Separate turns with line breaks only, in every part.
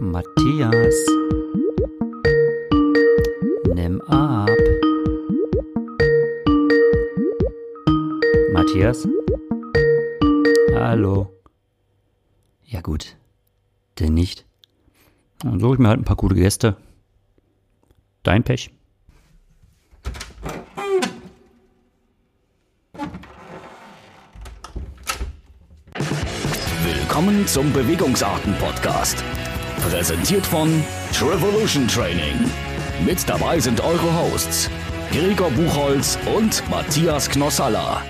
Matthias, nimm ab. Matthias? Hallo. Ja gut. Denn nicht. Dann suche ich mir halt ein paar gute Gäste. Dein Pech.
Zum Bewegungsarten-Podcast. Präsentiert von Trevolution Training. Mit dabei sind eure Hosts Gregor Buchholz und Matthias Knossalla.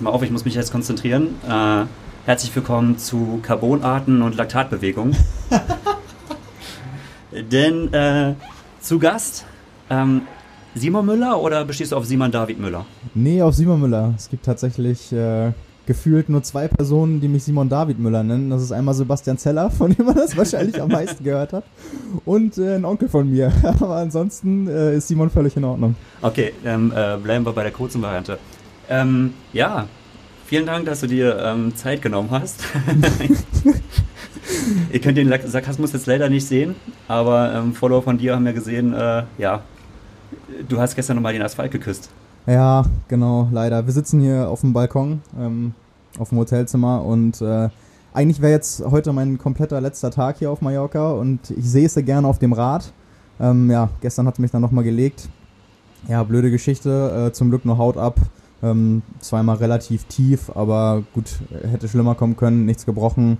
Pass mal auf, ich muss mich jetzt konzentrieren. Äh, herzlich willkommen zu Carbonarten und Laktatbewegung. Denn äh, zu Gast ähm, Simon Müller oder bestehst du auf Simon David Müller?
Nee, auf Simon Müller. Es gibt tatsächlich äh, gefühlt nur zwei Personen, die mich Simon David Müller nennen. Das ist einmal Sebastian Zeller, von dem man das wahrscheinlich am meisten gehört hat, und äh, ein Onkel von mir. Aber ansonsten äh, ist Simon völlig in Ordnung.
Okay, dann äh, bleiben wir bei der kurzen Variante. Ähm, ja, vielen Dank, dass du dir ähm, Zeit genommen hast. Ihr könnt den Sarkasmus jetzt leider nicht sehen, aber ähm, Follower von dir haben ja gesehen, äh, ja, du hast gestern nochmal den Asphalt geküsst.
Ja, genau, leider. Wir sitzen hier auf dem Balkon, ähm, auf dem Hotelzimmer und äh, eigentlich wäre jetzt heute mein kompletter letzter Tag hier auf Mallorca und ich sehe es gerne auf dem Rad. Ähm, ja, gestern hat es mich dann nochmal gelegt. Ja, blöde Geschichte, äh, zum Glück nur Haut ab. Ähm, zweimal relativ tief, aber gut, hätte schlimmer kommen können, nichts gebrochen.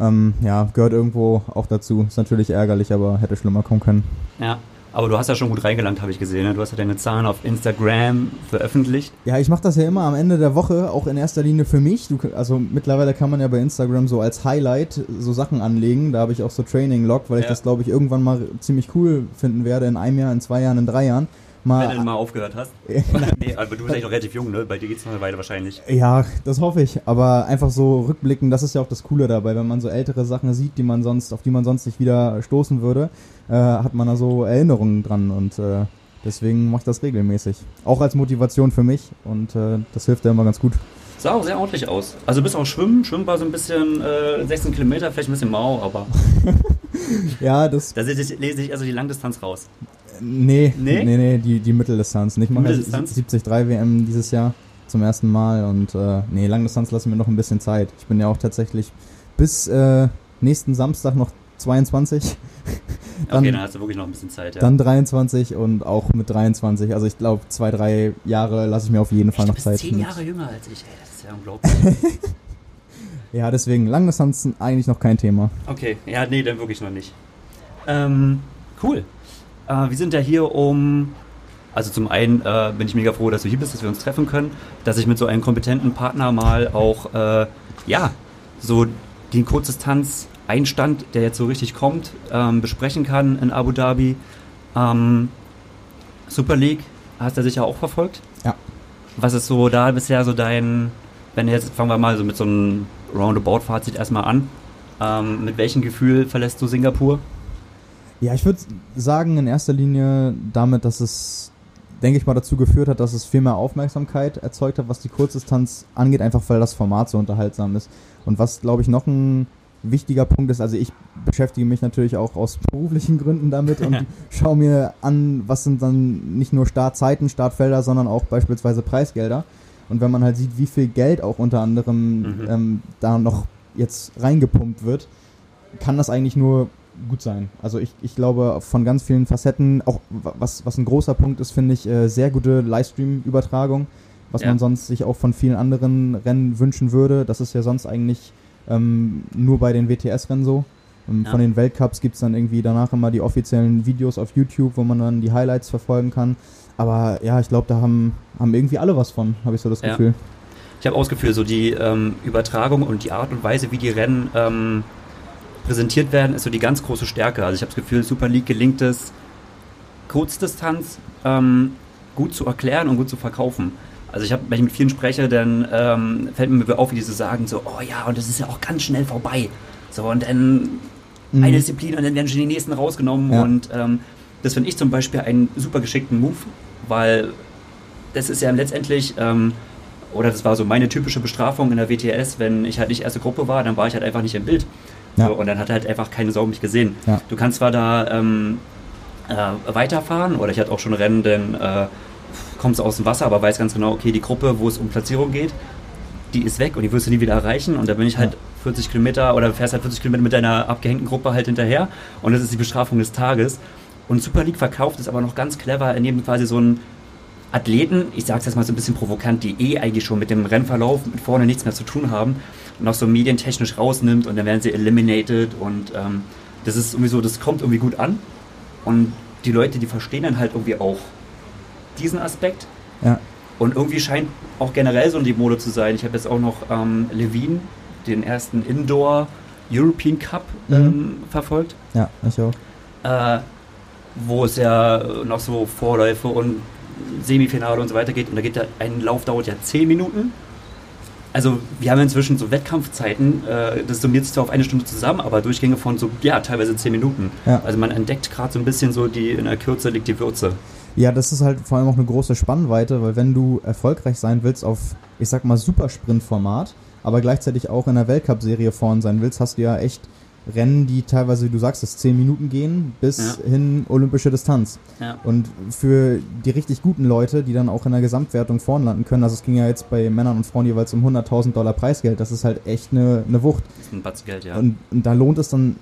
Ähm, ja, gehört irgendwo auch dazu. Ist natürlich ärgerlich, aber hätte schlimmer kommen können.
Ja, aber du hast ja schon gut reingelangt, habe ich gesehen. Ne? Du hast ja deine Zahlen auf Instagram veröffentlicht.
Ja, ich mache das ja immer am Ende der Woche, auch in erster Linie für mich. Du, also mittlerweile kann man ja bei Instagram so als Highlight so Sachen anlegen. Da habe ich auch so Training-Log, weil ich das, glaube ich, irgendwann mal ziemlich cool finden werde in einem Jahr, in zwei Jahren, in drei Jahren
mal. Wenn du mal aufgehört hast. nee, aber du bist eigentlich noch relativ jung, ne? Bei dir geht es noch eine Weile wahrscheinlich.
Ja, das hoffe ich. Aber einfach so rückblicken, das ist ja auch das Coole dabei. Wenn man so ältere Sachen sieht, die man sonst, auf die man sonst nicht wieder stoßen würde, äh, hat man da so Erinnerungen dran und äh, deswegen mache ich das regelmäßig. Auch als Motivation für mich und äh, das hilft ja immer ganz gut.
Sah auch sehr ordentlich aus. Also bist auch schwimmen, schwimmen war so ein bisschen äh, 16 Kilometer, vielleicht ein bisschen mau, aber.
ja, das.
Da lese ich also die Langdistanz raus.
Nee, nee, nee, nee die, die Mitteldistanz. Nicht mal 73 WM dieses Jahr zum ersten Mal und äh, nee, Langdistanz lassen wir noch ein bisschen Zeit. Ich bin ja auch tatsächlich bis äh, nächsten Samstag noch 22.
dann, okay, dann hast du wirklich noch ein bisschen Zeit, ja.
Dann 23 und auch mit 23. Also ich glaube, zwei, drei Jahre lasse ich mir auf jeden Fall
Echt,
noch Zeit.
zehn Jahre jünger als ich, ey. Das ist ja unglaublich.
ja, deswegen Langdistanz eigentlich noch kein Thema.
Okay, ja, nee, dann wirklich noch nicht. Ähm, cool. Äh, wir sind ja hier, um. Also zum einen äh, bin ich mega froh, dass du hier bist, dass wir uns treffen können, dass ich mit so einem kompetenten Partner mal auch, äh, ja, so den Kurzdistanz-Einstand, der jetzt so richtig kommt, ähm, besprechen kann in Abu Dhabi. Ähm, Super League hast du sicher auch verfolgt?
Ja.
Was ist so da bisher so dein, wenn jetzt, fangen wir mal so mit so einem Roundabout-Fazit erstmal an. Ähm, mit welchem Gefühl verlässt du Singapur?
Ja, ich würde sagen, in erster Linie damit, dass es, denke ich mal, dazu geführt hat, dass es viel mehr Aufmerksamkeit erzeugt hat, was die Kurzdistanz angeht, einfach weil das Format so unterhaltsam ist. Und was, glaube ich, noch ein wichtiger Punkt ist, also ich beschäftige mich natürlich auch aus beruflichen Gründen damit und schaue mir an, was sind dann nicht nur Startzeiten, Startfelder, sondern auch beispielsweise Preisgelder. Und wenn man halt sieht, wie viel Geld auch unter anderem mhm. ähm, da noch jetzt reingepumpt wird, kann das eigentlich nur gut sein. Also ich, ich glaube von ganz vielen Facetten, auch was, was ein großer Punkt ist, finde ich, äh, sehr gute Livestream-Übertragung, was ja. man sonst sich auch von vielen anderen Rennen wünschen würde. Das ist ja sonst eigentlich ähm, nur bei den WTS-Rennen so. Ähm, ja. Von den Weltcups gibt es dann irgendwie danach immer die offiziellen Videos auf YouTube, wo man dann die Highlights verfolgen kann. Aber ja, ich glaube, da haben, haben irgendwie alle was von, habe ich so das ja. Gefühl.
Ich habe auch das Gefühl, so die ähm, Übertragung und die Art und Weise, wie die Rennen ähm, präsentiert werden, ist so die ganz große Stärke. Also ich habe das Gefühl, Super League gelingt es, Kurzdistanz ähm, gut zu erklären und gut zu verkaufen. Also ich habe, wenn ich mit vielen spreche, dann ähm, fällt mir auf, wie die so sagen, so, oh ja, und das ist ja auch ganz schnell vorbei. So, und dann mhm. eine Disziplin und dann werden schon die nächsten rausgenommen. Ja. Und ähm, das finde ich zum Beispiel einen super geschickten Move, weil das ist ja letztendlich, ähm, oder das war so meine typische Bestrafung in der WTS, wenn ich halt nicht erste Gruppe war, dann war ich halt einfach nicht im Bild. Ja. So, und dann hat halt einfach keine Sau mich gesehen. Ja. Du kannst zwar da ähm, äh, weiterfahren, oder ich hatte auch schon Rennen, denn äh, kommst aus dem Wasser, aber weiß ganz genau, okay, die Gruppe, wo es um Platzierung geht, die ist weg und die wirst du nie wieder erreichen. Und da bin ich halt ja. 40 Kilometer oder fährst halt 40 Kilometer mit deiner abgehängten Gruppe halt hinterher. Und das ist die Bestrafung des Tages. Und Super League verkauft es aber noch ganz clever, indem quasi so ein Athleten, ich sage es jetzt mal so ein bisschen provokant, die eh eigentlich schon mit dem Rennverlauf mit vorne nichts mehr zu tun haben, noch so medientechnisch rausnimmt und dann werden sie eliminated und ähm, das ist irgendwie so, das kommt irgendwie gut an und die Leute, die verstehen dann halt irgendwie auch diesen Aspekt. Ja. Und irgendwie scheint auch generell so die Mode zu sein. Ich habe jetzt auch noch ähm, Levine, den ersten Indoor European Cup mhm. ähm, verfolgt.
Ja, ich auch.
Äh, wo es ja noch so Vorläufe und Semifinale und so weiter geht. Und da geht da ein Lauf dauert ja 10 Minuten. Also wir haben inzwischen so Wettkampfzeiten, äh, das summiert sich zwar auf eine Stunde zusammen, aber Durchgänge von so, ja, teilweise 10 Minuten. Ja. Also man entdeckt gerade so ein bisschen so, die in der Kürze liegt die Würze.
Ja, das ist halt vor allem auch eine große Spannweite, weil wenn du erfolgreich sein willst auf, ich sag mal, Supersprint-Format, aber gleichzeitig auch in der Weltcup-Serie vorn sein willst, hast du ja echt Rennen, die teilweise, wie du sagst, das 10 Minuten gehen, bis ja. hin olympische Distanz. Ja. Und für die richtig guten Leute, die dann auch in der Gesamtwertung vorn landen können, also es ging ja jetzt bei Männern und Frauen jeweils um 100.000 Dollar Preisgeld, das ist halt echt eine, eine Wucht. Das ist
ein Batzgeld, ja.
Und, und da lohnt es dann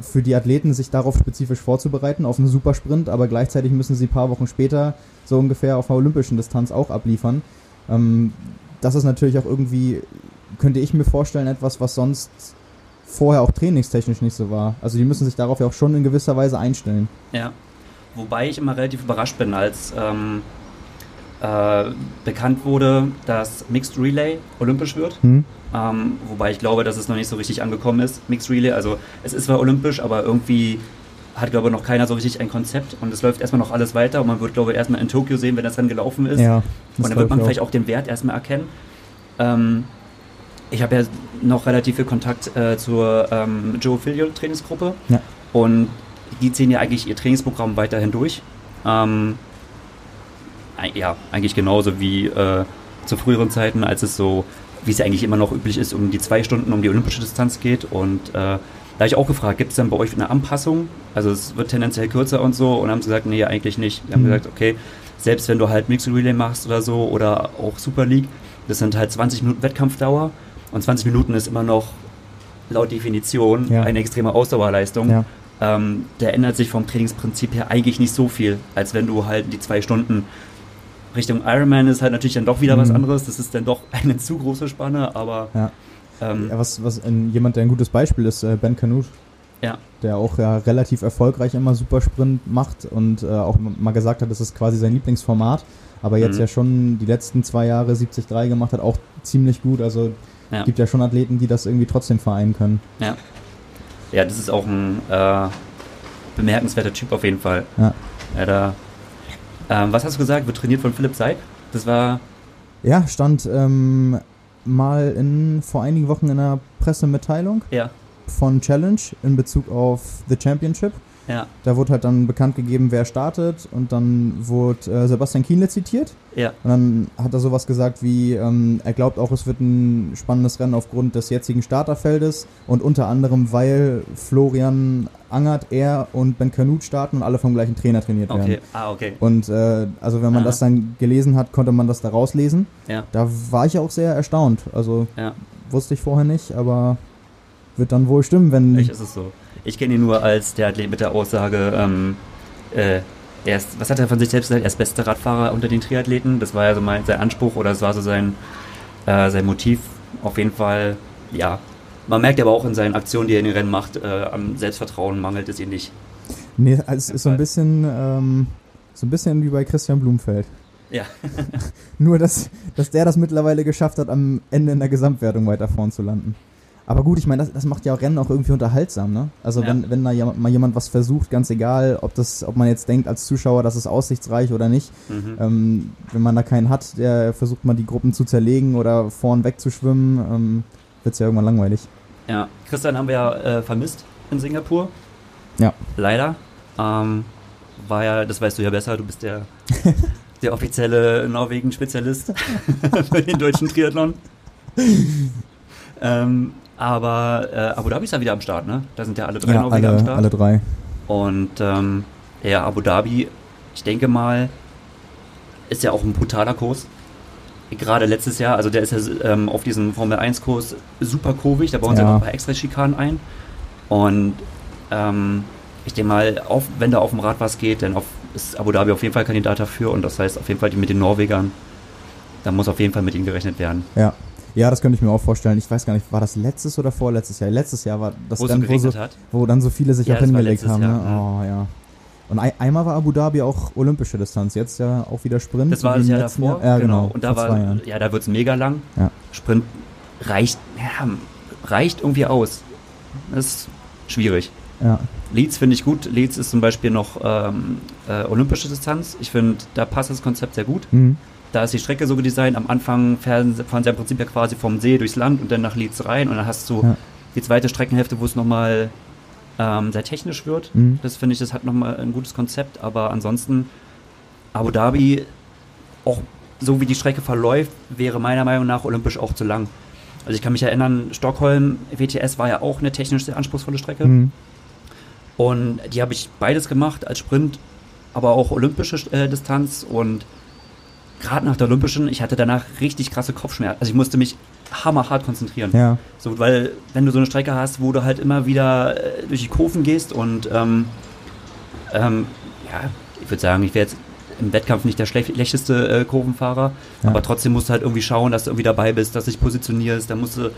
für die Athleten, sich darauf spezifisch vorzubereiten, auf einen Supersprint, aber gleichzeitig müssen sie ein paar Wochen später so ungefähr auf einer olympischen Distanz auch abliefern. Ähm, das ist natürlich auch irgendwie, könnte ich mir vorstellen, etwas, was sonst vorher auch trainingstechnisch nicht so war. Also die müssen sich darauf ja auch schon in gewisser Weise einstellen.
Ja. Wobei ich immer relativ überrascht bin, als ähm, äh, bekannt wurde, dass Mixed Relay olympisch wird. Hm. Ähm, wobei ich glaube, dass es noch nicht so richtig angekommen ist, Mixed Relay. Also es ist zwar olympisch, aber irgendwie hat, glaube ich, noch keiner so richtig ein Konzept und es läuft erstmal noch alles weiter und man wird, glaube ich, erstmal in Tokio sehen, wenn das dann gelaufen ist. Ja, und dann wird man vielleicht auch den Wert erstmal erkennen. Ähm, ich habe ja noch relativ viel Kontakt äh, zur ähm, Joe Filio Trainingsgruppe ja. und die ziehen ja eigentlich ihr Trainingsprogramm weiterhin durch. Ähm, ja, eigentlich genauso wie äh, zu früheren Zeiten, als es so, wie es ja eigentlich immer noch üblich ist, um die zwei Stunden um die olympische Distanz geht. Und äh, da habe ich auch gefragt, gibt es dann bei euch eine Anpassung? Also es wird tendenziell kürzer und so und haben sie gesagt, nee, eigentlich nicht. Wir haben mhm. gesagt, okay, selbst wenn du halt Mixed Relay machst oder so oder auch Super League, das sind halt 20 Minuten Wettkampfdauer und 20 Minuten ist immer noch laut Definition ja. eine extreme Ausdauerleistung. Ja. Ähm, der ändert sich vom Trainingsprinzip her eigentlich nicht so viel, als wenn du halt die zwei Stunden Richtung Ironman ist halt natürlich dann doch wieder mhm. was anderes. Das ist dann doch eine zu große Spanne, aber.
Ja. Ähm, ja was, was ein, jemand, der ein gutes Beispiel ist, äh, Ben Canute. Ja. Der auch ja relativ erfolgreich immer Supersprint macht und äh, auch mal gesagt hat, das ist quasi sein Lieblingsformat. Aber jetzt mhm. ja schon die letzten zwei Jahre 73 gemacht hat, auch ziemlich gut. Also ja. gibt ja schon Athleten, die das irgendwie trotzdem vereinen können.
Ja. Ja, das ist auch ein äh, bemerkenswerter Typ auf jeden Fall. Ja. ja da, ähm, was hast du gesagt? Wird trainiert von Philipp Seib? Das war.
Ja, stand ähm, mal in, vor einigen Wochen in einer Pressemitteilung ja. von Challenge in Bezug auf The Championship. Ja. Da wurde halt dann bekannt gegeben, wer startet und dann wurde äh, Sebastian Kienle zitiert. Ja. Und dann hat er sowas gesagt wie, ähm, er glaubt auch, es wird ein spannendes Rennen aufgrund des jetzigen Starterfeldes und unter anderem, weil Florian Angert, er und Ben Kanut starten und alle vom gleichen Trainer trainiert
okay.
werden.
Ah, okay.
Und äh, also wenn man Aha. das dann gelesen hat, konnte man das da rauslesen. Ja. Da war ich auch sehr erstaunt. Also ja. wusste ich vorher nicht, aber wird dann wohl stimmen, wenn.
Echt ist es so. Ich kenne ihn nur als der Athlet mit der Aussage, ähm, äh, er ist, was hat er von sich selbst gesagt? Er ist bester Radfahrer unter den Triathleten. Das war ja so mein, sein Anspruch oder das war so sein, äh, sein Motiv. Auf jeden Fall, ja. Man merkt aber auch in seinen Aktionen, die er in den Rennen macht, äh, am Selbstvertrauen mangelt es ihm nicht.
Nee, es ist so ein bisschen, ähm, so ein bisschen wie bei Christian Blumfeld.
Ja.
Nur, dass, dass der das mittlerweile geschafft hat, am Ende in der Gesamtwertung weiter vorn zu landen. Aber gut, ich meine, das, das macht ja auch Rennen auch irgendwie unterhaltsam, ne? Also
Ja.
wenn, wenn da jemand, mal jemand was versucht, ganz egal, ob das, ob man jetzt denkt als Zuschauer, das ist aussichtsreich oder nicht,
Mhm.
ähm, wenn man da keinen hat, der versucht mal die Gruppen zu zerlegen oder vorn wegzuschwimmen, ähm, wird's ja irgendwann langweilig.
Ja, Christian haben wir ja äh, vermisst in Singapur.
Ja.
Leider. Ähm, war ja, das weißt du ja besser, du bist der, der offizielle Norwegen-Spezialist für den deutschen Triathlon. ähm, aber äh, Abu Dhabi ist ja wieder am Start, ne? Da sind ja alle drei
Ja,
Norweger am
alle,
Start.
alle drei.
Und ähm, ja, Abu Dhabi, ich denke mal, ist ja auch ein brutaler Kurs. Gerade letztes Jahr, also der ist ja ähm, auf diesem Formel 1 Kurs super kurvig, da bauen sie
Ja.
noch ein paar extra Schikanen ein. Und ähm, ich denke mal, auf, wenn da auf dem Rad was geht, dann auf, ist Abu Dhabi auf jeden Fall Kandidat dafür und das heißt auf jeden Fall die mit den Norwegern, da muss auf jeden Fall mit ihnen gerechnet werden.
Ja. Ja, das könnte ich mir auch vorstellen. Ich weiß gar nicht, war das letztes oder vorletztes Jahr? Letztes Jahr war das
Wo
dann, wo, so, wo dann so viele sich
Ja,
auch hingelegt haben. Ne?
Jahr,
Oh, ja. Und ein, einmal war Abu Dhabi auch olympische Distanz, jetzt ja auch wieder Sprint.
Das war das Jahr davor.
Ja, genau.
Und da war,
Jahren.
ja, da wird es mega lang.
Ja.
Sprint reicht, ja, reicht irgendwie aus. Das ist schwierig.
Ja.
Leeds finde ich gut. Leeds ist zum Beispiel noch ähm, äh, olympische Distanz. Ich finde, da passt das Konzept sehr gut.
Mhm.
Da ist die Strecke so designt. Am Anfang fahren, fahren sie im Prinzip ja quasi vom See durchs Land und dann nach Leeds rein. Und dann hast du
Ja.
die zweite Streckenhälfte, wo es nochmal ähm, sehr technisch wird.
Mhm.
Das finde ich, das hat nochmal ein gutes Konzept. Aber ansonsten, Abu Dhabi, auch so wie die Strecke verläuft, wäre meiner Meinung nach olympisch auch zu lang. Also ich kann mich erinnern, Stockholm, WTS war ja auch eine technisch sehr anspruchsvolle Strecke.
Mhm.
Und die habe ich beides gemacht als Sprint, aber auch olympische äh, Distanz. Und gerade nach der olympischen, ich hatte danach richtig krasse Kopfschmerzen. Also ich musste mich hammerhart konzentrieren.
Ja.
So, weil wenn du so eine Strecke hast, wo du halt immer wieder äh, durch die Kurven gehst und ähm, ähm, ja, ich würde sagen, ich wäre jetzt im Wettkampf nicht der schlech schlechteste äh, Kurvenfahrer,
Ja.
aber trotzdem musst du halt irgendwie schauen, dass du irgendwie dabei bist, dass du dich positionierst, dann musst du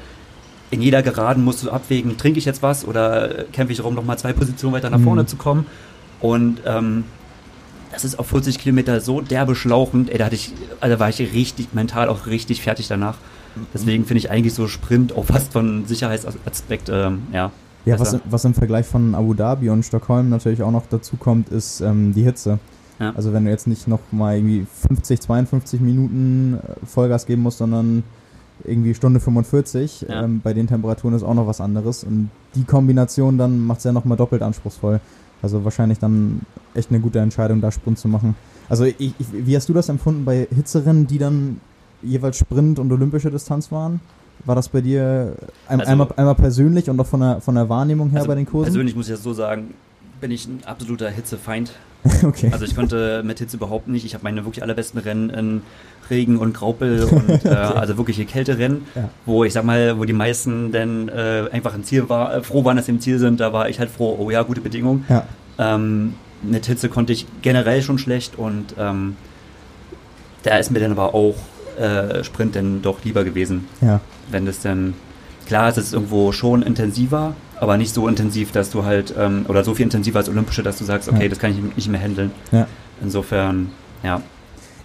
in jeder Geraden musst du abwägen, trinke ich jetzt was oder äh, kämpfe ich darum, nochmal zwei Positionen weiter nach
Mhm.
vorne zu kommen und ähm, das ist auf 40 Kilometer so derbe schlauchend, ey, da hatte ich, also war ich richtig mental auch richtig fertig danach. Deswegen finde ich eigentlich so Sprint auch fast von Sicherheitsaspekt, ähm, ja.
Ja, was, was im Vergleich von Abu Dhabi und Stockholm natürlich auch noch dazu kommt, ist ähm, die Hitze.
Ja.
Also wenn du jetzt nicht noch mal irgendwie 50, 52 Minuten äh, Vollgas geben musst, sondern irgendwie Stunde 45,
Ja.
ähm, bei den Temperaturen ist auch noch was anderes. Und die Kombination dann macht es ja noch mal doppelt anspruchsvoll. Also wahrscheinlich dann echt eine gute Entscheidung, da Sprint zu machen. Also ich, ich, wie hast du das empfunden bei Hitzerennen, die dann jeweils Sprint und olympische Distanz waren? War das bei dir ein,
Also-
einmal, einmal persönlich und auch von der, von der Wahrnehmung her
Also
bei den Kursen?
Persönlich muss ich das so sagen, bin ich ein absoluter Hitzefeind.
okay.
Also ich konnte mit Hitze überhaupt nicht. Ich habe meine wirklich allerbesten Rennen in Regen und Graupel und äh, also wirkliche Kälterennen,
Ja.
wo ich sag mal, wo die meisten dann äh, einfach im Ziel war, äh, froh waren, dass sie im Ziel sind. Da war ich halt froh, oh ja, gute Bedingungen.
ja.
Ähm, mit Hitze konnte ich generell schon schlecht und ähm, da ist mir dann aber auch äh, Sprint dann doch lieber gewesen,
Ja.
wenn das dann klar ist, es ist irgendwo schon intensiver, aber nicht so intensiv, dass du halt ähm, oder so viel intensiver als Olympische, dass du sagst, okay,
Ja.
das kann ich nicht mehr handeln.
Ja.
Insofern, ja,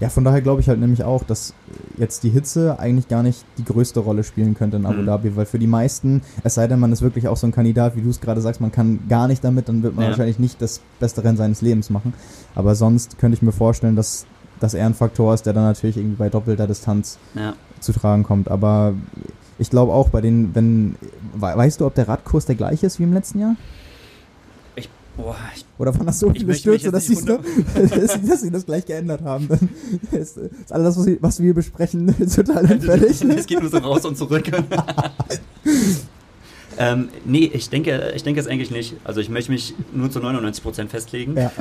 Ja, von daher glaube ich halt nämlich auch, dass jetzt die Hitze eigentlich gar nicht die größte Rolle spielen könnte in Abu
Mhm.
Dhabi, weil für die meisten, es sei denn, man ist wirklich auch so ein Kandidat, wie du es gerade sagst, man kann gar nicht damit, dann wird man
Ja.
wahrscheinlich nicht das beste Rennen seines Lebens machen. Aber sonst könnte ich mir vorstellen, dass das eher ein Faktor ist, der dann natürlich irgendwie bei doppelter Distanz
ja.
zu tragen kommt. Aber ich glaube auch bei den, wenn, we- weißt du, ob der Radkurs der gleiche ist wie im letzten Jahr?
Ich, boah, ich,
Oder waren das so viele Stürze, dass, nur- dass, sie- dass sie das gleich geändert haben? Ist, ist alles, was, was wir besprechen, total hinfällig.
es geht nur so raus und zurück. ähm, nee, ich denke, ich denke es eigentlich nicht. Also ich möchte mich nur zu 99% festlegen.
Ja.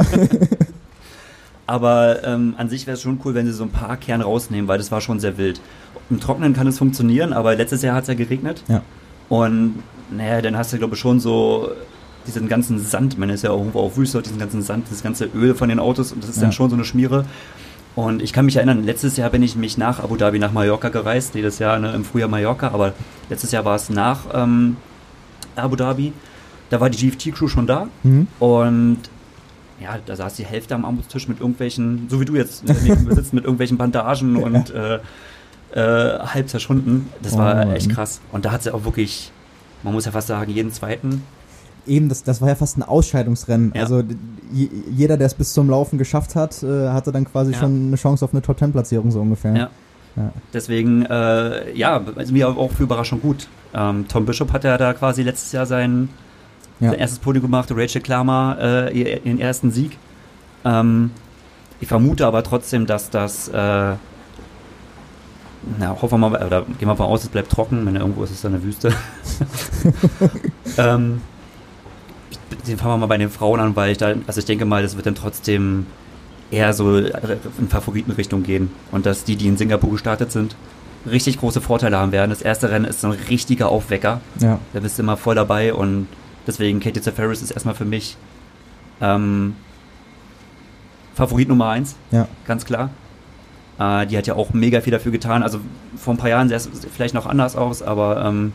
Aber ähm, an sich wäre es schon cool, wenn sie so ein paar Kern rausnehmen, weil das war schon sehr wild. Im Trockenen kann es funktionieren, aber letztes Jahr hat es ja geregnet.
Ja.
Und naja, dann hast du, glaube ich, schon so diesen ganzen Sand, man ist ja auch irgendwo auf Wüste, diesen ganzen Sand, das ganze Öl von den Autos und das ist
Ja.
dann schon so eine Schmiere. Und ich kann mich erinnern, letztes Jahr bin ich mich nach Abu Dhabi nach Mallorca gereist, jedes Jahr ne, im Frühjahr Mallorca, aber letztes Jahr war es nach ähm, Abu Dhabi. Da war die GFT-Crew schon da
Mhm.
und ja, da saß die Hälfte am Armutstisch mit irgendwelchen, so wie du jetzt neben sitzt, mit irgendwelchen Bandagen und äh, äh, halb zerschunden. Das war
Oh,
echt
mhm.
krass. Und da hat sie auch wirklich man muss ja fast sagen, jeden zweiten.
Eben, das, das war ja fast ein Ausscheidungsrennen.
Ja.
Also je, jeder, der es bis zum Laufen geschafft hat, äh, hatte dann quasi
Ja.
schon eine Chance auf eine Top-10-Platzierung so ungefähr.
Ja.
Ja.
Deswegen, äh, ja, also mir auch für Überraschung gut. Ähm, Tom Bishop hat ja da quasi letztes Jahr sein,
Ja.
sein erstes Podium gemacht, Rachel Klammer äh, ihr- ihren ersten Sieg. Ähm, ich vermute aber trotzdem, dass das, äh, na, hoffen wir mal, oder gehen wir mal aus, es bleibt trocken, wenn irgendwo ist es dann eine Wüste. ähm, ich, den fangen wir mal bei den Frauen an, weil ich da, also ich denke mal, das wird dann trotzdem eher so in Favoritenrichtung gehen. Und dass die, die in Singapur gestartet sind, richtig große Vorteile haben werden. Das erste Rennen ist so ein richtiger Aufwecker.
Ja.
Da bist du immer voll dabei und deswegen Katie Zafaris ist erstmal für mich ähm, Favorit Nummer eins,
Ja.
ganz klar. Äh, die hat ja auch mega viel dafür getan. Also vor ein paar Jahren sah es vielleicht noch anders aus, aber ähm,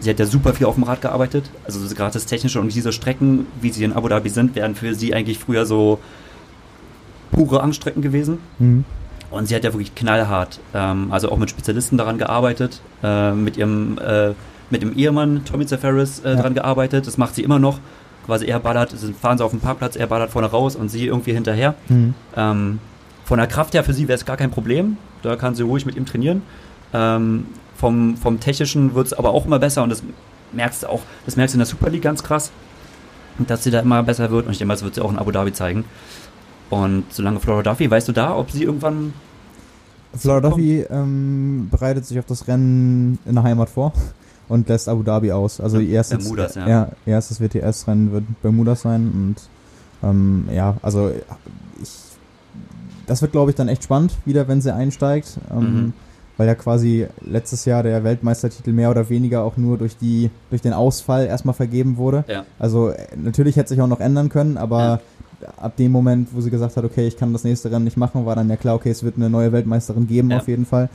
sie hat ja super viel auf dem Rad gearbeitet. Also so gerade das Technische und diese Strecken, wie sie in Abu Dhabi sind, wären für sie eigentlich früher so pure Angststrecken gewesen.
Mhm.
Und sie hat ja wirklich knallhart, ähm, also auch mit Spezialisten daran gearbeitet, äh, mit ihrem äh, mit dem Ehemann Tommy Zafaris äh,
Ja.
daran gearbeitet. Das macht sie immer noch. Quasi er ballert, fahren sie auf dem Parkplatz, er ballert vorne raus und sie irgendwie hinterher.
Mhm.
Ähm, von der Kraft her für sie wäre es gar kein Problem. Da kann sie ruhig mit ihm trainieren. Ähm, vom, vom Technischen wird es aber auch immer besser und das merkst du auch, das merkst du in der Super League ganz krass, dass sie da immer besser wird und ich denke mal, das wird sie auch in Abu Dhabi zeigen. Und solange Flora Duffy, weißt du da, ob sie irgendwann
Flora Duffy ähm, bereitet sich auf das Rennen in der Heimat vor und lässt Abu Dhabi aus. Also ihr erstes,
Bermudas, ja.
ja, erstes WTS-Rennen wird Bermudas sein und ähm, ja, also ich, das wird glaube ich dann echt spannend wieder, wenn sie einsteigt, ähm,
Mhm.
weil ja quasi letztes Jahr der Weltmeistertitel mehr oder weniger auch nur durch die durch den Ausfall erstmal vergeben wurde.
Ja.
Also äh, natürlich hätte sich auch noch ändern können, aber ab dem Moment, wo sie gesagt hat, okay, ich kann das nächste Rennen nicht machen, war dann ja klar, okay, es wird eine neue Weltmeisterin geben
Ja.
auf jeden Fall.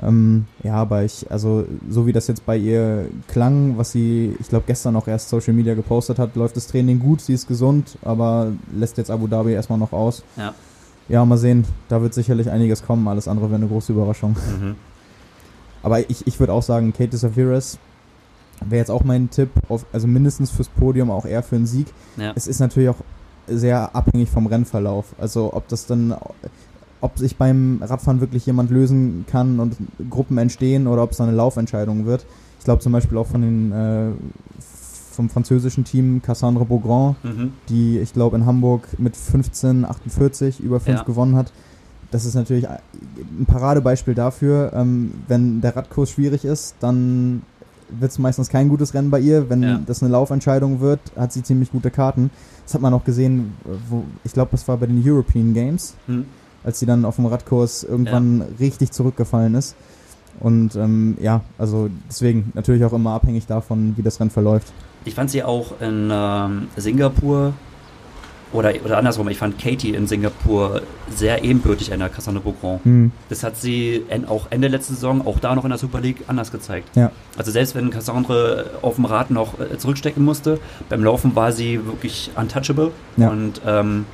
Ähm, ja, aber ich, also so wie das jetzt bei ihr klang, was sie, ich glaube gestern auch erst Social Media gepostet hat, läuft das Training gut, sie ist gesund, aber lässt jetzt Abu Dhabi erstmal noch aus.
Ja.
Ja, mal sehen, da wird sicherlich einiges kommen, alles andere wäre eine große Überraschung.
Mhm.
Aber ich, ich würde auch sagen, Kate Safiris wäre jetzt auch mein Tipp, auf, also mindestens fürs Podium, auch eher für einen Sieg.
Ja.
Es ist natürlich auch sehr abhängig vom Rennverlauf. Also ob das dann, ob sich beim Radfahren wirklich jemand lösen kann und Gruppen entstehen oder ob es dann eine Laufentscheidung wird. Ich glaube zum Beispiel auch von den äh, vom französischen Team Cassandre Beaugrand,
Mhm.
die ich glaube in Hamburg mit 15,48 über 5
Ja.
gewonnen hat. Das ist natürlich ein Paradebeispiel dafür, ähm, wenn der Radkurs schwierig ist, dann wird es meistens kein gutes Rennen bei ihr. Wenn
Ja.
das eine Laufentscheidung wird, hat sie ziemlich gute Karten. Das hat man auch gesehen, wo, ich glaube, das war bei den European Games,
Mhm.
Als sie dann auf dem Radkurs irgendwann richtig zurückgefallen ist. Und ähm, ja, also deswegen natürlich auch immer abhängig davon, wie das Rennen verläuft.
Ich fand sie auch in ähm, Singapur oder, oder andersrum, ich fand Katie in Singapur sehr ebenbürtig einer Cassandra Beaugrand.
Hm.
Das hat sie en, auch Ende letzter Saison, auch da noch in der Super League, anders gezeigt.
Ja.
Also selbst wenn Cassandre auf dem Rad noch äh, zurückstecken musste, beim Laufen war sie wirklich untouchable.
Ja.
Und ähm,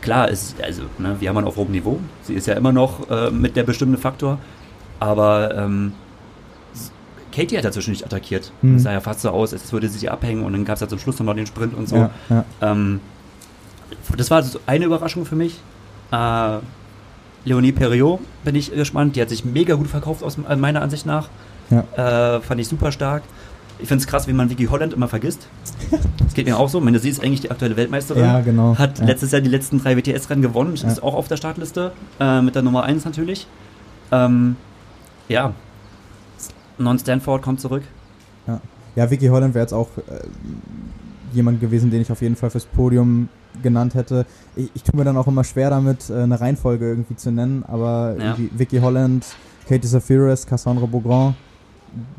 klar, ist, also, ne, wir haben man auf hohem Niveau. Sie ist ja immer noch äh, mit der bestimmte Faktor. Aber ähm, Katie hat dazwischen nicht attackiert.
Mhm.
Es sah ja fast so aus, als würde sie sie abhängen und dann gab es ja zum Schluss noch den Sprint und so.
Ja, ja.
Ähm, das war so eine Überraschung für mich. Äh, Leonie Perriot bin ich gespannt. Die hat sich mega gut verkauft aus äh, meiner Ansicht nach.
Ja.
Äh, fand ich super stark. Ich finde es krass, wie man Vicky Holland immer vergisst. Das geht mir auch so. Ich meine, sie ist eigentlich die aktuelle Weltmeisterin.
Ja, genau.
Hat
Ja.
letztes Jahr die letzten drei WTS-Rennen gewonnen.
Ja.
Ist auch auf der Startliste. Äh, mit der Nummer 1 natürlich. Ähm, ja. Non-Stanford kommt zurück.
Ja, Vicky Holland wäre jetzt auch äh, jemand gewesen, den ich auf jeden Fall fürs Podium genannt hätte. Ich, ich tue mir dann auch immer schwer damit, äh, eine Reihenfolge irgendwie zu nennen, aber
Ja.
Vicky Holland, Katie Zafiris, Cassandra Beaugrand,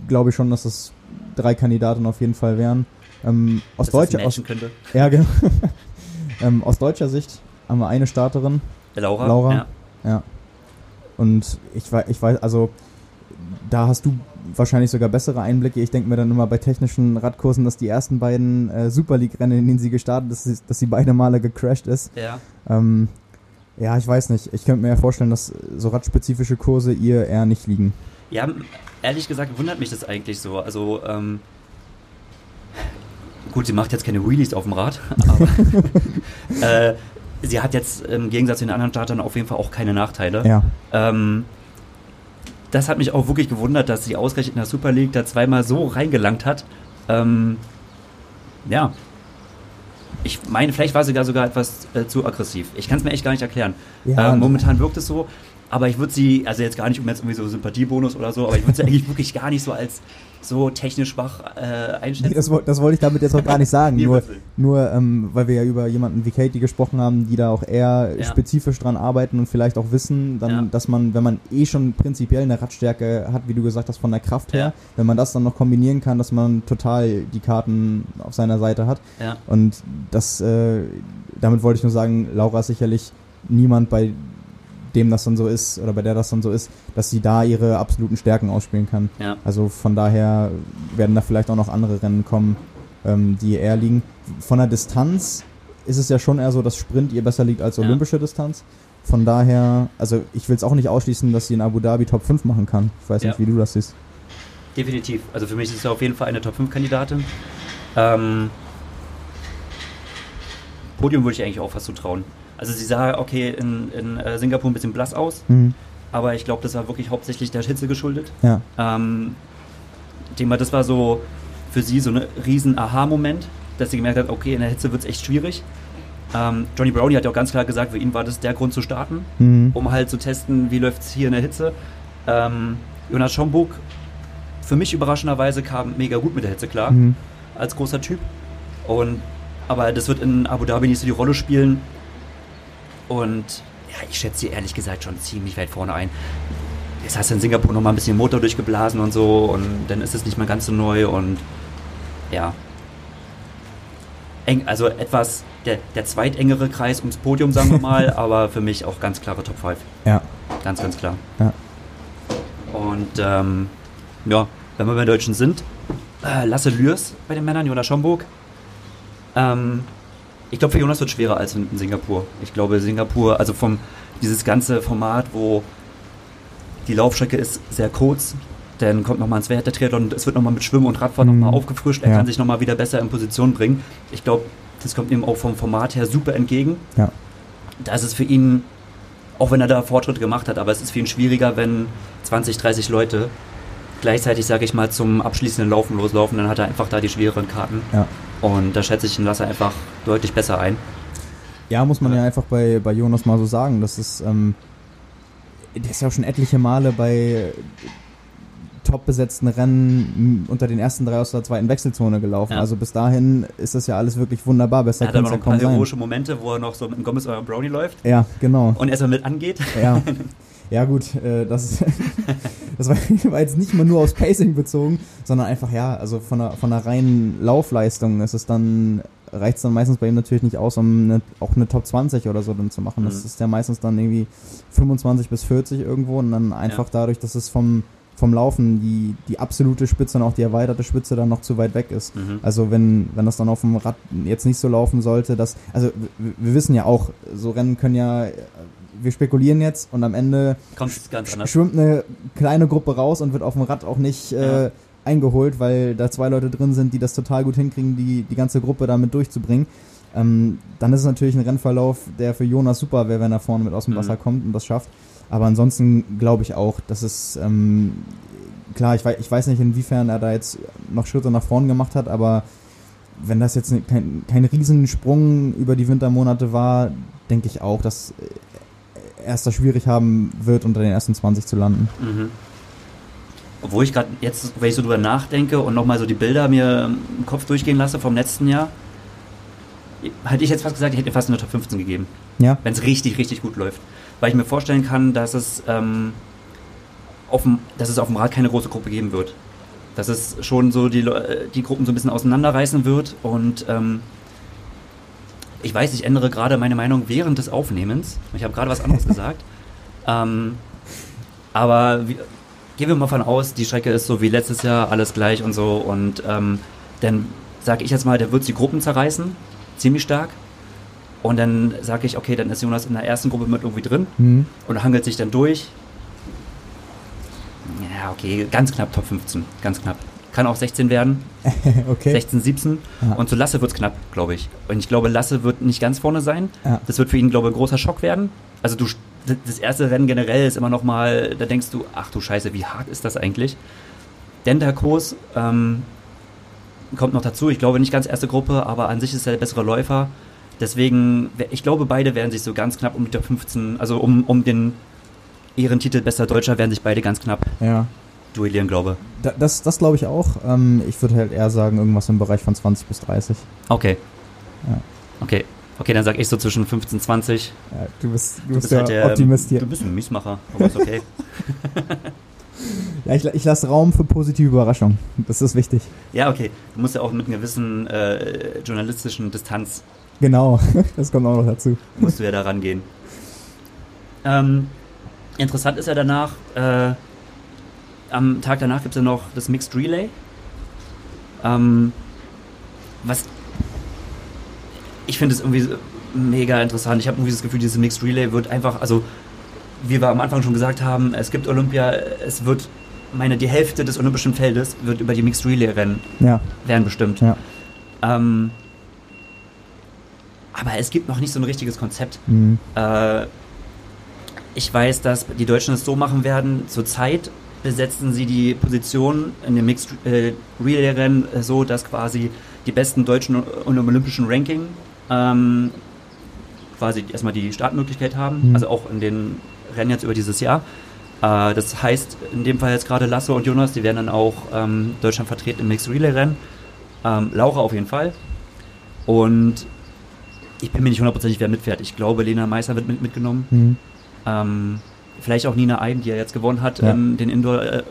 glaube ich schon, dass das drei Kandidaten auf jeden Fall wären. Ähm, aus,
dass
deutscher, aus, ja, genau. ähm, aus deutscher Sicht haben wir eine Starterin,
Laura.
Laura.
Ja.
ja. Und ich weiß, ich weiß, also da hast du wahrscheinlich sogar bessere Einblicke. Ich denke mir dann immer bei technischen Radkursen, dass die ersten beiden äh, Super League-Rennen, in denen sie gestartet ist, dass sie beide Male gecrashed ist.
ja.
Ähm, ja, ich weiß nicht. Ich könnte mir ja vorstellen, dass so radspezifische Kurse ihr eher nicht liegen.
Ja, ehrlich gesagt wundert mich das eigentlich so. Also, ähm, gut, sie macht jetzt keine Wheelies auf dem Rad, aber äh, sie hat jetzt im Gegensatz zu den anderen Startern auf jeden Fall auch keine Nachteile.
Ja.
Ähm, das hat mich auch wirklich gewundert, dass sie ausgerechnet in der Super League da zweimal so reingelangt hat. Ähm, ja. Ich meine, vielleicht war sie da sogar etwas äh, zu aggressiv. Ich kann es mir echt gar nicht erklären.
Ja,
ähm, momentan wirkt es so, aber ich würde sie, also jetzt gar nicht um jetzt irgendwie so Sympathiebonus oder so, aber ich würde sie eigentlich wirklich gar nicht so als so technisch schwach äh, einschätzen.
Nee, das, das wollte ich damit jetzt auch gar nicht sagen.
Nee,
nur, nur ähm, weil wir ja über jemanden wie Katie gesprochen haben, die da auch eher
Ja.
spezifisch dran arbeiten und vielleicht auch wissen, dann,
Ja.
dass man, wenn man eh schon prinzipiell eine Radstärke hat, wie du gesagt hast, von der Kraft her,
Ja.
wenn man das dann noch kombinieren kann, dass man total die Karten auf seiner Seite hat. Und das, äh, damit wollte ich nur sagen, Laura ist sicherlich niemand, bei dem das dann so ist oder bei der das dann so ist, dass sie da ihre absoluten Stärken ausspielen kann.
Ja.
Also von daher werden da vielleicht auch noch andere Rennen kommen, ähm, die eher liegen. Von der Distanz ist es ja schon eher so, dass Sprint ihr besser liegt als
Ja.
olympische Distanz. Von daher, also ich will es auch nicht ausschließen, dass sie in Abu Dhabi Top 5 machen kann. Ich weiß
Ja.
nicht, wie du das siehst.
Definitiv. Also für mich ist sie auf jeden Fall eine Top-5-Kandidatin. Ähm, Podium würde ich eigentlich auch fast zutrauen. Also sie sah, okay, in, in äh, Singapur ein bisschen blass aus,
Mhm.
aber ich glaube, das war wirklich hauptsächlich der Hitze geschuldet.
Ja,
Ähm, mal, das war so für sie so ein riesen Aha-Moment, dass sie gemerkt hat, okay, in der Hitze wird es echt schwierig. Ähm, Johnny Brownie hat ja auch ganz klar gesagt, für ihn war das der Grund zu starten,
mhm.
um halt zu testen, wie läuft es hier in der Hitze. Ähm, Jonas Schomburg, für mich überraschenderweise, kam mega gut mit der Hitze klar,
Mhm.
als großer Typ. Und, aber das wird in Abu Dhabi nicht so die Rolle spielen. Und ja, ich schätze sie ehrlich gesagt schon ziemlich weit vorne ein. Jetzt hast du in Singapur noch mal ein bisschen Motor durchgeblasen und so und dann ist es nicht mehr ganz so neu und ja. Eng, also etwas der, der zweitengere Kreis ums Podium, sagen wir mal, aber für mich auch ganz klare Top 5.
ja,
Ganz, ganz klar.
Ja.
Und ähm, ja, wenn wir bei Deutschen sind, äh, Lasse Lürs bei den Männern, Jonas Schomburg. Ähm, ich glaube, für Jonas wird schwerer als in, in Singapur. Ich glaube, Singapur, also vom dieses ganze Format, wo die Laufstrecke ist sehr kurz, dann kommt nochmal ins Wert der Triathlon und es wird nochmal mit Schwimmen und Radfahren
Mhm.
nochmal aufgefrischt. Er
Ja.
kann sich nochmal wieder besser in Position bringen. Ich glaube, das kommt ihm auch vom Format her super entgegen.
ja.
Da ist es für ihn, auch wenn er da Fortschritte gemacht hat, aber es ist für ihn schwieriger, wenn 20, 30 Leute gleichzeitig, sage ich mal, zum abschließenden Laufen loslaufen, dann hat er einfach da die schwereren Karten.
ja.
Und da schätze ich den Lasser einfach deutlich besser ein.
Ja, muss man ja einfach bei, bei Jonas mal so sagen. Das ist, ähm, der ist ja auch schon etliche Male bei top besetzten Rennen unter den ersten drei aus der zweiten Wechselzone gelaufen.
Ja.
Also bis dahin ist das ja alles wirklich wunderbar. Besser
Er hat aber
es
noch
ja
ein paar heroische Momente, wo er noch so mit dem Gomez oder Brownie läuft
Ja, genau.
und erstmal mit angeht.
Ja, ja gut, äh, das, das war, war jetzt nicht mal nur aufs Pacing bezogen, sondern einfach, ja, also von der, von der reinen Laufleistung ist es dann, reicht es dann meistens bei ihm natürlich nicht aus, um eine, auch eine Top 20 oder so dann zu machen. Das
Mhm.
ist ja meistens dann irgendwie 25 bis 40 irgendwo und dann einfach
Ja.
dadurch, dass es vom, vom Laufen die, die absolute Spitze und auch die erweiterte Spitze dann noch zu weit weg ist.
Mhm.
Also wenn, wenn das dann auf dem Rad jetzt nicht so laufen sollte, dass, also wir wissen ja auch, so Rennen können ja, wir spekulieren jetzt und am Ende schwimmt eine kleine Gruppe raus und wird auf dem Rad auch nicht äh,
Ja.
eingeholt, weil da zwei Leute drin sind, die das total gut hinkriegen, die, die ganze Gruppe damit durchzubringen. Ähm, dann ist es natürlich ein Rennverlauf, der für Jonas super wäre, wenn er vorne mit aus dem
Mhm.
Wasser kommt und das schafft. Aber ansonsten glaube ich auch, dass es ähm, klar, ich weiß, ich weiß nicht, inwiefern er da jetzt noch Schritte nach vorn gemacht hat, aber wenn das jetzt kein, kein Riesensprung über die Wintermonate war, denke ich auch, dass äh, er da schwierig haben wird, unter den ersten 20 zu landen.
Mhm. Obwohl ich gerade jetzt, wenn ich so drüber nachdenke und nochmal so die Bilder mir im Kopf durchgehen lasse vom letzten Jahr, hätte ich jetzt fast gesagt, ich hätte fast eine Top 15 gegeben.
Ja,
wenn es richtig, richtig gut läuft. Weil ich mir vorstellen kann, dass es, ähm, auf dem, dass es auf dem Rad keine große Gruppe geben wird. Dass es schon so die, äh, die Gruppen so ein bisschen auseinanderreißen wird. Und ähm, ich weiß, ich ändere gerade meine Meinung während des Aufnehmens. Ich habe gerade was anderes gesagt. Ähm, aber wie, gehen wir mal von aus, die Strecke ist so wie letztes Jahr, alles gleich und so. Und ähm, dann sage ich jetzt mal, der wird die Gruppen zerreißen, ziemlich stark. Und dann sage ich, okay, dann ist Jonas in der ersten Gruppe mit irgendwie drin
mhm.
und hangelt sich dann durch. ja, okay, ganz knapp Top 15. Ganz knapp. Kann auch 16 werden.
okay.
16, 17.
Ja.
Und zu Lasse wird es knapp, glaube ich. Und ich glaube, Lasse wird nicht ganz vorne sein.
Ja.
Das wird für ihn, glaube ich, ein großer Schock werden. Also du, das erste Rennen generell ist immer noch mal, da denkst du, ach du Scheiße, wie hart ist das eigentlich? Denterkurs ähm, kommt noch dazu. Ich glaube nicht ganz erste Gruppe, aber an sich ist er der bessere Läufer. Deswegen, ich glaube, beide werden sich so ganz knapp um die Top 15, also um, um den Ehrentitel bester Deutscher, werden sich beide ganz knapp
Ja.
Duellieren, glaube
Da, das das glaube ich auch. Ähm, ich würde halt eher sagen, irgendwas im Bereich von 20 bis 30.
Okay.
Ja.
Okay. Okay, dann sag ich so zwischen 15 und 20.
Ja, du bist, du
Du
bist
bist
der
halt der,
Optimist hier.
Du bist ein Miesmacher, aber ist okay.
Ja, ich, ich lasse Raum für positive Überraschungen. Das ist wichtig.
ja, okay. Du musst ja auch mit einer gewissen äh, journalistischen Distanz
Genau, das kommt auch noch dazu.
musst du ja da rangehen. Ähm, interessant ist ja danach, äh, am Tag danach gibt es ja noch das Mixed Relay. Ähm, was ich finde es irgendwie mega interessant. Ich habe irgendwie das Gefühl, dieses Mixed Relay wird einfach, also wie wir am Anfang schon gesagt haben, es gibt Olympia, es wird, meine, die Hälfte des olympischen Feldes wird über die Mixed Relay Rennen
Ja,
werden bestimmt.
ja.
Ähm, aber es gibt noch nicht so ein richtiges Konzept.
Mhm.
Äh, ich weiß, dass die Deutschen es so machen werden. Zurzeit besetzen sie die Position in dem Mixed äh, Relay Rennen äh, so, dass quasi die besten Deutschen und olympischen Ranking ähm, quasi erstmal die Startmöglichkeit haben.
Mhm.
Also auch in den Rennen jetzt über dieses Jahr. Äh, das heißt, in dem Fall jetzt gerade Lasse und Jonas, die werden dann auch ähm, Deutschland vertreten im Mixed Relay Rennen. Ähm, Laura auf jeden Fall. Und ich bin mir nicht hundertprozentig, wer mitfährt. Ich glaube, Lena Meisser wird mit, mitgenommen.
Mhm.
Vielleicht auch Nina Eim, die ja jetzt gewonnen hat,
Ja.
ähm, den Indoor äh.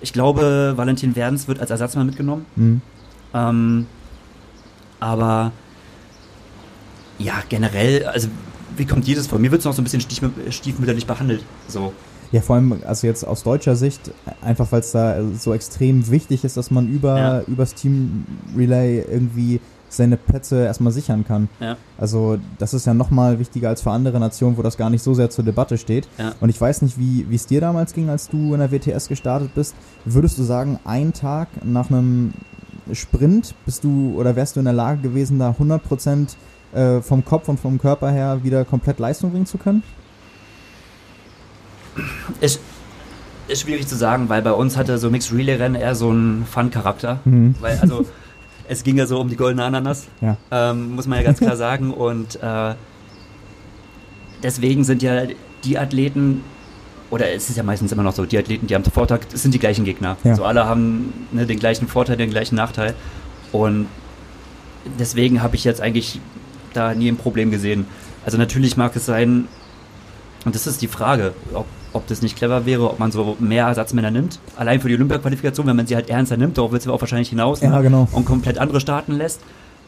Ich glaube, Valentin Werdens wird als Ersatzmann mitgenommen.
Mhm.
Ähm, aber ja, generell, also wie kommt jedes vor? Mir wird es noch so ein bisschen stiefmü- stiefmütterlich behandelt. So.
Ja, vor allem, also jetzt aus deutscher Sicht, einfach weil es da so extrem wichtig ist, dass man über
Ja.
übers Team Relay irgendwie seine Plätze erstmal sichern kann.
Ja.
Also das ist ja nochmal wichtiger als für andere Nationen, wo das gar nicht so sehr zur Debatte steht.
Ja.
Und ich weiß nicht, wie es dir damals ging, als du in der WTS gestartet bist. Würdest du sagen, ein Tag nach einem Sprint bist du oder wärst du in der Lage gewesen, da 100% äh, vom Kopf und vom Körper her wieder komplett Leistung bringen zu können?
Ist, ist schwierig zu sagen, weil bei uns hatte so Mixed Relay Rennen eher so einen Fun-Charakter.
Mhm.
Weil, also, es ging ja so um die goldene Ananas.
Ja.
ähm, muss man ja ganz klar sagen. Und äh, deswegen sind ja die Athleten, oder es ist ja meistens immer noch so, die Athleten, die am Vortag, es sind die gleichen Gegner.
Ja.
So alle haben ne, den gleichen Vorteil, den gleichen Nachteil. Und deswegen habe ich jetzt eigentlich da nie ein Problem gesehen. Also natürlich mag es sein, und das ist die Frage, ob, ob das nicht clever wäre, ob man so mehr Ersatzmänner nimmt. Allein für die Olympia-Qualifikation, wenn man sie halt ernster nimmt, darauf wird es auch wahrscheinlich hinaus.
Ja,
ne?
genau.
Und komplett andere starten lässt.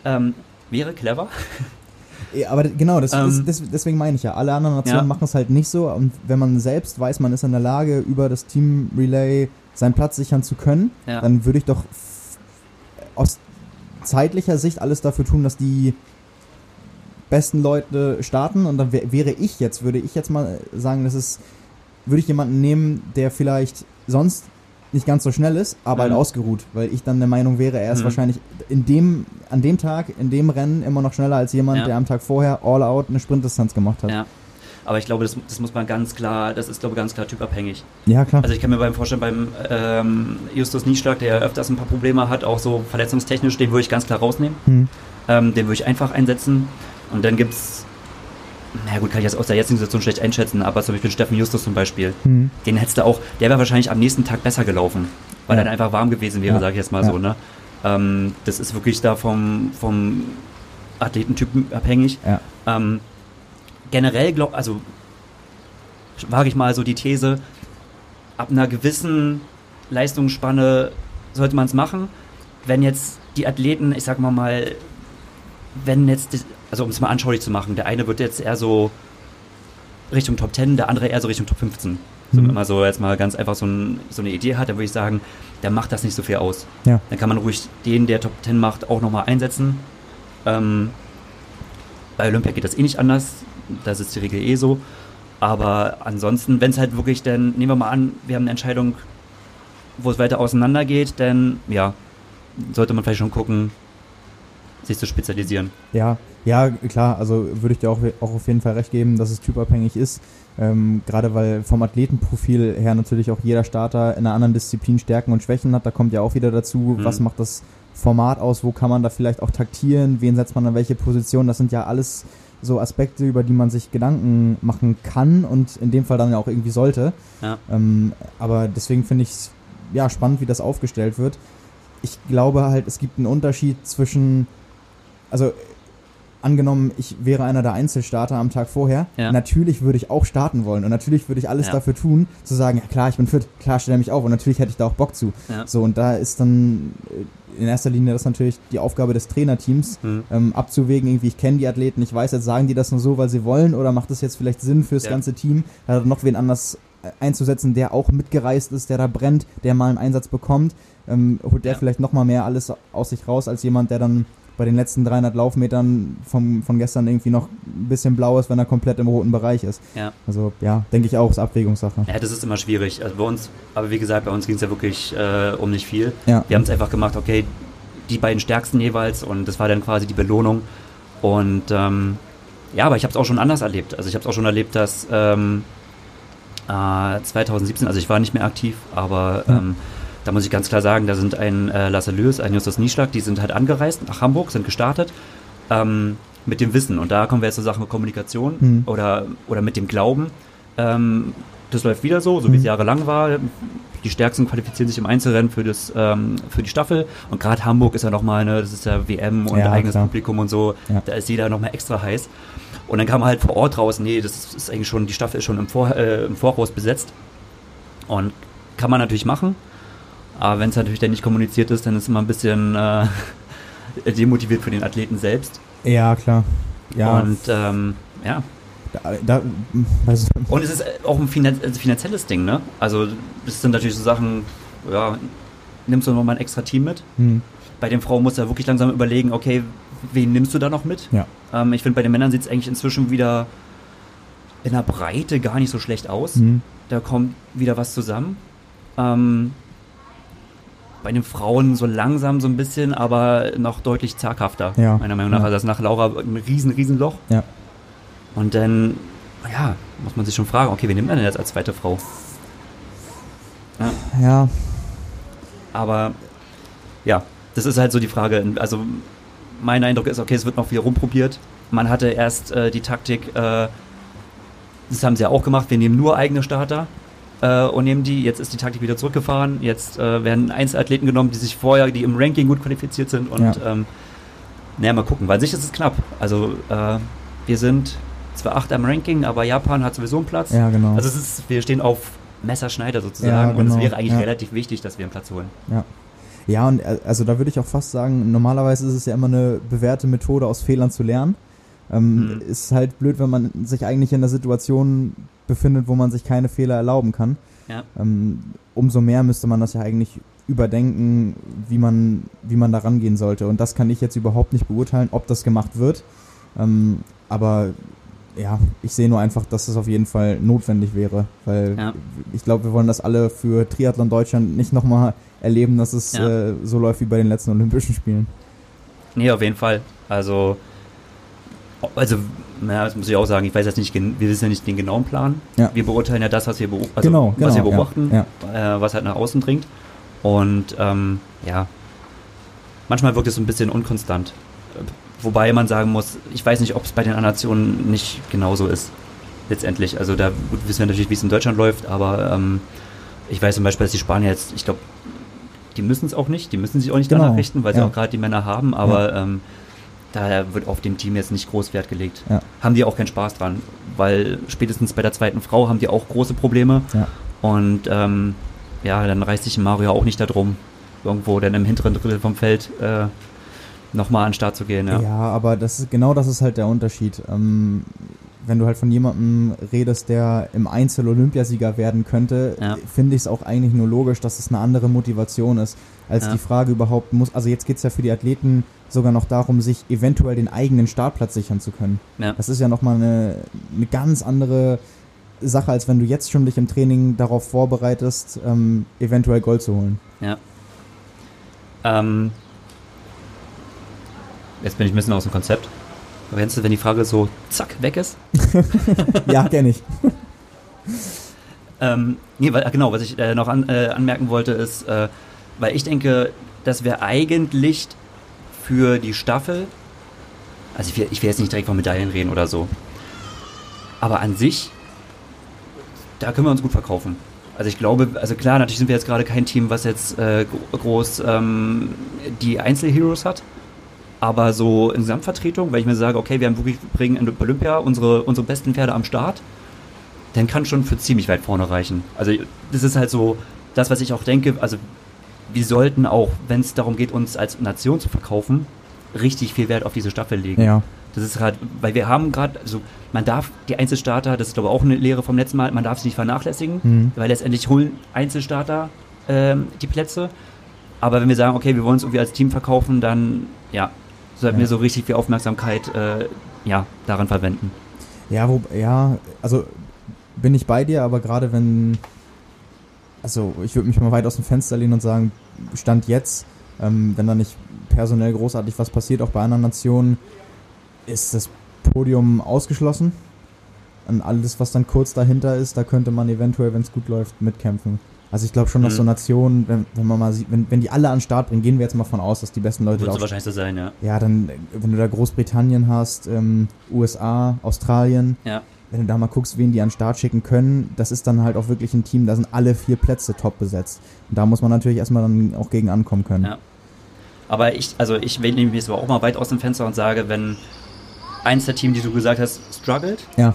Ähm, wäre clever.
Ja, aber genau, das,
Ähm,
das, deswegen meine ich ja, alle anderen Nationen
Ja.
machen es halt nicht so. Und wenn man selbst weiß, man ist in der Lage, über das Team Relay seinen Platz sichern zu können,
Ja.
dann würde ich doch aus zeitlicher Sicht alles dafür tun, dass die besten Leute starten. Und dann wär, wäre ich jetzt, würde ich jetzt mal sagen, das ist, würde ich jemanden nehmen, der vielleicht sonst nicht ganz so schnell ist, aber halt
Mhm.
ausgeruht, weil ich dann der Meinung wäre, er ist
Mhm.
wahrscheinlich in dem, an dem Tag, in dem Rennen immer noch schneller als jemand,
Ja.
der am Tag vorher all out eine Sprintdistanz gemacht hat. Ja,
Ja. Aber ich glaube, das, das muss man ganz klar, das ist, glaube ich, ganz klar typabhängig.
klar.
Also ich kann mir beim Vorstellen, beim ähm, Justus Nieschlag, der ja öfters ein paar Probleme hat, auch so verletzungstechnisch, den würde ich ganz klar rausnehmen.
Hm.
Ähm, den würde ich einfach einsetzen. Und dann gibt's, na gut, kann ich jetzt aus der jetzigen Situation schlecht einschätzen, aber zum Beispiel Steffen Justus zum Beispiel,
Hm.
den hättest du auch, der wäre wahrscheinlich am nächsten Tag besser gelaufen, weil
Ja.
er dann einfach warm gewesen wäre,
Ja.
sage ich jetzt mal
Ja.
so. Ne? Ähm, das ist wirklich da vom, vom Athletentypen abhängig.
Ja.
Ähm, generell glaub, also wage ich mal so die These, ab einer gewissen Leistungsspanne sollte man es machen. Wenn jetzt die Athleten, ich sag mal mal, wenn jetzt, also um es mal anschaulich zu machen, der eine wird jetzt eher so Richtung Top 10, der andere eher so Richtung Top 15. So,
Mhm.
wenn man so jetzt mal ganz einfach so, ein, so eine Idee hat, dann würde ich sagen, der macht das nicht so viel aus.
Ja.
Dann kann man ruhig den, der Top 10 macht, auch nochmal einsetzen. Ähm, bei Olympia geht das eh nicht anders. Da ist die Regel eh so. Aber ansonsten, wenn es halt wirklich dann, nehmen wir mal an, wir haben eine Entscheidung, wo es weiter auseinander geht, dann ja, sollte man vielleicht schon gucken, sich zu spezialisieren.
Ja, ja, klar, also würde ich dir auch, auch auf jeden Fall recht geben, dass es typabhängig ist. Ähm, Gerade weil vom Athletenprofil her natürlich auch jeder Starter in einer anderen Disziplin Stärken und Schwächen hat. Da kommt ja auch wieder dazu,
Mhm.
was macht das Format aus, wo kann man da vielleicht auch taktieren, wen setzt man an welche Position. Das sind ja alles so Aspekte, über die man sich Gedanken machen kann und in dem Fall dann ja auch irgendwie sollte.
Ja.
Ähm, aber deswegen finde ich es ja, spannend, wie das aufgestellt wird. Ich glaube halt, es gibt einen Unterschied zwischen, also angenommen, ich wäre einer der Einzelstarter am Tag vorher,
Ja.
natürlich würde ich auch starten wollen und natürlich würde ich alles
Ja.
dafür tun, zu sagen, ja klar, ich bin fit, klar, stelle mich auf und natürlich hätte ich da auch Bock zu.
Ja.
So, und da ist dann äh, in erster Linie das natürlich die Aufgabe des Trainerteams,
Hm.
ähm, abzuwägen, irgendwie, ich kenne die Athleten, ich weiß jetzt, sagen die das nur so, weil sie wollen oder macht es jetzt vielleicht Sinn fürs ganze Team, da noch wen anders äh, einzusetzen, der auch mitgereist ist, der da brennt, der mal einen Einsatz bekommt, ähm, holt der vielleicht noch mal mehr alles aus sich raus, als jemand, der dann bei den letzten 300 Laufmetern vom, von gestern irgendwie noch ein bisschen blau ist, wenn er komplett im roten Bereich ist.
Ja.
Also ja, denke ich auch, ist Abwägungssache.
Ja, das ist immer schwierig. Also bei uns, aber wie gesagt, bei uns ging es ja wirklich äh, um nicht viel.
Ja.
Wir haben es einfach gemacht, okay, die beiden stärksten jeweils und das war dann quasi die Belohnung. Und ähm, ja, aber ich habe es auch schon anders erlebt. Also ich habe es auch schon erlebt, dass ähm, äh, 2017, also ich war nicht mehr aktiv, aber
Ja.
Da muss ich ganz klar sagen, da sind ein äh, Lasse Lewis, ein Justus Nieschlag, die sind halt angereist nach Hamburg, sind gestartet ähm, mit dem Wissen. Und da kommen wir jetzt zur Sache mit Kommunikation
Mhm.
oder, oder mit dem Glauben. Ähm, das läuft wieder so, so wie es
Mhm.
jahrelang war. Die Stärksten qualifizieren sich im Einzelrennen für, das, ähm, für die Staffel. Und gerade Hamburg ist ja nochmal, ne, das ist ja WM und
Ja,
eigenes
klar.
Publikum und so.
Ja.
Da ist jeder nochmal extra heiß. Und dann kam halt vor Ort raus, nee, das ist, ist eigentlich schon, die Staffel ist schon im, vor, äh, im Voraus besetzt. Und kann man natürlich machen. Aber wenn es natürlich dann nicht kommuniziert ist, dann ist es immer ein bisschen äh, demotiviert für den Athleten selbst.
Ja, klar. Ja,
Und ähm, ja.
da, da, weiß,
Und es ist auch ein also finanzielles Ding, ne? Also das sind natürlich so Sachen, ja, nimmst du nochmal ein extra Team mit?
hm,
Bei den Frauen musst du ja wirklich langsam überlegen, okay, wen nimmst du da noch mit?
ja.
Ähm, ich finde, bei den Männern sieht es eigentlich inzwischen wieder in der Breite gar nicht so schlecht aus.
Hm.
Da kommt wieder was zusammen. Ähm, bei den Frauen so langsam so ein bisschen, aber noch deutlich zaghafter,
Ja.
meiner Meinung nach.
Ja.
Also das ist nach Laura ein riesen, riesen Loch.
Ja.
Und dann, ja, muss man sich schon fragen, okay, wen nimmt man denn jetzt als zweite Frau? Ja,
Ja,
aber ja, das ist halt so die Frage. Also mein Eindruck ist, okay, es wird noch viel rumprobiert. Man hatte erst äh, die Taktik, äh, das haben sie ja auch gemacht, wir nehmen nur eigene Starter äh, und nehmen die. Jetzt ist die Taktik wieder zurückgefahren. Jetzt äh, werden Einzelathleten genommen, die sich vorher, die im Ranking gut qualifiziert sind. Und
Ja.
ähm, naja, mal gucken, weil sich ist es knapp. Also äh, wir sind zwar acht am Ranking, aber Japan hat sowieso einen Platz.
ja, genau.
Also es ist, wir stehen auf Messerschneider sozusagen
Ja,
und es
genau,
wäre eigentlich
ja.
relativ wichtig, dass wir einen Platz holen.
Ja. Ja, und äh, also da würde ich auch fast sagen, normalerweise ist es ja immer eine bewährte Methode, aus Fehlern zu lernen. Ähm,
Mhm.
Ist halt blöd, wenn man sich eigentlich in einer Situation befindet, wo man sich keine Fehler erlauben kann.
Ja.
Ähm, umso mehr müsste man das ja eigentlich überdenken, wie man, wie man da rangehen sollte. Und das kann ich jetzt überhaupt nicht beurteilen, ob das gemacht wird. Ähm, aber ja, ich sehe nur einfach, dass es auf jeden Fall notwendig wäre, weil
Ja.
ich glaube, wir wollen das alle für Triathlon Deutschland nicht nochmal erleben, dass es
Ja.
äh, so läuft wie bei den letzten Olympischen Spielen.
Nee, auf jeden Fall. Also, also, na, das muss ich auch sagen, ich weiß jetzt nicht, wir wissen ja nicht den genauen Plan.
Ja.
Wir beurteilen ja das, was wir, also,
Genau,
was wir
genau, ja,
beobachten, Äh, was halt nach außen dringt. Und ähm, ja, manchmal wirkt es so ein bisschen unkonstant. Wobei man sagen muss, ich weiß nicht, ob es bei den anderen Nationen nicht genauso ist. Letztendlich. Also da wissen wir natürlich, wie es in Deutschland läuft, aber ähm, ich weiß zum Beispiel, dass die Spanier jetzt, ich glaube, die müssen es auch nicht, die müssen sich auch nicht
Genau,
danach richten, weil sie
ja.
auch gerade die Männer haben, aber ähm, da wird auf dem Team jetzt nicht groß Wert gelegt.
Ja.
Haben die auch keinen Spaß dran, weil spätestens bei der zweiten Frau haben die auch große Probleme
Ja.
und ähm, ja, dann reißt sich Mario auch nicht darum, irgendwo dann im hinteren Drittel vom Feld äh, nochmal an den Start zu gehen.
Ja,
Ja.
aber das ist, genau das ist halt der Unterschied. Ähm, wenn du halt von jemandem redest, der im Einzel Olympiasieger werden könnte,
Ja.
finde ich es auch eigentlich nur logisch, dass es eine andere Motivation ist, als
Ja.
die Frage überhaupt muss. Also jetzt geht es ja für die Athleten sogar noch darum, sich eventuell den eigenen Startplatz sichern zu können.
Ja.
Das ist ja nochmal eine, eine ganz andere Sache, als wenn du jetzt schon dich im Training darauf vorbereitest, ähm, eventuell Gold zu holen.
Ja. Ähm, jetzt bin ich ein bisschen aus dem Konzept. Aber kennst du, wenn die Frage so zack weg ist?
ja, kenne ich.
Ähm, nee, weil, genau, was ich äh, noch an, äh, anmerken wollte, ist, äh, weil ich denke, dass wir eigentlich für die Staffel, also ich will, ich will jetzt nicht direkt von Medaillen reden oder so, aber an sich, da können wir uns gut verkaufen. Also ich glaube, also klar, natürlich sind wir jetzt gerade kein Team, was jetzt äh, gro- groß ähm, die Einzelheroes hat, aber so in Gesamtvertretung, weil ich mir sage, okay, wir haben wirklich wir bringen in Olympia unsere, unsere besten Pferde am Start, dann kann schon für ziemlich weit vorne reichen. Also das ist halt so das, was ich auch denke, also wir sollten auch, wenn es darum geht, uns als Nation zu verkaufen, richtig viel Wert auf diese Staffel legen.
Ja.
Das ist halt, weil wir haben gerade, also man darf die Einzelstarter, das ist glaube ich auch eine Lehre vom letzten Mal, man darf sie nicht vernachlässigen,
Mhm.
weil letztendlich holen Einzelstarter ähm, die Plätze. Aber wenn wir sagen, okay, wir wollen uns irgendwie als Team verkaufen, dann ja, sollten
Ja.
wir so richtig viel Aufmerksamkeit äh, ja, daran verwenden.
Ja, wo, ja, also bin ich bei dir, aber gerade wenn, also ich würde mich mal weit aus dem Fenster lehnen und sagen, Stand jetzt, ähm, wenn da nicht personell großartig was passiert, auch bei anderen Nationen, ist das Podium ausgeschlossen. Und alles, was dann kurz dahinter ist, da könnte man eventuell, wenn es gut läuft, mitkämpfen. Also ich glaube schon, dass
Mhm.
so Nationen, wenn, wenn man mal sieht, wenn, wenn die alle an den Start bringen, gehen wir jetzt mal von aus, dass die besten Leute
Wird
da
so wahrscheinlich so sein, ja.
ja, dann, wenn du da Großbritannien hast, ähm, USA, Australien,
Ja.
wenn du da mal guckst, wen die an den Start schicken können, das ist dann halt auch wirklich ein Team, da sind alle vier Plätze top besetzt. Und da muss man natürlich erstmal dann auch gegen ankommen können.
Ja. Aber ich, also ich nehme mich aber auch mal weit aus dem Fenster und sage, wenn eins der Team, die du gesagt hast, struggelt,
Ja.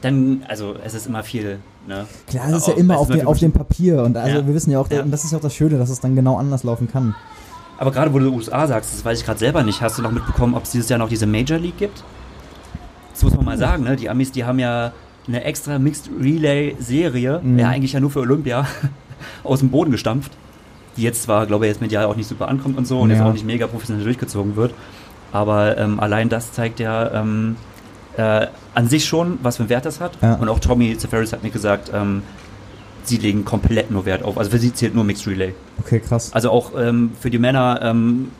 dann, also es ist immer viel, ne?
Klar, es ist ja immer auf, dem, auf dem Papier und also
Ja.
wir wissen ja auch,
Ja.
und das ist ja auch das Schöne, dass es dann genau anders laufen kann.
Aber gerade wo du USA sagst, das weiß ich gerade selber nicht, hast du noch mitbekommen, ob es dieses Jahr noch diese Major League gibt? Das muss man mal sagen, ne? Die Amis, die haben ja eine extra Mixed Relay Serie,
Mhm.
ja eigentlich ja nur für Olympia, aus dem Boden gestampft. Die jetzt zwar, glaube ich, jetzt medial auch nicht super ankommt und so und jetzt
Ja.
auch nicht mega professionell durchgezogen wird. Aber ähm, allein das zeigt ja ähm, äh, an sich schon, was für einen Wert das hat.
Ja.
Und auch Tommy Zafaris hat mir gesagt, ähm, sie legen komplett nur Wert auf. Also für sie zählt nur Mixed Relay.
Okay, krass.
Also auch ähm, für die Männer, ähm,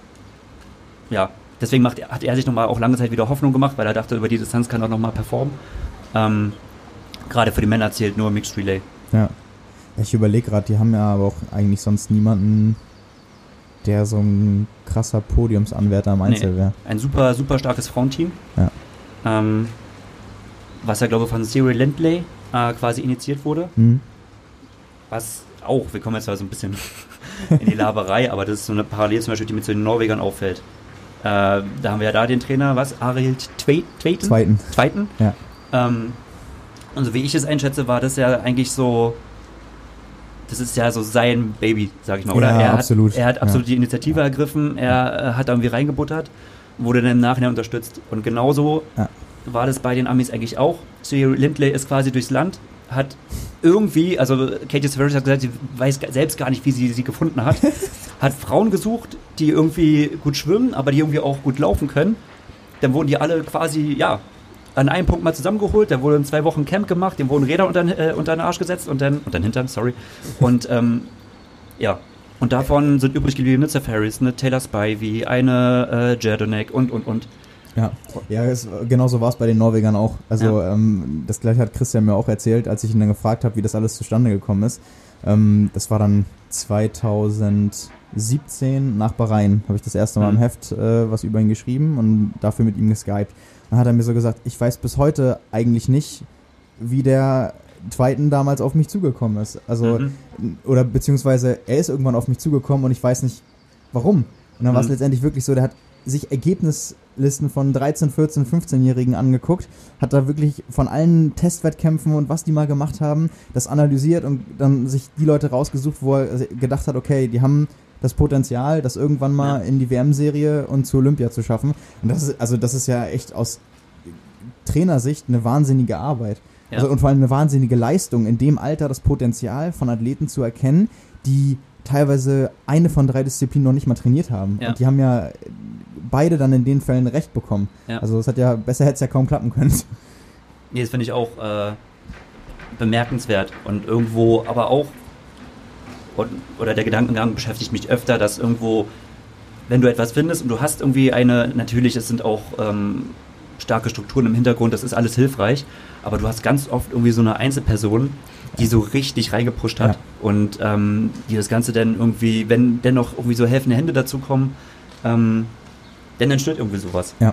ja, deswegen macht, hat er sich nochmal auch lange Zeit wieder Hoffnung gemacht, weil er dachte, über die Distanz kann er nochmal performen. Ähm, Gerade für die Männer zählt nur Mixed Relay.
Ja. Ich überlege gerade, die haben ja aber auch eigentlich sonst niemanden, der so ein krasser Podiumsanwärter im Einzel wäre.
Ein super, super starkes Frauenteam.
Ja.
Ähm, was ja, glaube ich, von Cyril Lindley äh, quasi initiiert wurde.
Hm?
Was auch, wir kommen jetzt zwar so ein bisschen in die Laberei, aber das ist so eine Parallele zum Beispiel, die mir zu den Norwegern auffällt. Äh, da haben wir ja da den Trainer, was? Arild Tveit- Tveiten?
Zweiten.
Zweiten.
Ja.
Ähm, und so wie ich es einschätze, war das ja eigentlich so, das ist ja so sein Baby, sag ich mal, oder?
Ja,
er
absolut.
Hat, er hat
Ja.
absolut die Initiative ergriffen, er äh, hat irgendwie reingebuttert, wurde dann im Nachhinein unterstützt. Und genauso
Ja.
war das bei den Amis eigentlich auch. Cyril Lindley ist quasi durchs Land, hat irgendwie, also Katie Severus hat gesagt, sie weiß selbst gar nicht, wie sie sie gefunden hat, hat Frauen gesucht, die irgendwie gut schwimmen, aber die irgendwie auch gut laufen können. Dann wurden die alle quasi, ja, an einem Punkt mal zusammengeholt, da wurde in zwei Wochen Camp gemacht, dem wurden Räder unter, den- äh, unter den Arsch gesetzt und dann, unter den Hintern, sorry. Und ähm, ja, und davon sind übrig geblieben eine Safaris, eine Taylor Spivey, eine äh, Jerdonek und, und, und.
Ja, ja es, genauso war es bei den Norwegern auch. Also ähm, das gleiche hat Christian mir auch erzählt, als ich ihn dann gefragt habe, wie das alles zustande gekommen ist. Ähm, das war dann 2017 nach Bahrain, habe ich das erste Mal
Mhm.
im Heft äh, was über ihn geschrieben und dafür mit ihm geskypt. Dann hat er mir so gesagt, ich weiß bis heute eigentlich nicht, wie der Zweiten damals auf mich zugekommen ist. Also,
Mhm.
oder beziehungsweise er ist irgendwann auf mich zugekommen und ich weiß nicht warum. Und dann war es
Mhm.
letztendlich wirklich so, der hat sich Ergebnislisten von 13, 14, 15-Jährigen angeguckt, hat da wirklich von allen Testwettkämpfen und was die mal gemacht haben, das analysiert und dann sich die Leute rausgesucht, wo er gedacht hat, okay, die haben das Potenzial, das irgendwann mal
Ja.
in die WM-Serie und zu Olympia zu schaffen. Und das ist, also das ist ja echt aus Trainersicht eine wahnsinnige Arbeit.
Ja.
Also, und vor allem eine wahnsinnige Leistung, in dem Alter das Potenzial von Athleten zu erkennen, die teilweise eine von drei Disziplinen noch nicht mal trainiert haben.
Ja.
Und die haben ja beide dann in den Fällen recht bekommen.
Ja.
Also es hat ja, besser hätte es ja kaum klappen können.
Nee, das finde ich auch, äh, bemerkenswert und irgendwo aber auch, und, oder der Gedankengang beschäftigt mich öfter, dass irgendwo, wenn du etwas findest und du hast irgendwie eine, natürlich, es sind auch ähm, starke Strukturen im Hintergrund, das ist alles hilfreich, aber du hast ganz oft irgendwie so eine Einzelperson, die so richtig reingepusht hat
Ja.
und ähm, die das Ganze dann irgendwie, wenn dennoch irgendwie so helfende Hände dazukommen, ähm, dann entsteht irgendwie sowas.
Ja.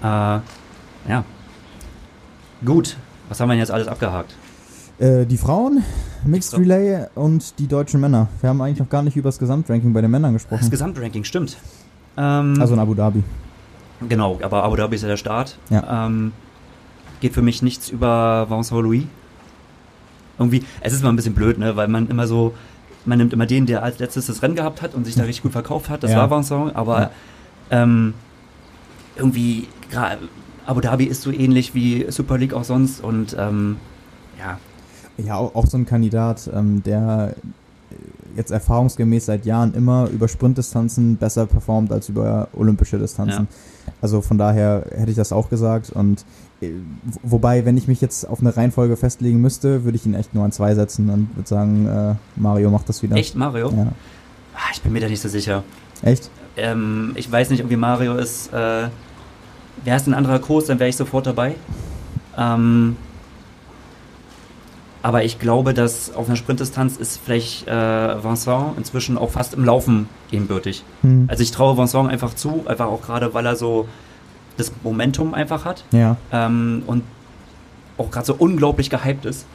Ja. Äh, ja. Gut, was haben wir denn jetzt alles abgehakt?
Äh, die Frauen, Mixed. Relay und die deutschen Männer. Wir haben eigentlich noch gar nicht über das Gesamtranking bei den Männern
Das
gesprochen.
Gesamtranking stimmt. Ähm,
Also in Abu Dhabi.
Genau, aber Abu Dhabi ist ja der Start.
Ja.
Ähm, geht für mich nichts über Vincent Louis. Irgendwie, es ist immer ein bisschen blöd, ne, weil man immer so, man nimmt immer den, der als letztes das Rennen gehabt hat und sich da richtig gut verkauft hat. Das
Ja.
war Vincent, aber
Ja.
ähm, irgendwie, Abu Dhabi ist so ähnlich wie Super League auch sonst und ähm, ja,
Ja, auch, auch so ein Kandidat, ähm, der jetzt erfahrungsgemäß seit Jahren immer über Sprintdistanzen besser performt als über olympische Distanzen. Also von daher hätte ich das auch gesagt. Und äh, wo- wobei, wenn ich mich jetzt auf eine Reihenfolge festlegen müsste, würde ich ihn echt nur an zwei setzen und würde sagen, äh, Mario macht das wieder.
echt Mario?
Ja.
Ah, ich bin mir da nicht so sicher.
Echt?
Ähm, ich weiß nicht, irgendwie Mario ist. Äh, Wäre es ein anderer Kurs, dann wäre ich sofort dabei. Ähm, aber ich glaube, dass auf einer Sprintdistanz ist vielleicht äh, Vincent inzwischen auch fast im Laufen ebenbürtig.
Hm.
Also ich traue Vincent einfach zu, einfach auch gerade, weil er so das Momentum einfach hat
Ja.
ähm, und auch gerade so unglaublich gehypt ist.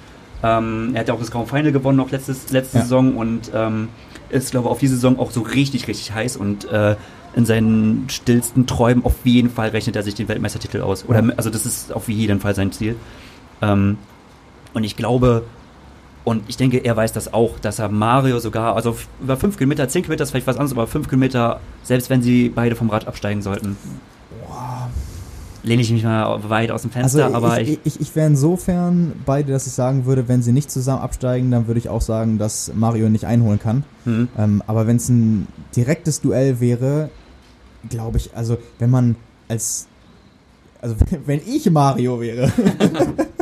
Ähm, er hat ja auch das Grand Final gewonnen noch letztes, letzte
Ja.
Saison und ähm, ist, glaube ich, auf diese Saison auch so richtig, richtig heiß und äh, in seinen stillsten Träumen auf jeden Fall rechnet er sich den Weltmeistertitel aus. Oder also das ist auf jeden Fall sein Ziel. Ähm, und ich glaube, und ich denke, er weiß das auch, dass er Mario sogar, also über 5 Kilometer, 10 Kilometer ist vielleicht was anderes, aber 5 Kilometer, selbst wenn sie beide vom Rad absteigen sollten, lehne ich mich mal weit aus dem
Also
Fenster, aber
ich,
ich,
ich, ich wäre insofern bei dir, dass ich sagen würde, wenn sie nicht zusammen absteigen, dann würde ich auch sagen, dass Mario nicht einholen kann.
hm,
Ähm, aber wenn es ein direktes Duell wäre, glaube ich, also wenn man als, also wenn ich Mario wäre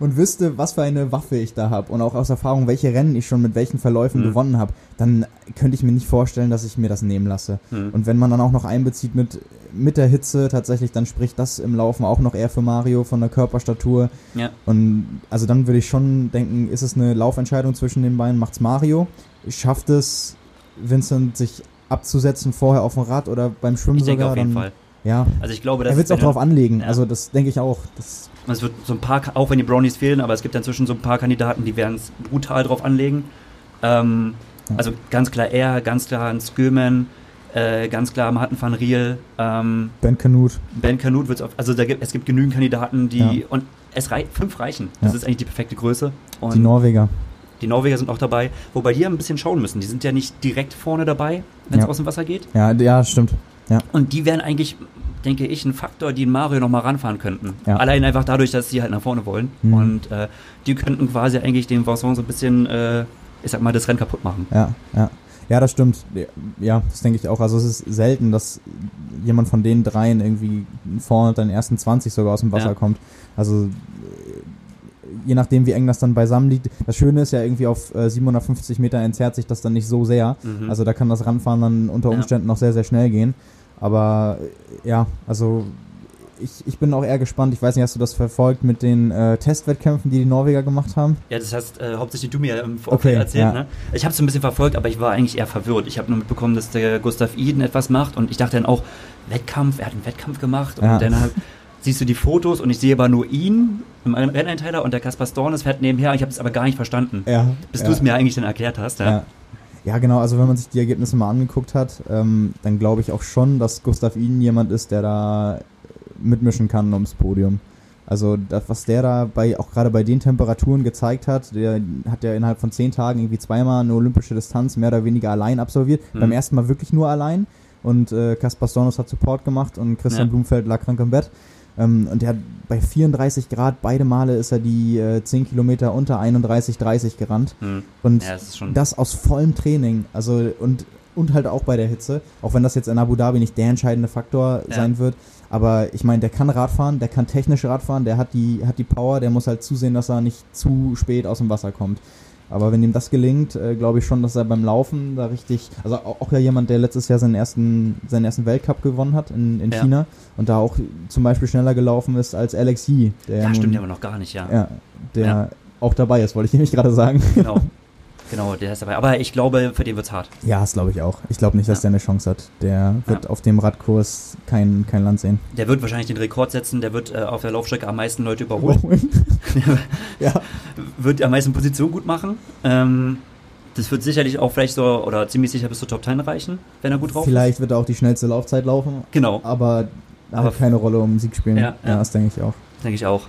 und wüsste, was für eine Waffe ich da habe und auch aus Erfahrung, welche Rennen ich schon mit welchen Verläufen
Mhm.
gewonnen habe, dann könnte ich mir nicht vorstellen, dass ich mir das nehmen lasse.
hm.
Und wenn man dann auch noch einbezieht mit, mit der Hitze, tatsächlich, dann spricht das im Laufen auch noch eher für Mario von der Körperstatur.
ja.
Und also dann würde ich schon denken, ist es eine Laufentscheidung zwischen den beiden? Macht's Mario? Schafft es Vincent sich abzusetzen vorher auf dem Rad oder beim Schwimmen
Ich denke
sogar?
auf jeden
dann,
Fall.
Ja,
Also ich glaube, dass
er wird es auch drauf anlegen.
Ja.
Also das denke ich auch. Das,
Es wird so ein paar, auch wenn die Brownies fehlen, aber es gibt inzwischen so ein paar Kandidaten, die werden es brutal drauf anlegen. Ähm,
Ja.
Also ganz klar er, ganz klar ein Skillman, äh, ganz klar Martin van Riel, ähm,
ben Kanut.
Ben Canute wird es also da gibt, es gibt genügend Kandidaten, die
Ja.
und es reicht fünf reichen. Das ist eigentlich die perfekte Größe. Und
Die Norweger.
die Norweger sind auch dabei, wobei die ein bisschen schauen müssen. Die sind ja nicht direkt vorne dabei, wenn es aus dem Wasser geht.
Ja, ja, stimmt. Ja.
Und die wären eigentlich, denke ich, ein Faktor, die in Mario nochmal ranfahren könnten.
Ja.
Allein einfach dadurch, dass sie halt nach vorne wollen.
Mhm.
Und äh, die könnten quasi eigentlich den Vincent so ein bisschen, äh, ich sag mal, das Rennen kaputt machen.
Ja, ja. Ja, das stimmt. Ja, das denke ich auch. Also es ist selten, dass jemand von den dreien irgendwie vorne den ersten 20 sogar aus dem Wasser
Ja.
kommt. Also je nachdem, wie eng das dann beisammen liegt. Das Schöne ist ja irgendwie auf äh, 750 Meter entzerrt sich das dann nicht so sehr.
Mhm.
Also da kann das Ranfahren dann unter
Ja.
Umständen noch sehr, sehr schnell gehen. Aber äh, ja, also ich, ich bin auch eher gespannt. Ich weiß nicht, hast du das verfolgt mit den äh, Testwettkämpfen, die die Norweger gemacht haben?
ja, das hast äh, hauptsächlich du mir im Vorfeld
Okay,
erzählt.
ja.
Ne? Ich habe es ein bisschen verfolgt, aber ich war eigentlich eher verwirrt. Ich habe nur mitbekommen, dass der Gustav Iden etwas macht und ich dachte dann auch, Wettkampf, er hat einen Wettkampf gemacht und
Ja.
dann halt, siehst du die Fotos und ich sehe aber nur ihn im Renneinteiler und der Kaspar Stornes fährt nebenher. Ich habe es aber gar nicht verstanden.
Ja.
Bis
ja.
du es mir eigentlich dann erklärt hast. Ja.
Ja. ja, genau. Also wenn man sich die Ergebnisse mal angeguckt hat, ähm, dann glaube ich auch schon, dass Gustav Iden jemand ist, der da mitmischen kann ums Podium. Also das, was der da bei auch gerade bei den Temperaturen gezeigt hat, der hat ja innerhalb von zehn Tagen irgendwie zweimal eine olympische Distanz mehr oder weniger allein absolviert.
Mhm.
Beim ersten Mal wirklich nur allein und äh, Kaspar Stornos hat Support gemacht und Christian
Ja.
Blumfeld lag krank im Bett. Ähm, und der hat bei 34 Grad beide Male ist er die äh, 10 Kilometer unter 31, 30 gerannt.
Hm.
Und
ja, das
das aus vollem Training. Also, und und halt auch bei der Hitze. Auch wenn das jetzt in Abu Dhabi nicht der entscheidende Faktor
Ja.
sein wird. Aber ich meine, der kann Radfahren, der kann technisch Radfahren, der hat die, hat die Power, der muss halt zusehen, dass er nicht zu spät aus dem Wasser kommt. Aber wenn ihm das gelingt, äh, glaube ich schon, dass er beim Laufen da richtig, also auch, ja jemand, der letztes Jahr seinen ersten, seinen ersten Weltcup gewonnen hat in, in
Ja.
China und da auch zum Beispiel schneller gelaufen ist als Alex Yee, der
Ja,
nun-
stimmt ja aber noch gar nicht, ja.
ja, der
Ja.
auch dabei ist, wollte ich nämlich gerade sagen.
Genau. Genau, der ist dabei. Aber ich glaube, für den wird's hart.
Ja, das glaube ich auch. Ich glaube nicht, dass
Ja.
der eine Chance hat. Der wird
Ja.
auf dem Radkurs kein, kein Land sehen.
Der wird wahrscheinlich den Rekord setzen, der wird äh, auf der Laufstrecke am meisten Leute überholen,
ja,
wird am meisten Position gut machen. Ähm, das wird sicherlich auch vielleicht so, oder ziemlich sicher bis zur Top 10 reichen, wenn er gut drauf
vielleicht wird er auch die schnellste Laufzeit laufen,
ist. Genau,
aber
Aber-
hat keine Rolle um Sieg spielen.
Ja, ja.
das denke ich auch.
denke ich auch.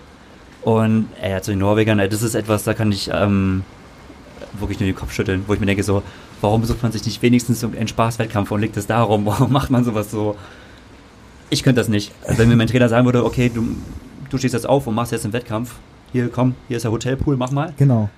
Und äh, zu den Norwegern, das ist etwas, da kann ich ähm, wirklich nur den Kopf schütteln, wo ich mir denke so, warum besucht man sich nicht wenigstens einen Spaßwettkampf und liegt es darum, warum macht man sowas so? Ich könnte das nicht. Also wenn mir mein Trainer sagen würde, okay, du, du stehst jetzt auf und machst jetzt einen Wettkampf, hier komm, hier ist der Hotelpool, mach mal.
Genau.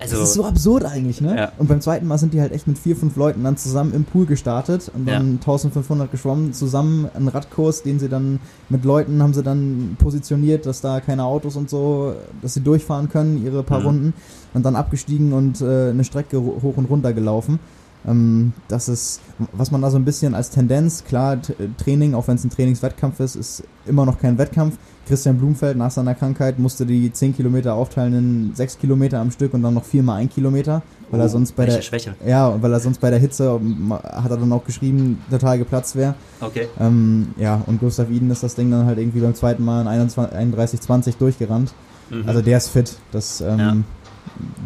Also,
das ist so absurd eigentlich, ne?
Ja.
Und beim zweiten Mal sind die halt echt mit vier, fünf Leuten dann zusammen im Pool gestartet und dann
Ja.
1500 geschwommen, zusammen einen Radkurs, den sie dann mit Leuten haben sie dann positioniert, dass da keine Autos und so, dass sie durchfahren können, ihre paar
Mhm.
Runden und dann abgestiegen und äh, eine Strecke ho- hoch und runter gelaufen. Ähm, das ist, was man da so ein bisschen als Tendenz, klar, Training, auch wenn es ein Trainingswettkampf ist, ist immer noch kein Wettkampf. Christian Blumfeld nach seiner Krankheit musste die 10 Kilometer aufteilen in 6 Kilometer am Stück und dann noch viermal ein Kilometer, weil er
Oh,
sonst bei der
Schwäche.
ja, weil er sonst bei der Hitze ähm, hat er dann auch geschrieben, total geplatzt wäre.
Okay.
Ähm, ja, und Gustav Iden ist das Ding dann halt irgendwie beim zweiten Mal in 21 31,20 durchgerannt.
Mhm.
Also der ist fit. Das ähm,
Ja.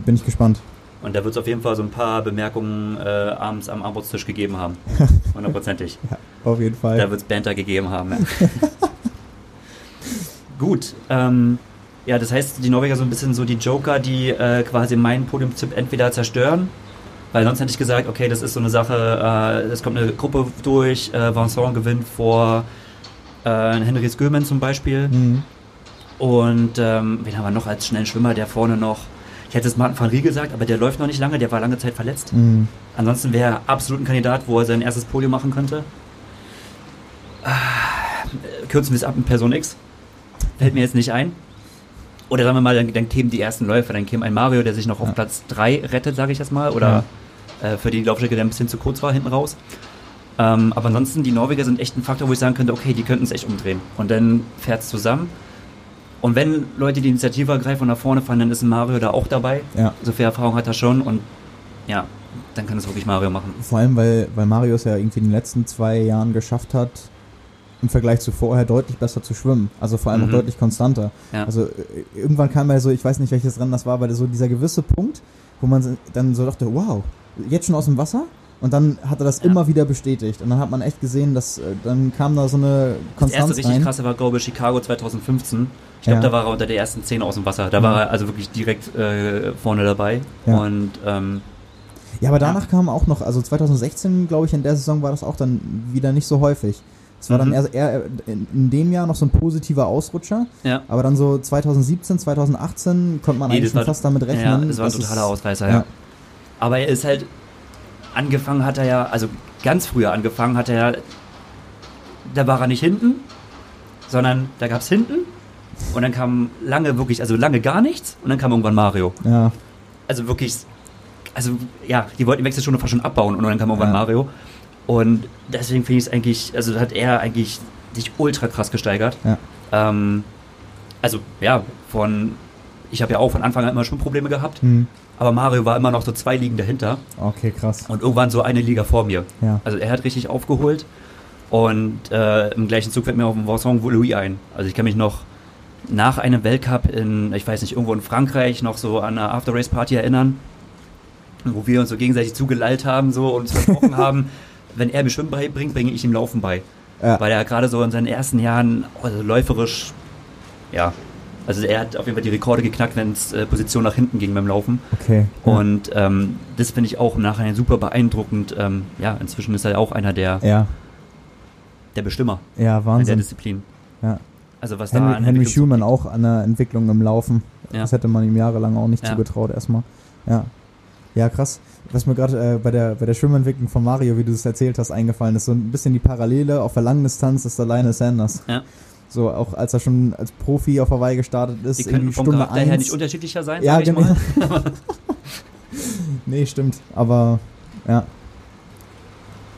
bin ich gespannt.
Und da wird es auf jeden Fall so ein paar Bemerkungen äh, abends am Armutstisch gegeben haben. Hundertprozentig.
Auf jeden Fall.
Da wird es Banter gegeben haben. Ja. Gut. Ähm, ja, das heißt, die Norweger so ein bisschen so die Joker, die äh, quasi meinen Podiumtipp entweder zerstören, weil sonst hätte ich gesagt, okay, das ist so eine Sache, äh, es kommt eine Gruppe durch, äh, Vincent gewinnt vor äh, Henry Skömen zum Beispiel.
Mhm.
Und ähm, wen haben wir noch als schnellen Schwimmer, der vorne noch, ich hätte es Martin van Rie gesagt, aber der läuft noch nicht lange, der war lange Zeit verletzt.
Mhm.
Ansonsten wäre er absolut ein Kandidat, wo er sein erstes Podium machen könnte. Ah, kürzen wir es ab mit Person X. Fällt mir jetzt nicht ein. Oder sagen wir mal, dann, dann kämen die ersten Läufer, dann käme ein Mario, der sich noch auf
Ja.
Platz 3 rettet, sage ich jetzt mal, oder äh, für die Laufstrecke, der ein bisschen zu kurz war hinten raus. Ähm, aber ansonsten, die Norweger sind echt ein Faktor, wo ich sagen könnte, okay, die könnten es echt umdrehen. Und dann fährt es zusammen. Und wenn Leute die Initiative ergreifen und nach vorne fahren, dann ist Mario da auch dabei.
Ja.
So viel Erfahrung hat er schon und ja, dann kann es wirklich Mario machen.
Vor allem, weil, weil Mario es ja irgendwie in den letzten zwei Jahren geschafft hat, im Vergleich zu vorher deutlich besser zu schwimmen. Also vor allem
Mhm.
auch deutlich konstanter.
Ja.
Also äh, irgendwann kam ja so, ich weiß nicht welches Rennen das war, aber so dieser gewisse Punkt, wo man dann so dachte, wow, jetzt schon aus dem Wasser? Und dann hat er das
Ja.
immer wieder bestätigt. Und dann hat man echt gesehen, dass äh, dann kam da so eine
Das erste
Konstanz
richtig
rein.
krasse war, glaube ich, Chicago 2015. Ich glaube,
Ja.
da war er unter der ersten zehn aus dem Wasser. Da war er also wirklich direkt äh, vorne dabei.
Ja.
Und ähm,
Ja, aber danach kam auch noch, also 2016, glaube ich, in der Saison war das auch dann wieder nicht so häufig. Es war
Mhm.
dann eher, eher in, dem Jahr noch so ein positiver Ausrutscher,
ja,
aber dann so 2017, 2018 konnte man
Nee,
eigentlich schon
war-
fast damit
ja,
rechnen.
das war ein totaler
es-
Ausreißer, ja.
ja.
Aber er ist halt, angefangen hat er ja, also ganz früher angefangen hat er ja, da war er nicht hinten, sondern da gab es hinten und dann kam lange wirklich, also lange gar nichts und dann kam irgendwann Mario.
Ja,
also wirklich, also ja, die wollten die Wechselstunde fast schon abbauen und dann kam irgendwann
Ja.
Mario. Und deswegen finde ich es eigentlich, also hat er eigentlich sich ultra krass gesteigert.
Ja.
Ähm, also ja, von, ich habe ja auch von Anfang an immer Schwimmprobleme gehabt,
hm.
aber Mario war immer noch so zwei Ligen dahinter
okay, krass.
und irgendwann so eine Liga vor mir.
Ja,
Also er hat richtig aufgeholt und äh, im gleichen Zug fällt mir auf den Vincent Louis ein. Also ich kann mich noch nach einem Weltcup in, ich weiß nicht, irgendwo in Frankreich noch so an eine After-Race-Party erinnern, wo wir uns so gegenseitig zugelallt haben so und uns versprochen haben, wenn er mir Schwimmen beibringt, bringe ich ihm Laufen bei.
ja.
Weil er gerade so in seinen ersten Jahren also läuferisch, ja, also er hat auf jeden Fall die Rekorde geknackt, wenn es äh, Position nach hinten ging beim Laufen.
okay. Ja.
Und ähm, das finde ich auch im Nachhinein super beeindruckend. Ähm, ja, inzwischen ist er auch einer der,
ja,
der Bestimmer
ja,
in der
Wahnsinn.
Disziplin.
Ja.
Also was da
Henry,
an
Henry Schumann auch an der Entwicklung im Laufen.
Ja.
Das hätte man ihm jahrelang auch nicht
Ja.
zugetraut erstmal. Ja. Ja, krass. was mir gerade äh, bei, der, bei der Schwimmentwicklung von Mario, wie du es erzählt hast, eingefallen ist, so ein bisschen die Parallele auf der langen Distanz ist der Lionel Sanders.
Ja.
So, auch als er schon als Profi auf Hawaii gestartet ist,
Die könnten vom
Stunde
her
eins.
nicht unterschiedlicher sein,
Ja,
ich
genau. nee, stimmt. Aber ja,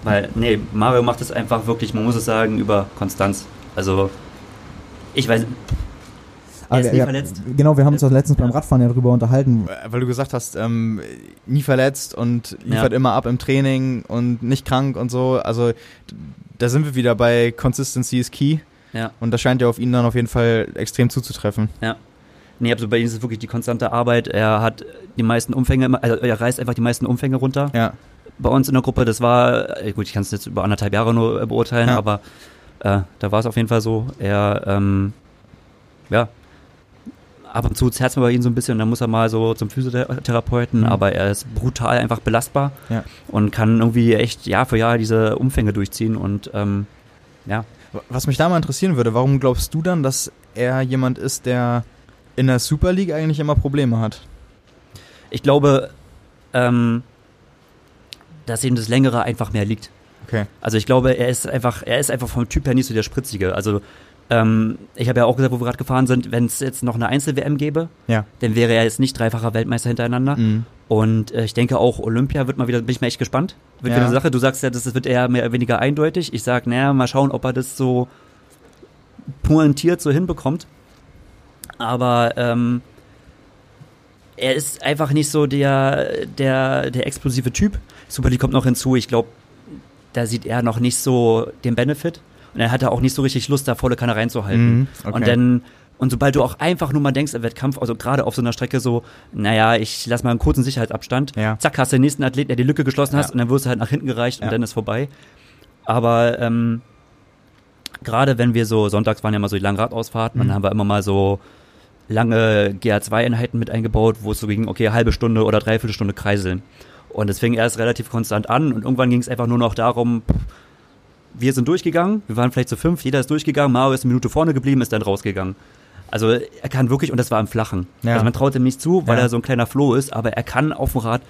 Weil, nee, Mario macht es einfach wirklich, man muss es sagen, über Konstanz. Also, ich weiß,
Aber
ist
ja,
nie
ja,
verletzt.
Genau, wir haben uns
Ja.
auch letztens beim Radfahren ja drüber unterhalten.
Äh, Weil du gesagt hast, ähm, nie verletzt und liefert
Ja.
immer ab im Training und nicht krank und so. Also da sind wir wieder bei Consistency is key.
ja.
Und das scheint ja auf ihn dann auf jeden Fall extrem zuzutreffen.
Nee, also bei ihm ist es wirklich die konstante Arbeit. Er hat die meisten Umfänge, also er reißt einfach die meisten Umfänge runter.
Ja.
Bei uns in der Gruppe, das war, äh, gut, ich kann es jetzt über anderthalb Jahre nur äh, beurteilen,
Ja.
aber äh, da war es auf jeden Fall so. Er, ähm, ja, ab und zu zerrt man bei ihm so ein bisschen, dann muss er mal so zum Physiotherapeuten,
Mhm.
aber er ist brutal einfach belastbar
Ja.
und kann irgendwie echt Jahr für Jahr diese Umfänge durchziehen und ähm, ja,
Was mich da mal interessieren würde, warum glaubst du dann, dass er jemand ist, der in der Super League eigentlich immer Probleme hat?
ich glaube, ähm, dass ihm das Längere einfach mehr liegt.
Okay.
Also ich glaube, er ist einfach, er ist einfach vom Typ her nicht so der Spritzige. Also ähm, ich habe ja auch gesagt, wo wir gerade gefahren sind, wenn es jetzt noch eine Einzel-WM gäbe,
Ja.
dann wäre er jetzt nicht dreifacher Weltmeister hintereinander.
Mhm.
Und äh, ich denke auch, Olympia wird mal wieder, bin ich mal echt gespannt. Wird
Ja.
wieder eine Sache. Du sagst ja, das wird eher mehr oder weniger eindeutig. Ich sag, naja, mal schauen, ob er das so pointiert so hinbekommt. Aber ähm, er ist einfach nicht so der, der, der explosive Typ. Super League kommt noch hinzu. Ich glaube, da sieht er noch nicht so den Benefit. Und er hatte auch nicht so richtig Lust, da volle Kanne reinzuhalten.
Mhm. Okay.
Und dann, und sobald du auch einfach nur mal denkst im Wettkampf, also gerade auf so einer Strecke so, naja, ich lass mal einen kurzen Sicherheitsabstand,
Ja.
zack, hast du den nächsten Athleten, der die Lücke geschlossen hast
Ja.
und dann wirst du halt nach hinten gereicht
Ja.
und dann ist vorbei. Aber ähm, gerade wenn wir so, sonntags waren ja mal so die langen Radausfahrten
Mhm.
dann haben wir immer mal so lange GA2-Einheiten mit eingebaut, wo es so ging, okay, halbe Stunde oder dreiviertel Stunde kreiseln. Und es fing erst relativ konstant an und irgendwann ging es einfach nur noch darum, wir sind durchgegangen, wir waren vielleicht zu fünf, jeder ist durchgegangen, Mario ist eine Minute vorne geblieben, ist dann rausgegangen. Also er kann wirklich, und das war im Flachen.
Ja.
Also man traut ihm nicht zu, weil
Ja.
er so ein kleiner Floh ist, aber er kann auf dem Rad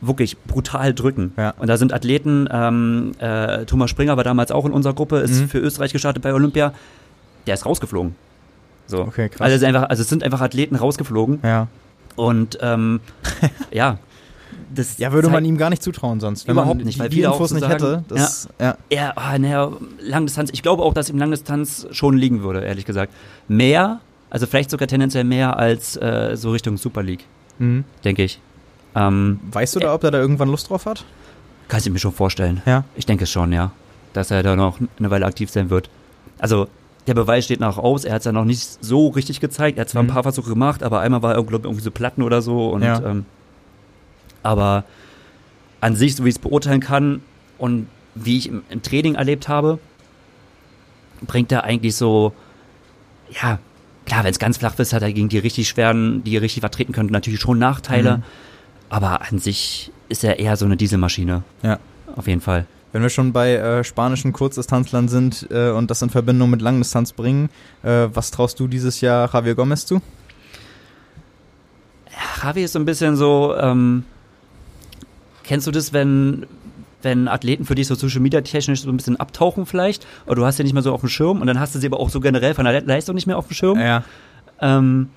wirklich brutal drücken.
Ja.
Und da sind Athleten, ähm, äh, Thomas Springer war damals auch in unserer Gruppe, ist
Mhm.
für Österreich gestartet bei Olympia, der ist rausgeflogen. So.
Okay, krass.
Also es, einfach, also es sind einfach Athleten rausgeflogen
Ja.
und ähm, ja, das
Ja, würde man ihm gar nicht zutrauen sonst. Wenn
Überhaupt
man
nicht,
die,
weil
die
auch
Infos
so
nicht
sagen,
hätte. Das, ja.
er, ah, naja, Langdistanz, ich glaube auch, dass ihm Langdistanz schon liegen würde, ehrlich gesagt. Mehr, also vielleicht sogar tendenziell mehr als äh, so Richtung Super League,
Mhm.
denke ich. Ähm,
Weißt du da, ob er da irgendwann Lust drauf hat?
kann ich mir schon vorstellen.
Ja.
Ich denke schon, ja. Dass er da noch eine Weile aktiv sein wird. Also, der Beweis steht noch aus. Er hat es ja noch nicht so richtig gezeigt. Er hat zwar
Mhm.
ein paar Versuche gemacht, aber einmal war er glaub, irgendwie so Platten oder so. Und,
Ja.
ähm, aber an sich, so wie ich es beurteilen kann und wie ich im, im Training erlebt habe, bringt er eigentlich so, ja, klar, wenn es ganz flach ist, hat er gegen die richtig schweren, die richtig vertreten können, natürlich schon Nachteile.
Mhm.
Aber an sich ist er eher so eine Dieselmaschine.
Ja.
Auf jeden Fall.
Wenn wir schon bei äh, spanischen Kurzdistanzlern sind äh, und das in Verbindung mit Langdistanz bringen, äh, was traust du dieses Jahr Javier Gomez zu?
Javi ist so ein bisschen so, ähm, kennst du das, wenn, wenn Athleten für dich so Social Media technisch so ein bisschen abtauchen vielleicht? Oder du hast sie nicht mehr so auf dem Schirm und dann hast du sie aber auch so generell von der Le- Leistung nicht mehr auf dem Schirm?
Ja.
Ähm,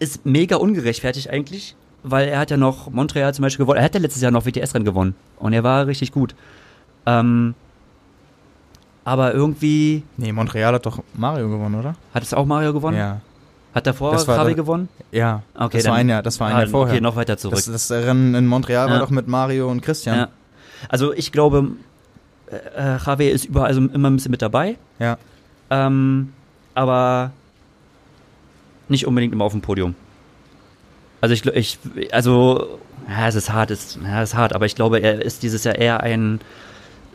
ist mega ungerechtfertigt eigentlich, weil er hat ja noch Montreal zum Beispiel gewonnen. Er hat ja letztes Jahr noch WTS-Rennen gewonnen und er war richtig gut. Ähm, aber irgendwie
Nee, Montreal hat doch Mario gewonnen, oder?
hat es auch Mario gewonnen?
Ja.
Hat
war
Javi
da-
gewonnen?
Ja.
Okay,
das war
dann-
ein Jahr, das war ein
Ah,
Jahr vorher.
Okay, noch weiter zurück.
das, das Rennen in Montreal war
Ja.
doch mit Mario und Christian.
Ja. Also ich glaube, äh, äh, Javier ist überall also immer ein bisschen mit dabei,
Ja.
ähm, aber nicht unbedingt immer auf dem Podium. Also ich, ich also ja, es ist hart, es, ja, es ist hart, aber ich glaube, er ist dieses Jahr eher ein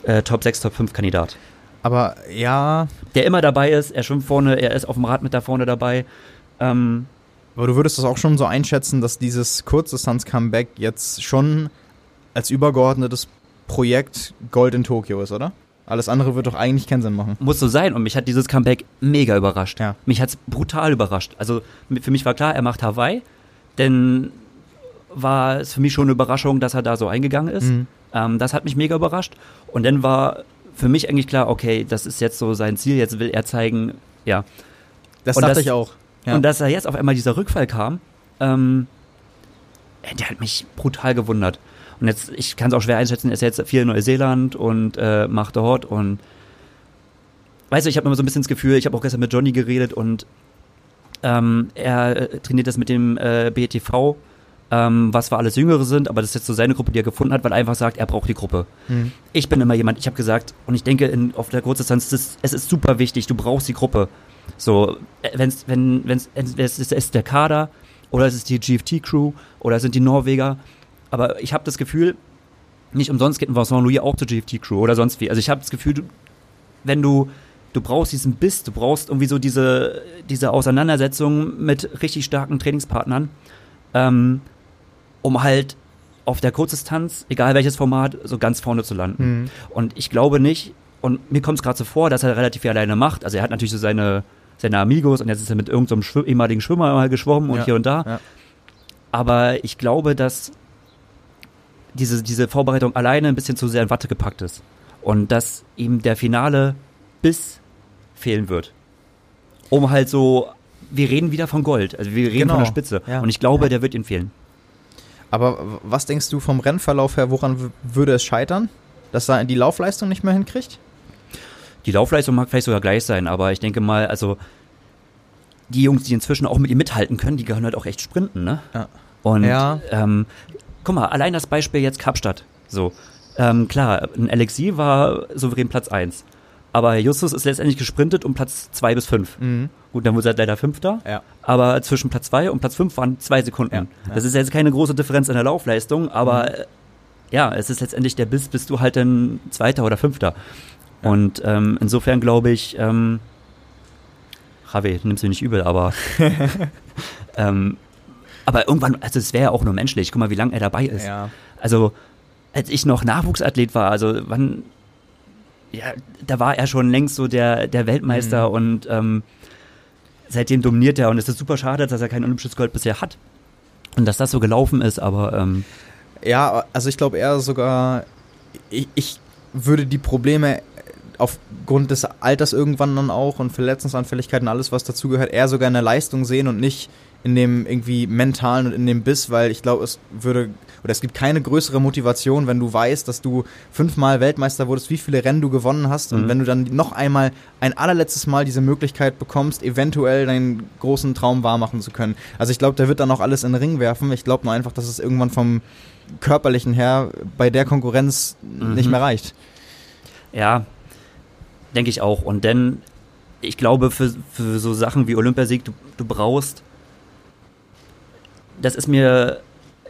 äh, Top 6, Top 5 Kandidat.
Aber ja,
Der immer dabei ist, er schwimmt vorne, er ist auf dem Rad mit da vorne dabei. Ähm,
aber du würdest das auch schon so einschätzen, dass dieses Kurzdistanz-Comeback jetzt schon als übergeordnetes Projekt Gold in Tokio ist, oder? Alles andere wird doch eigentlich keinen Sinn machen.
muss so sein und mich hat dieses Comeback mega überrascht.
Ja.
Mich hat's brutal überrascht. Also für mich war klar, er macht Hawaii, denn war es für mich schon eine Überraschung, dass er da so eingegangen ist.
Mhm.
Ähm, das hat mich mega überrascht. Und dann war für mich eigentlich klar, okay, das ist jetzt so sein Ziel, jetzt will er zeigen, ja.
Das
Und
dachte
das-
ich auch. Ja.
Und dass er jetzt auf einmal dieser Rückfall kam, ähm, äh, der hat mich brutal gewundert. Und jetzt, ich kann es auch schwer einschätzen, er ist jetzt viel in Neuseeland und äh, macht dort und weißt du, ich habe immer so ein bisschen das Gefühl, ich habe auch gestern mit Johnny geredet und ähm, er äh, trainiert das mit dem äh, BTV, ähm, was wir alles Jüngere sind, aber das ist jetzt so seine Gruppe, die er gefunden hat, weil er einfach sagt, er braucht die Gruppe.
Mhm.
Ich bin immer jemand, ich habe gesagt, und ich denke, in, auf der Kurzdistanz, ist, es ist super wichtig, du brauchst die Gruppe. So, äh, wenn's, wenn wenn's, es ist, ist der Kader oder es ist die GFT-Crew oder es sind die Norweger. Aber ich habe das Gefühl, nicht umsonst geht ein Vincent Louis auch zur GFT-Crew oder sonst wie. Also ich habe das Gefühl, du, wenn du, du brauchst diesen Biss, du brauchst irgendwie so diese, diese Auseinandersetzung mit richtig starken Trainingspartnern, ähm, um halt auf der Kurzdistanz, egal welches Format, so ganz vorne zu landen.
Mhm.
Und ich glaube nicht, und mir kommt es gerade so vor, dass er relativ viel alleine macht. Also er hat natürlich so seine, seine Amigos und jetzt ist er mit irgendeinem so Schw ehemaligen Schwimmer mal geschwommen und
Ja,
hier und da.
ja.
Aber ich glaube, dass diese, diese Vorbereitung alleine ein bisschen zu sehr in Watte gepackt ist. Und dass ihm der finale Biss fehlen wird. Um halt so, wir reden wieder von Gold, also wir reden
Genau,
von der Spitze.
ja.
Und ich glaube, der wird ihm fehlen.
Aber was denkst du vom Rennverlauf her, woran würde es scheitern? Dass er die Laufleistung nicht mehr hinkriegt?
Die Laufleistung mag vielleicht sogar gleich sein, aber ich denke mal, also die Jungs, die inzwischen auch mit ihm mithalten können, die können halt auch echt sprinten, ne?
Ja.
Und
Ja.
ähm, guck mal, allein das Beispiel jetzt Kapstadt. So. Ähm, klar, ein Alexi war souverän Platz 1. Aber Justus ist letztendlich gesprintet um Platz 2 bis 5.
Mhm.
Gut, dann wurde er leider Fünfter.
Ja.
Aber zwischen Platz 2 und Platz 5 waren zwei Sekunden.
Ja, ja.
Das ist jetzt keine große Differenz in der Laufleistung, aber äh, ja, es ist letztendlich der Biss, bist du halt dann Zweiter oder Fünfter.
Ja.
Und ähm, insofern glaube ich, ähm, Javi, nimm's mir nicht übel, aber ähm, aber irgendwann, also es wäre ja auch nur menschlich, guck mal, wie lange er dabei ist.
Ja.
Also, als ich noch Nachwuchsathlet war, also wann, ja, da war er schon längst so der, der Weltmeister
Mhm.
und ähm, seitdem dominiert er und es ist super schade, dass er kein olympisches Gold bisher hat. Und dass das so gelaufen ist, aber ähm,
Ja, also ich glaube eher sogar, ich, ich würde die Probleme aufgrund des Alters irgendwann dann auch und Verletzungsanfälligkeiten, alles was dazugehört, eher sogar in der Leistung sehen und nicht in dem irgendwie mentalen und in dem Biss, weil ich glaube, es würde, oder es gibt keine größere Motivation, wenn du weißt, dass du fünfmal Weltmeister wurdest, wie viele Rennen du gewonnen hast und
Mhm.
wenn du dann noch einmal ein allerletztes Mal diese Möglichkeit bekommst, eventuell deinen großen Traum wahrmachen zu können. Also ich glaube, der wird dann auch alles in den Ring werfen. Ich glaube nur einfach, dass es irgendwann vom körperlichen her bei der Konkurrenz nicht
Mhm.
mehr reicht.
ja, denke ich auch. Und denn, ich glaube, für, für so Sachen wie Olympiasieg, du, du brauchst, das ist mir,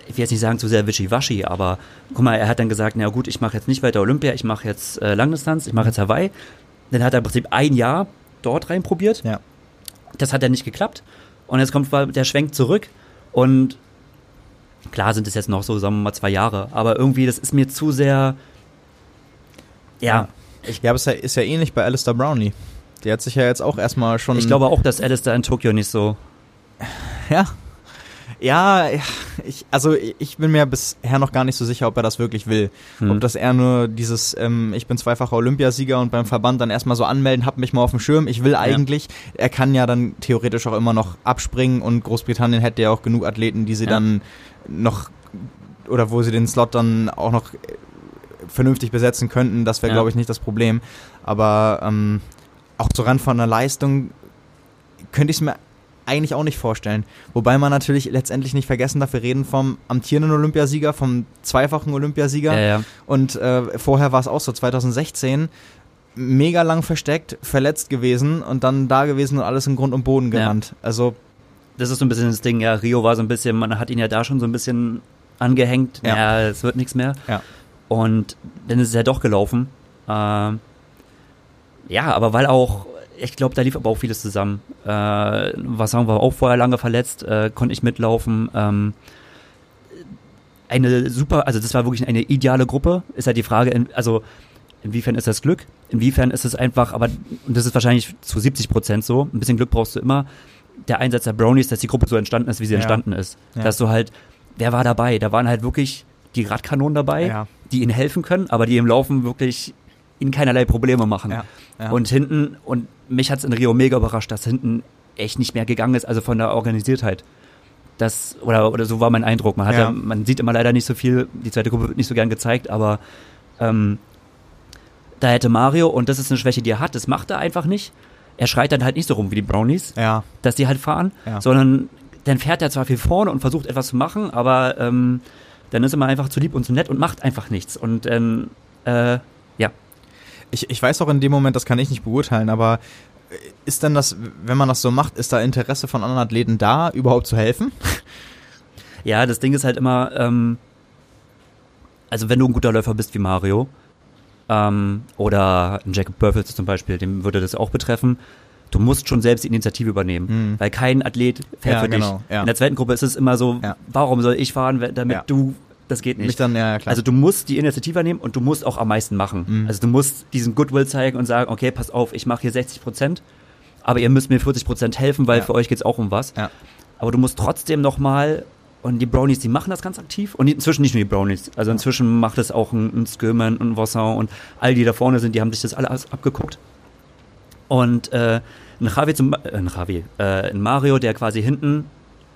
ich will jetzt nicht sagen zu sehr wischiwaschi, aber guck mal, er hat dann gesagt, na gut, ich mache jetzt nicht weiter Olympia, ich mache jetzt äh, Langdistanz, ich mache jetzt Hawaii. Dann hat er im Prinzip ein Jahr dort reinprobiert.
Ja.
Das hat ja nicht geklappt. Und jetzt kommt der Schwenk zurück und klar sind es jetzt noch so, sagen wir mal, zwei Jahre, aber irgendwie, das ist mir zu sehr, ja,
Ja, aber es ist ja, ja ähnlich bei Alistair Brownlee. Der hat sich ja jetzt auch erstmal schon.
ich glaube auch, dass Alistair in Tokio nicht so,
Ja. Ja, ich, also ich bin mir bisher noch gar nicht so sicher, ob er das wirklich will.
Hm.
Ob das eher nur dieses, ähm, ich bin zweifacher Olympiasieger und beim Verband dann erstmal so anmelden, hab mich mal auf dem Schirm, ich will eigentlich. Er kann ja dann theoretisch auch immer noch abspringen und Großbritannien hätte ja auch genug Athleten, die sie
Ja.
dann noch, oder wo sie den Slot dann auch noch vernünftig besetzen könnten. Das wäre,
Ja.
glaube ich, nicht das Problem. Aber ähm, auch so ran von der Leistung könnte ich es mir eigentlich auch nicht vorstellen. Wobei man natürlich letztendlich nicht vergessen darf, wir reden vom amtierenden Olympiasieger, vom zweifachen Olympiasieger.
ja, ja.
Und äh, vorher war es auch so, 2016, mega lang versteckt, verletzt gewesen und dann da gewesen und alles in Grund und Boden
Ja.
genannt. Also,
das ist so ein bisschen das Ding, ja, Rio war so ein bisschen, man hat ihn ja da schon so ein bisschen angehängt,
Ja.
ja, es wird nichts mehr.
Ja.
Und dann ist es ja doch gelaufen. Ähm, ja, aber weil auch, ich glaube, da lief aber auch vieles zusammen. Äh, was sagen wir, auch vorher lange verletzt, äh, konnte ich mitlaufen. Ähm, eine super, also das war wirklich eine ideale Gruppe. Ist halt die Frage, in, also inwiefern ist das Glück? Inwiefern ist es einfach, aber und das ist wahrscheinlich zu 70 Prozent so. Ein bisschen Glück brauchst du immer. Der Einsatz der Brownies, dass die Gruppe so entstanden ist, wie sie
Ja.
entstanden ist.
Ja.
Dass du halt wer war dabei? Da waren halt wirklich die Radkanonen dabei,
Ja.
die ihnen helfen können, aber die im Laufen wirklich ihnen keinerlei Probleme machen.
Ja, ja.
Und hinten, und mich hat's in Rio mega überrascht, dass hinten echt nicht mehr gegangen ist, also von der Organisiertheit. Das, oder, oder so war mein Eindruck. Man, hat
Ja.
man sieht immer leider nicht so viel, die zweite Gruppe wird nicht so gern gezeigt, aber ähm, da hätte Mario, und das ist eine Schwäche, die er hat, das macht er einfach nicht. Er schreit dann halt nicht so rum wie die Brownies, dass die halt fahren, sondern dann fährt er zwar viel vorne und versucht etwas zu machen, aber ähm, dann ist er mal einfach zu lieb und zu nett und macht einfach nichts. Und dann, äh, ja.
ich, ich weiß auch in dem Moment, das kann ich nicht beurteilen, aber ist denn das, wenn man das so macht, ist da Interesse von anderen Athleten da, überhaupt zu helfen?
Ja, das Ding ist halt immer, ähm, also wenn du ein guter Läufer bist wie Mario, ähm, oder ein Jacob Burfels zum Beispiel, dem würde das auch betreffen, du musst schon selbst die Initiative übernehmen,
Mhm.
weil kein Athlet fährt
Ja,
für
genau,
dich.
ja.
In der zweiten Gruppe ist es immer so,
Ja.
warum soll ich fahren, damit du, das geht nicht.
dann.
Also du musst die Initiative nehmen und du musst auch am meisten machen.
Mhm.
Also du musst diesen Goodwill zeigen und sagen, okay, pass auf, ich mache hier 60 Prozent, aber ihr müsst mir 40 Prozent helfen, weil für euch geht's auch um was. Aber du musst trotzdem nochmal, und die Brownies, die machen das ganz aktiv und inzwischen nicht nur die Brownies, also inzwischen macht es auch ein, ein Skirman, ein Voisin und all die da vorne sind, die haben sich das alles abgeguckt. Und äh, ein Javi zum, äh, ein Javi, äh, ein Mario, der quasi hinten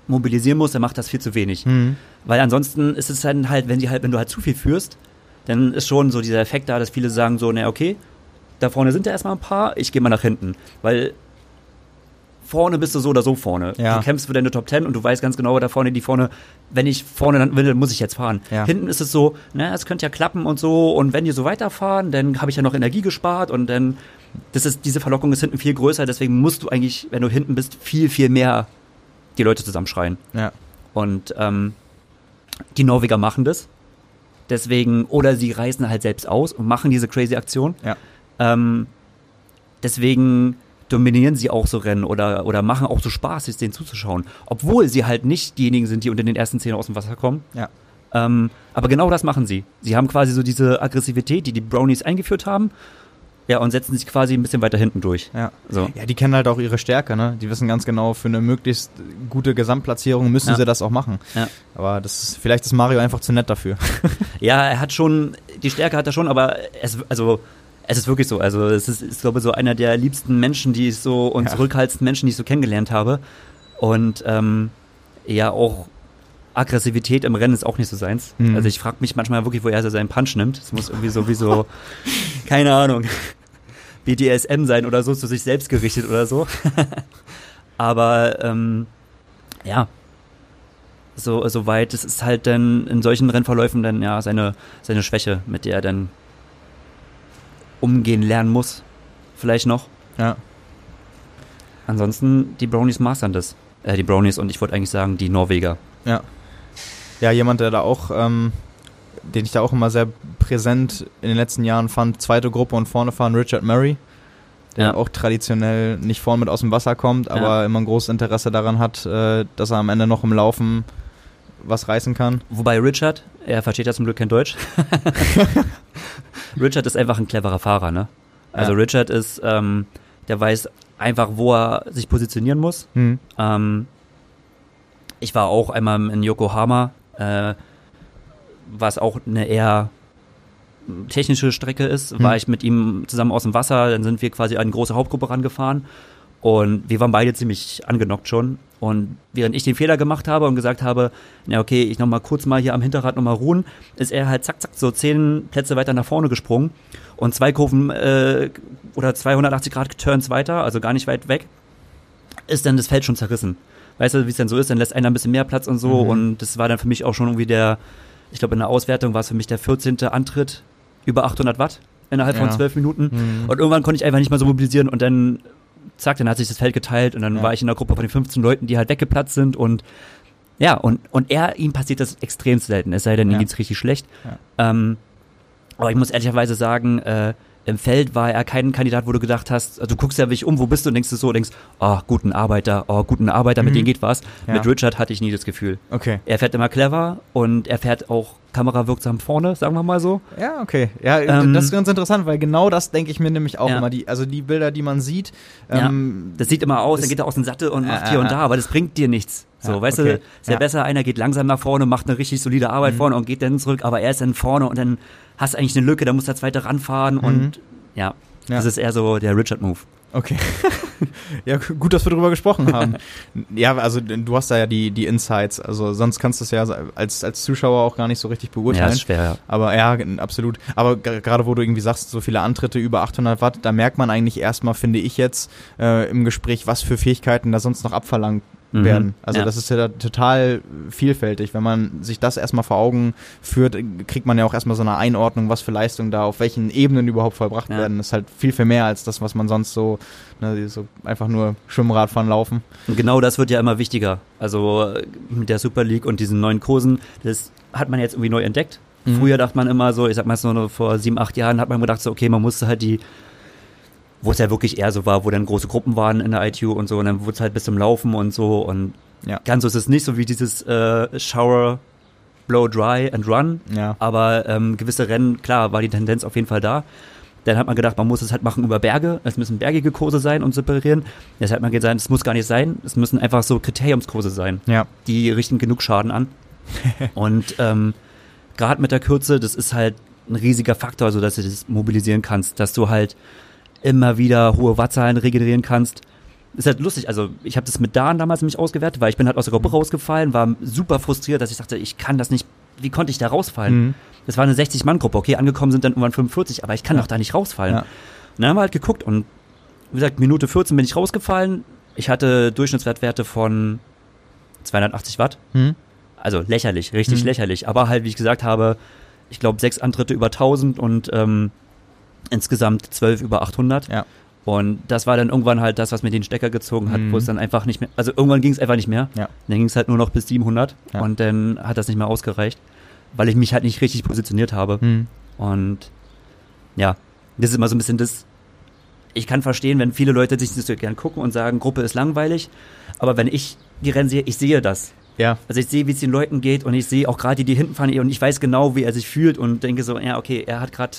mobilisieren muss, der macht das viel zu wenig.
Mhm.
Weil ansonsten ist es dann halt, wenn die halt, wenn du halt zu viel führst, dann ist schon so dieser Effekt da, dass viele sagen so, na okay, da vorne sind ja erstmal ein paar, ich gehe mal nach hinten. Weil vorne bist du so oder so vorne.
Ja.
Du kämpfst für deine Top Ten und du weißt ganz genau, da vorne, die vorne, wenn ich vorne landen will, dann muss ich jetzt fahren.
Ja.
Hinten ist es so, na, es könnte ja klappen und so und wenn die so weiterfahren, dann habe ich ja noch Energie gespart und dann, das ist, diese Verlockung ist hinten viel größer, deswegen musst du eigentlich, wenn du hinten bist, viel, viel mehr die Leute zusammenschreien.
Ja.
Und ähm, die Norweger machen das. Deswegen, oder sie reißen halt selbst aus und machen diese crazy Aktion.
Ja.
Ähm, deswegen dominieren sie auch so Rennen oder, oder machen auch so Spaß, sich denen zuzuschauen. Obwohl sie halt nicht diejenigen sind, die unter den ersten zehn aus dem Wasser kommen.
Ja.
Ähm, aber genau das machen sie. Sie haben quasi so diese Aggressivität, die die Brownies eingeführt haben. Ja, und setzen sich quasi ein bisschen weiter hinten durch.
Ja.
So.
Ja, die kennen halt auch ihre Stärke, ne? Die wissen ganz genau, für eine möglichst gute Gesamtplatzierung müssen
Ja.
sie das auch machen.
Ja.
Aber das ist, vielleicht ist Mario einfach zu nett dafür.
Ja, er hat schon, die Stärke hat er schon, aber es, also, es ist wirklich so. Also, es ist, ich glaube, so einer der liebsten Menschen, die ich so, und
Ja.
zurückhaltendsten Menschen, die ich so kennengelernt habe. Und, ähm, ja, auch Aggressivität im Rennen ist auch nicht so seins.
Mhm.
Also, ich frage mich manchmal wirklich, woher er seinen Punch nimmt. Es muss irgendwie so, wie so, keine Ahnung, BDSM sein oder so, zu sich selbst gerichtet oder so. aber, ähm, ja, so, so weit, es ist halt dann in solchen Rennverläufen dann ja seine, seine Schwäche, mit der er dann umgehen lernen muss. Vielleicht noch.
Ja.
Ansonsten, die Brownies mastern das. Äh, die Brownies und ich wollte eigentlich sagen, die Norweger.
Ja. Ja, jemand, der da auch, ähm, den ich da auch immer sehr präsent in den letzten Jahren fand, zweite Gruppe und vorne fahren, Richard Murray, der
Ja.
auch traditionell nicht vorne mit aus dem Wasser kommt, aber
Ja.
immer ein großes Interesse daran hat, äh, dass er am Ende noch im Laufen was reißen kann.
Wobei Richard, er versteht ja zum Glück kein Deutsch. Richard ist einfach ein cleverer Fahrer, ne? Also
Ja.
Richard ist, ähm, der weiß einfach, wo er sich positionieren muss.
Hm.
Ähm, ich war auch einmal in Yokohama, äh, was auch eine eher technische Strecke ist,
Hm.
war ich mit ihm zusammen aus dem Wasser, dann sind wir quasi an eine große Hauptgruppe rangefahren und wir waren beide ziemlich angenockt schon. Und während ich den Fehler gemacht habe und gesagt habe, na okay, ich noch mal kurz mal hier am Hinterrad noch mal ruhen, ist er halt zack, zack, so zehn Plätze weiter nach vorne gesprungen und zwei Kurven äh, oder 280 Grad Turns weiter, also gar nicht weit weg, ist dann das Feld schon zerrissen. Weißt du, wie es dann so ist, dann lässt einer ein bisschen mehr Platz und so
Mhm.
und das war dann für mich auch schon irgendwie der, ich glaube in der Auswertung war es für mich der 14. Antritt über 800 Watt innerhalb von
Ja.
zwölf Minuten
Mhm.
und irgendwann konnte ich einfach nicht mehr so mobilisieren und dann, zack, dann hat sich das Feld geteilt und dann
Ja.
war ich in der Gruppe von den 15 Leuten, die halt weggeplatzt sind und ja, und, und er, ihm passiert das extrem selten, es sei denn, ihm
Ja.
geht's richtig schlecht. Ähm, aber ich muss ehrlicherweise sagen, äh, im Feld war er kein Kandidat, wo du gedacht hast, also du guckst ja wirklich um, wo bist du und denkst du so, denkst, oh, guten Arbeiter, oh, guten Arbeiter, mit
Mhm.
denen geht was.
Ja.
Mit Richard hatte ich nie das Gefühl.
Okay.
Er fährt immer clever und er fährt auch kamerawirksam vorne, sagen wir mal so.
Ja, okay. Ja,
Ähm,
das ist ganz interessant, weil genau das denke ich mir nämlich auch
Ja.
immer. Die, also die Bilder, die man sieht,
Ja.
ähm,
Das sieht immer aus, dann geht er aus dem Sattel und macht
Äh,
hier und da, aber das bringt dir nichts. So,
Ja,
weißt
okay.
du, ist ja,
Ja.
besser, einer geht langsam nach vorne, macht eine richtig solide Arbeit
Mhm.
vorne und geht dann zurück, aber er ist dann vorne und dann hast du eigentlich eine Lücke, da muss der zweite ranfahren und ja,
Ja.
das ist eher so der Richard-Move.
Okay. ja, gu- gut, dass wir darüber gesprochen haben. ja, also du hast da ja die, die Insights. Also sonst kannst du es ja als, als Zuschauer auch gar nicht so richtig
Ja,
beurteilen.
ist schwer, ja.
Aber ja, absolut. Aber gerade wo du irgendwie sagst, so viele Antritte über 800 Watt, da merkt man eigentlich erstmal, finde ich jetzt, äh, im Gespräch, was für Fähigkeiten da sonst noch abverlangt
Mhm.
Werden. Also
Ja.
das ist ja total vielfältig. Wenn man sich das erstmal vor Augen führt, kriegt man ja auch erstmal so eine Einordnung, was für Leistungen da auf welchen Ebenen überhaupt vollbracht
Ja.
werden. Das ist halt viel, viel mehr als das, was man sonst so, ne, so einfach nur Schwimmradfahren laufen.
Und genau das wird ja immer wichtiger. Also äh, mit der Super League und diesen neuen Kursen, das hat man jetzt irgendwie neu entdeckt.
Mhm.
Früher dachte man immer so, ich sag mal so nur vor sieben, acht Jahren hat man gedacht so, okay, man musste halt die, wo es ja wirklich eher so war, wo dann große Gruppen waren in der ITU und so und dann wurde es halt bis zum Laufen und so und
Ja.
ganz so ist es nicht, so wie dieses äh, Shower, Blow, Dry and Run.
Ja.
Aber ähm, gewisse Rennen, klar, war die Tendenz auf jeden Fall da. Dann hat man gedacht, man muss es halt machen über Berge. Es müssen bergige Kurse sein und separieren. Jetzt hat man gesagt, es muss gar nicht sein. Es müssen einfach so Kriteriumskurse sein.
Ja.
Die richten genug Schaden an. und ähm, gerade mit der Kürze, das ist halt ein riesiger Faktor, so dass du das mobilisieren kannst, dass du halt immer wieder hohe Wattzahlen regenerieren kannst. Ist halt lustig, also ich habe das mit Dan damals nämlich ausgewertet, weil ich bin halt aus der Gruppe rausgefallen, war super frustriert, dass ich dachte, ich kann das nicht, wie konnte ich da rausfallen?
Mhm.
Das war eine 60-Mann-Gruppe, okay, angekommen sind dann irgendwann 45, aber ich kann
Ja.
doch da nicht rausfallen.
Ja.
Und dann haben wir halt geguckt und wie gesagt, Minute 14 bin ich rausgefallen. Ich hatte Durchschnittswertwerte von 280 Watt.
Hm?
Also lächerlich, richtig
Mhm.
lächerlich. Aber halt, wie ich gesagt habe, ich glaube sechs Antritte über 1000 und ähm, insgesamt zwölf über 800.
Ja.
Und das war dann irgendwann halt das, was mir den Stecker gezogen hat,
Mhm.
wo es dann einfach nicht mehr, also irgendwann ging es einfach nicht mehr.
Ja.
Dann ging es halt nur noch bis 700
Ja.
und dann hat das nicht mehr ausgereicht, weil ich mich halt nicht richtig positioniert habe.
Hm.
Und ja, das ist immer so ein bisschen das. Ich kann verstehen, wenn viele Leute sich das so gern gucken und sagen, Gruppe ist langweilig. Aber wenn ich die Rennen sehe, ich sehe das.
Ja.
Also ich sehe, wie es den Leuten geht und ich sehe auch gerade die, die hinten fahren und ich weiß genau, wie er sich fühlt und denke so, ja, okay, er hat gerade.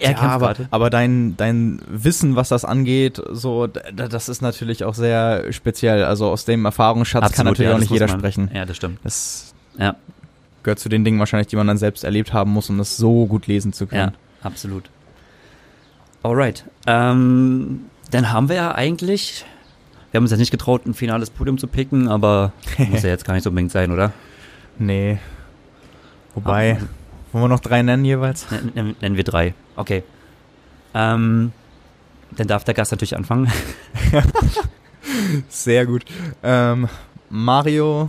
Er
ja, aber, aber dein, dein Wissen, was das angeht, so, das ist natürlich auch sehr speziell. Also aus dem Erfahrungsschatz kann natürlich
ja,
auch nicht jeder
man-
sprechen.
Ja, das stimmt.
Das
Ja,
gehört zu den Dingen wahrscheinlich, die man dann selbst erlebt haben muss, um das so gut lesen zu
ja,
können.
absolut. Alright. Ähm, dann haben wir ja eigentlich. Wir haben uns ja nicht getraut, ein finales Podium zu picken, aber muss ja jetzt gar nicht so unbedingt sein, oder?
Nee. Wobei,
Ah.
wollen wir noch drei nennen jeweils?
Nen- nen- Nennen wir drei. Okay. Ähm, dann darf der Gast natürlich anfangen.
Sehr gut. Ähm, Mario,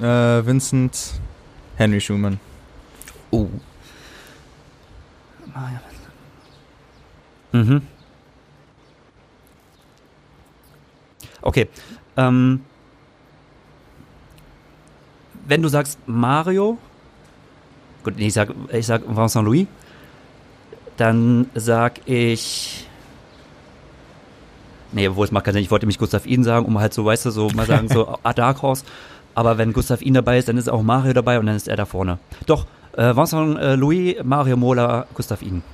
äh, Vincent, Henry Schumann.
Oh. Mhm. Okay. Ähm, wenn du sagst Mario, gut, ich sag, ich sag Vincent Louis, dann sag ich. Nee, obwohl es macht keinen Sinn. Ich wollte mich Gustav Ihn sagen, um halt so, weißt du, so mal sagen, so ah, Dark Horse. Aber wenn Gustav Ihn dabei ist, dann ist auch Mario dabei und dann ist er da vorne. Doch, äh, Vincent äh, Louis, Mario Mola, Gustav Ihn.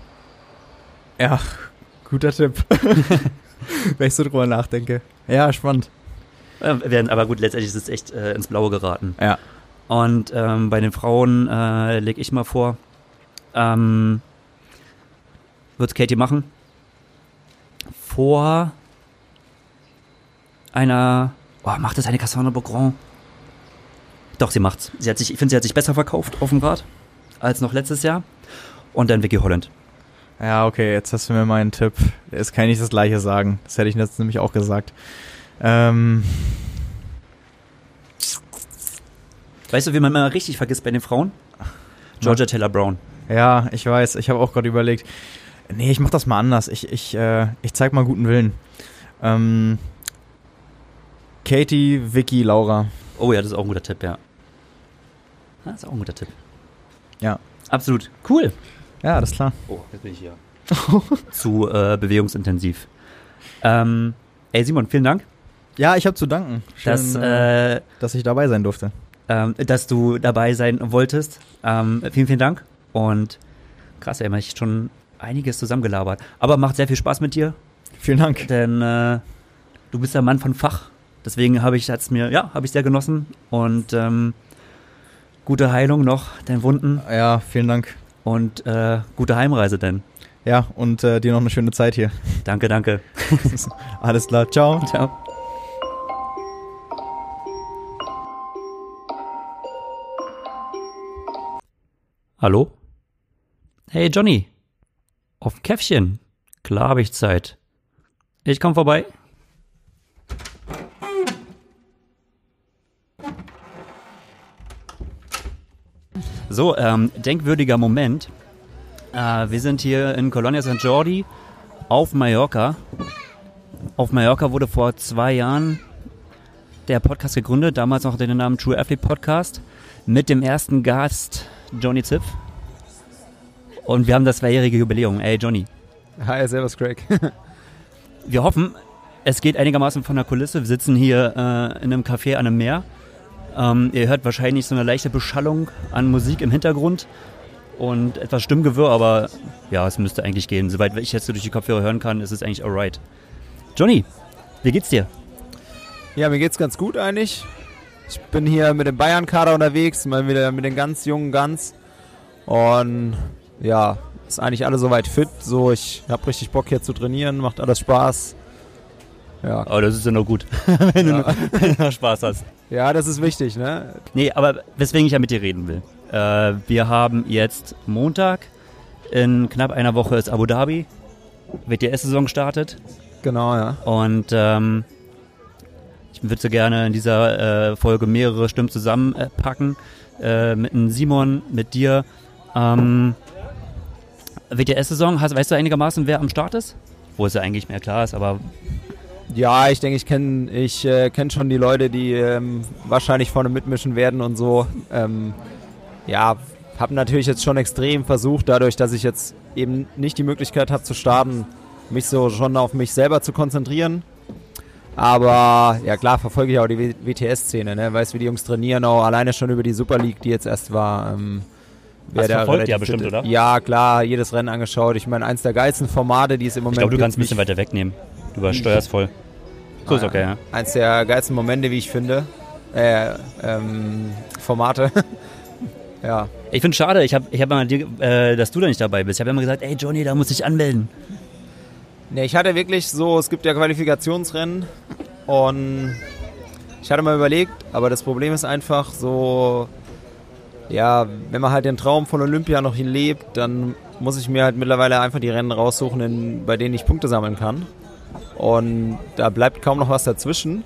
Ja, guter Tipp. Wenn ich so drüber nachdenke. Ja, spannend.
Äh, werden, aber gut, letztendlich ist es echt äh, ins Blaue geraten.
Ja.
Und ähm, bei den Frauen äh, lege ich mal vor, ähm, wird's Katie machen? Vor einer, oh, macht das eine Cassandra Beaugrand? Doch, sie macht's. Sie hat sich, ich finde, sie hat sich besser verkauft Rad als noch letztes Jahr. Und dann Vicky Holland.
Ja, okay, jetzt hast du mir meinen Tipp. Jetzt kann ich nicht das gleiche sagen. Das hätte ich jetzt nämlich auch gesagt. Ähm,
Weißt du, wie man immer richtig vergisst bei den Frauen? Georgia Taylor Brown.
ja, ich weiß, ich habe auch gerade überlegt. Nee, ich mach das mal anders. Ich, ich, äh, ich zeig mal guten Willen. Ähm, Katie, Vicky, Laura.
Oh ja, das ist auch ein guter Tipp, ja. Das ist auch ein guter Tipp.
Ja.
Absolut. Cool.
Ja, alles klar.
Oh, jetzt bin ich hier. Zu äh, bewegungsintensiv. Ähm, ey, Simon, vielen Dank,
Ja, ich habe zu danken. Schön,
dass,
äh,
äh,
dass ich dabei sein durfte.
ähm, dass du dabei sein wolltest. Ähm, vielen, vielen Dank. Und krass, ey, man hat schon einiges zusammengelabert. Aber macht sehr viel Spaß mit dir,
Vielen Dank.
denn äh, du bist der Mann von Fach. Deswegen habe ich es mir, ja, habe ich sehr genossen und ähm, gute Heilung noch, deinen Wunden
Ja, vielen Dank.
und äh, gute Heimreise denn.
Ja, und äh, dir noch eine schöne Zeit hier.
Danke, danke.
Alles klar, ciao.
Ciao. Hallo? Hey Johnny. Auf Käffchen. Klar habe ich Zeit. Ich komm vorbei. So, ähm, denkwürdiger Moment. Äh, wir sind hier in Colonia St. Jordi auf Mallorca. Auf Mallorca wurde vor zwei Jahren der Podcast gegründet, damals noch den Namen True Athlete Podcast, mit dem ersten Gast Johnny Ziff. Und wir haben das zweijährige Jubiläum. Ey, Johnny,
Hi, servus Craig.
wir hoffen, es geht einigermaßen von der Kulisse. Wir sitzen hier äh, in einem Café an einem Meer. Ähm, ihr hört wahrscheinlich so eine leichte Beschallung an Musik im Hintergrund und etwas Stimmgewirr, aber ja, es müsste eigentlich gehen. Soweit ich jetzt so durch die Kopfhörer hören kann, ist es eigentlich alright. Johnny, wie geht's dir?
Ja, mir geht's ganz gut eigentlich. Ich bin hier mit dem Bayern-Kader unterwegs, mal wieder mit den ganz jungen Guns. Und ja, ist eigentlich alle soweit fit. So, ich habe richtig Bock hier zu trainieren, macht alles Spaß. Ja,
Oh, das ist ja noch gut, wenn, du, wenn du noch Spaß hast.
ja das ist wichtig, ne?
Nee, aber weswegen ich ja mit dir reden will. Äh, wir haben jetzt Montag, in knapp einer Woche ist Abu Dhabi, WTS-Saison startet
Genau, ja.
und ähm, ich würde so gerne in dieser äh, Folge mehrere Stimmen zusammenpacken. Äh, mit einem Simon, mit dir. Ähm, WTS-Saison, weißt du einigermaßen, wer am Start ist? Wo es ja eigentlich mehr klar ist, aber
Ja, ich denke, ich kenne ich, äh, kenn schon die Leute, die ähm, wahrscheinlich vorne mitmischen werden und so. Ähm, ja, habe natürlich jetzt schon extrem versucht, dadurch, dass ich jetzt eben nicht die Möglichkeit habe zu starten, mich so schon auf mich selber zu konzentrieren. Aber ja klar, verfolge ich auch die WTS-Szene, ne? weiß wie die Jungs trainieren, auch alleine schon über die Super League, die jetzt erst war. Ähm, wer
Hast
da
verfolgt ja bestimmt, oder?
Ja, klar, jedes Rennen angeschaut. Ich meine, eins der geilsten Formate, die es im Moment
ich glaube, du
gibt,
kannst ein bisschen weiter wegnehmen. Du übersteuerst voll. So ist okay, ja.
Eins der geilsten Momente, wie ich finde. Äh, ähm, Formate. ja.
Ich finde schade, ich habe ich hab mal dir, äh, dass du da nicht dabei bist. Ich habe immer gesagt, ey Johnny, da muss ich anmelden.
Ne, ich hatte wirklich so, es gibt ja Qualifikationsrennen und ich hatte mal überlegt, aber das Problem ist einfach so, ja, wenn man halt den Traum von Olympia noch lebt, dann muss ich mir halt mittlerweile einfach die Rennen raussuchen, in, bei denen ich Punkte sammeln kann. Und da bleibt kaum noch was dazwischen.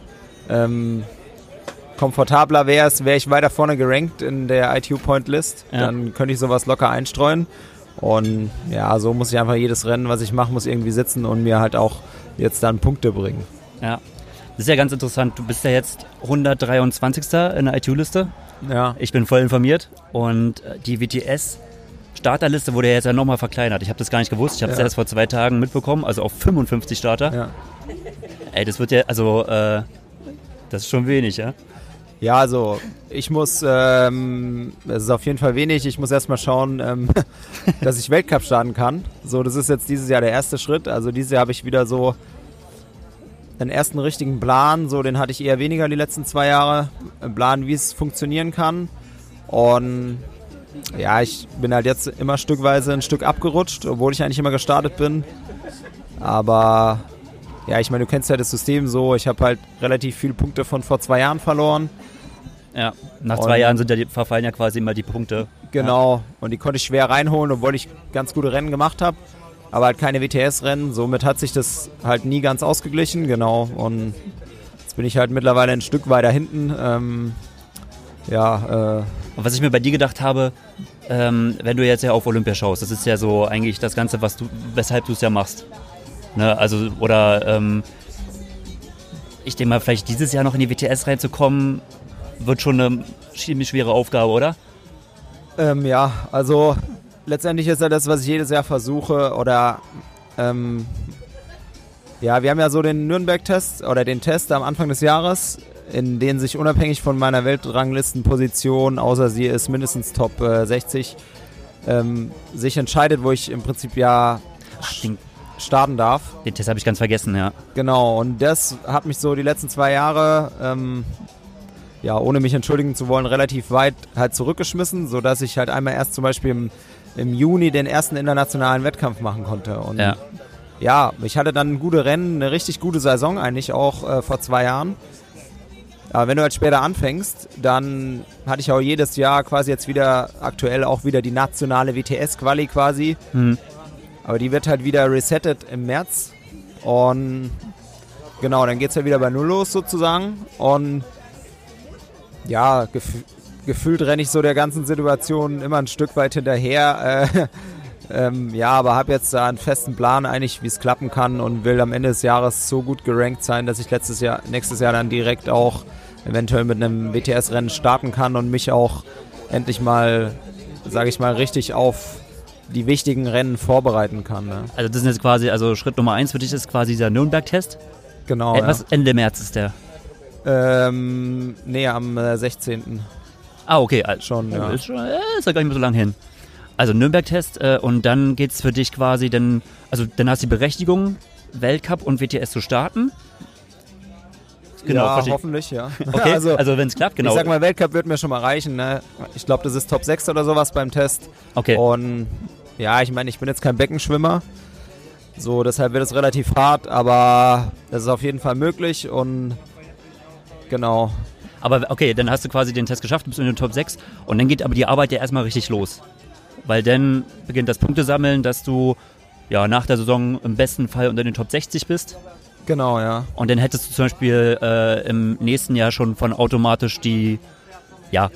Ähm, komfortabler wäre es, wäre ich weiter vorne gerankt in der ITU Point List,
Ja.
dann könnte ich sowas locker einstreuen. Und ja, so muss ich einfach jedes Rennen, was ich mache, muss irgendwie sitzen und mir halt auch jetzt dann Punkte bringen.
Ja. Das ist ja ganz interessant. Du bist ja jetzt 123. in der ITU-Liste.
Ja.
Ich bin voll informiert. Und äh, die WTS-Starterliste wurde ja jetzt ja nochmal verkleinert. Ich habe das gar nicht gewusst. Ich habe es
Ja.
erst vor zwei Tagen mitbekommen. Also auf 55 Starter.
Ja.
Ey, das wird ja, also, äh, das ist schon wenig, ja?
Ja, also ich muss, ähm, es ist auf jeden Fall wenig. Ich muss erstmal schauen, ähm, dass ich Weltcup starten kann. So, das ist jetzt dieses Jahr der erste Schritt. Also dieses Jahr habe ich wieder so einen ersten richtigen Plan. So, den hatte ich eher weniger die letzten zwei Jahre. Ein Plan, wie es funktionieren kann. Und ja, ich bin halt jetzt immer stückweise ein Stück abgerutscht, obwohl ich eigentlich immer gestartet bin. Aber ja, ich meine, du kennst ja das System so. Ich habe halt relativ viele Punkte von vor zwei Jahren verloren.
Ja. Nach zwei
Und-
Jahren sind ja die, verfallen ja quasi immer die Punkte.
Genau. Und die konnte ich schwer reinholen, obwohl ich ganz gute Rennen gemacht habe. Aber halt keine WTS-Rennen. Somit hat sich das halt nie ganz ausgeglichen. Genau. Und jetzt bin ich halt mittlerweile ein Stück weiter hinten. Ähm, ja, äh,
Und was ich mir bei dir gedacht habe, ähm, wenn du jetzt ja auf Olympia schaust, das ist ja so eigentlich das Ganze, was du, weshalb du es ja machst. Ne? Also, oder ähm, ich denke mal, vielleicht dieses Jahr noch in die WTS reinzukommen, wird schon eine ziemlich schwere Aufgabe, oder?
Ähm, ja, also letztendlich ist ja das, was ich jedes Jahr versuche oder ähm, ja, wir haben ja so den Nürnberg-Test oder den Test am Anfang des Jahres, in den sich unabhängig von meiner Weltranglistenposition, außer sie ist mindestens Top äh, 60, ähm, sich entscheidet, wo ich im Prinzip ja
Ach, den,
starten darf.
Den Test habe ich ganz vergessen, ja.
Genau, und das hat mich so die letzten zwei Jahre, ähm, ja, ohne mich entschuldigen zu wollen, relativ weit halt zurückgeschmissen, sodass ich halt einmal erst zum Beispiel im, im Juni den ersten internationalen Wettkampf machen konnte. Und
Ja.
ja, ich hatte dann gute Rennen, eine richtig gute Saison eigentlich auch äh, vor zwei Jahren. Aber wenn du halt später anfängst, dann hatte ich auch jedes Jahr quasi jetzt wieder aktuell auch wieder die nationale WTS-Quali quasi.
Hm.
Aber die wird halt wieder resettet im März. Und genau, dann geht es ja wieder bei Null los sozusagen. Und ja, gef gefühlt renne ich so der ganzen Situation immer ein Stück weit hinterher. Äh, ähm, ja, aber habe jetzt da einen festen Plan eigentlich, wie es klappen kann und will am Ende des Jahres so gut gerankt sein, dass ich letztes Jahr, nächstes Jahr dann direkt auch eventuell mit einem WTS-Rennen starten kann und mich auch endlich mal, sage ich mal, richtig auf die wichtigen Rennen vorbereiten kann. Ne?
Also das ist jetzt quasi, also Schritt Nummer eins für dich ist quasi dieser Nürnberg-Test.
Genau.
Etwas Ende März ist der.
Ja. Ähm, nee, am äh, 16.
Ah, okay. Also,
Schon, ja.
Ist, schon, äh, ist ja gar nicht mehr so lang hin. Also Nürnberg-Test äh, und dann geht's für dich quasi, dann, also dann hast du die Berechtigung, Weltcup und WTS zu starten. Genau,
ja,
verstehe.
hoffentlich, ja.
Okay,
also,
also, wenn es klappt, genau.
ich sag mal, Weltcup wird mir schon mal reichen. Ne? Ich glaube, das ist Top 6 oder sowas beim Test.
okay.
Und ja, ich meine, ich bin jetzt kein Beckenschwimmer. So, deshalb wird es relativ hart, aber das ist auf jeden Fall möglich und genau.
Aber okay, dann hast du quasi den Test geschafft, du bist in den Top 6 und dann geht aber die Arbeit ja erstmal richtig los. Weil dann beginnt das Punktesammeln, dass du ja nach der Saison im besten Fall unter den Top 60 bist.
Genau, ja.
Und dann hättest du zum Beispiel äh, im nächsten Jahr schon von automatisch die, ja,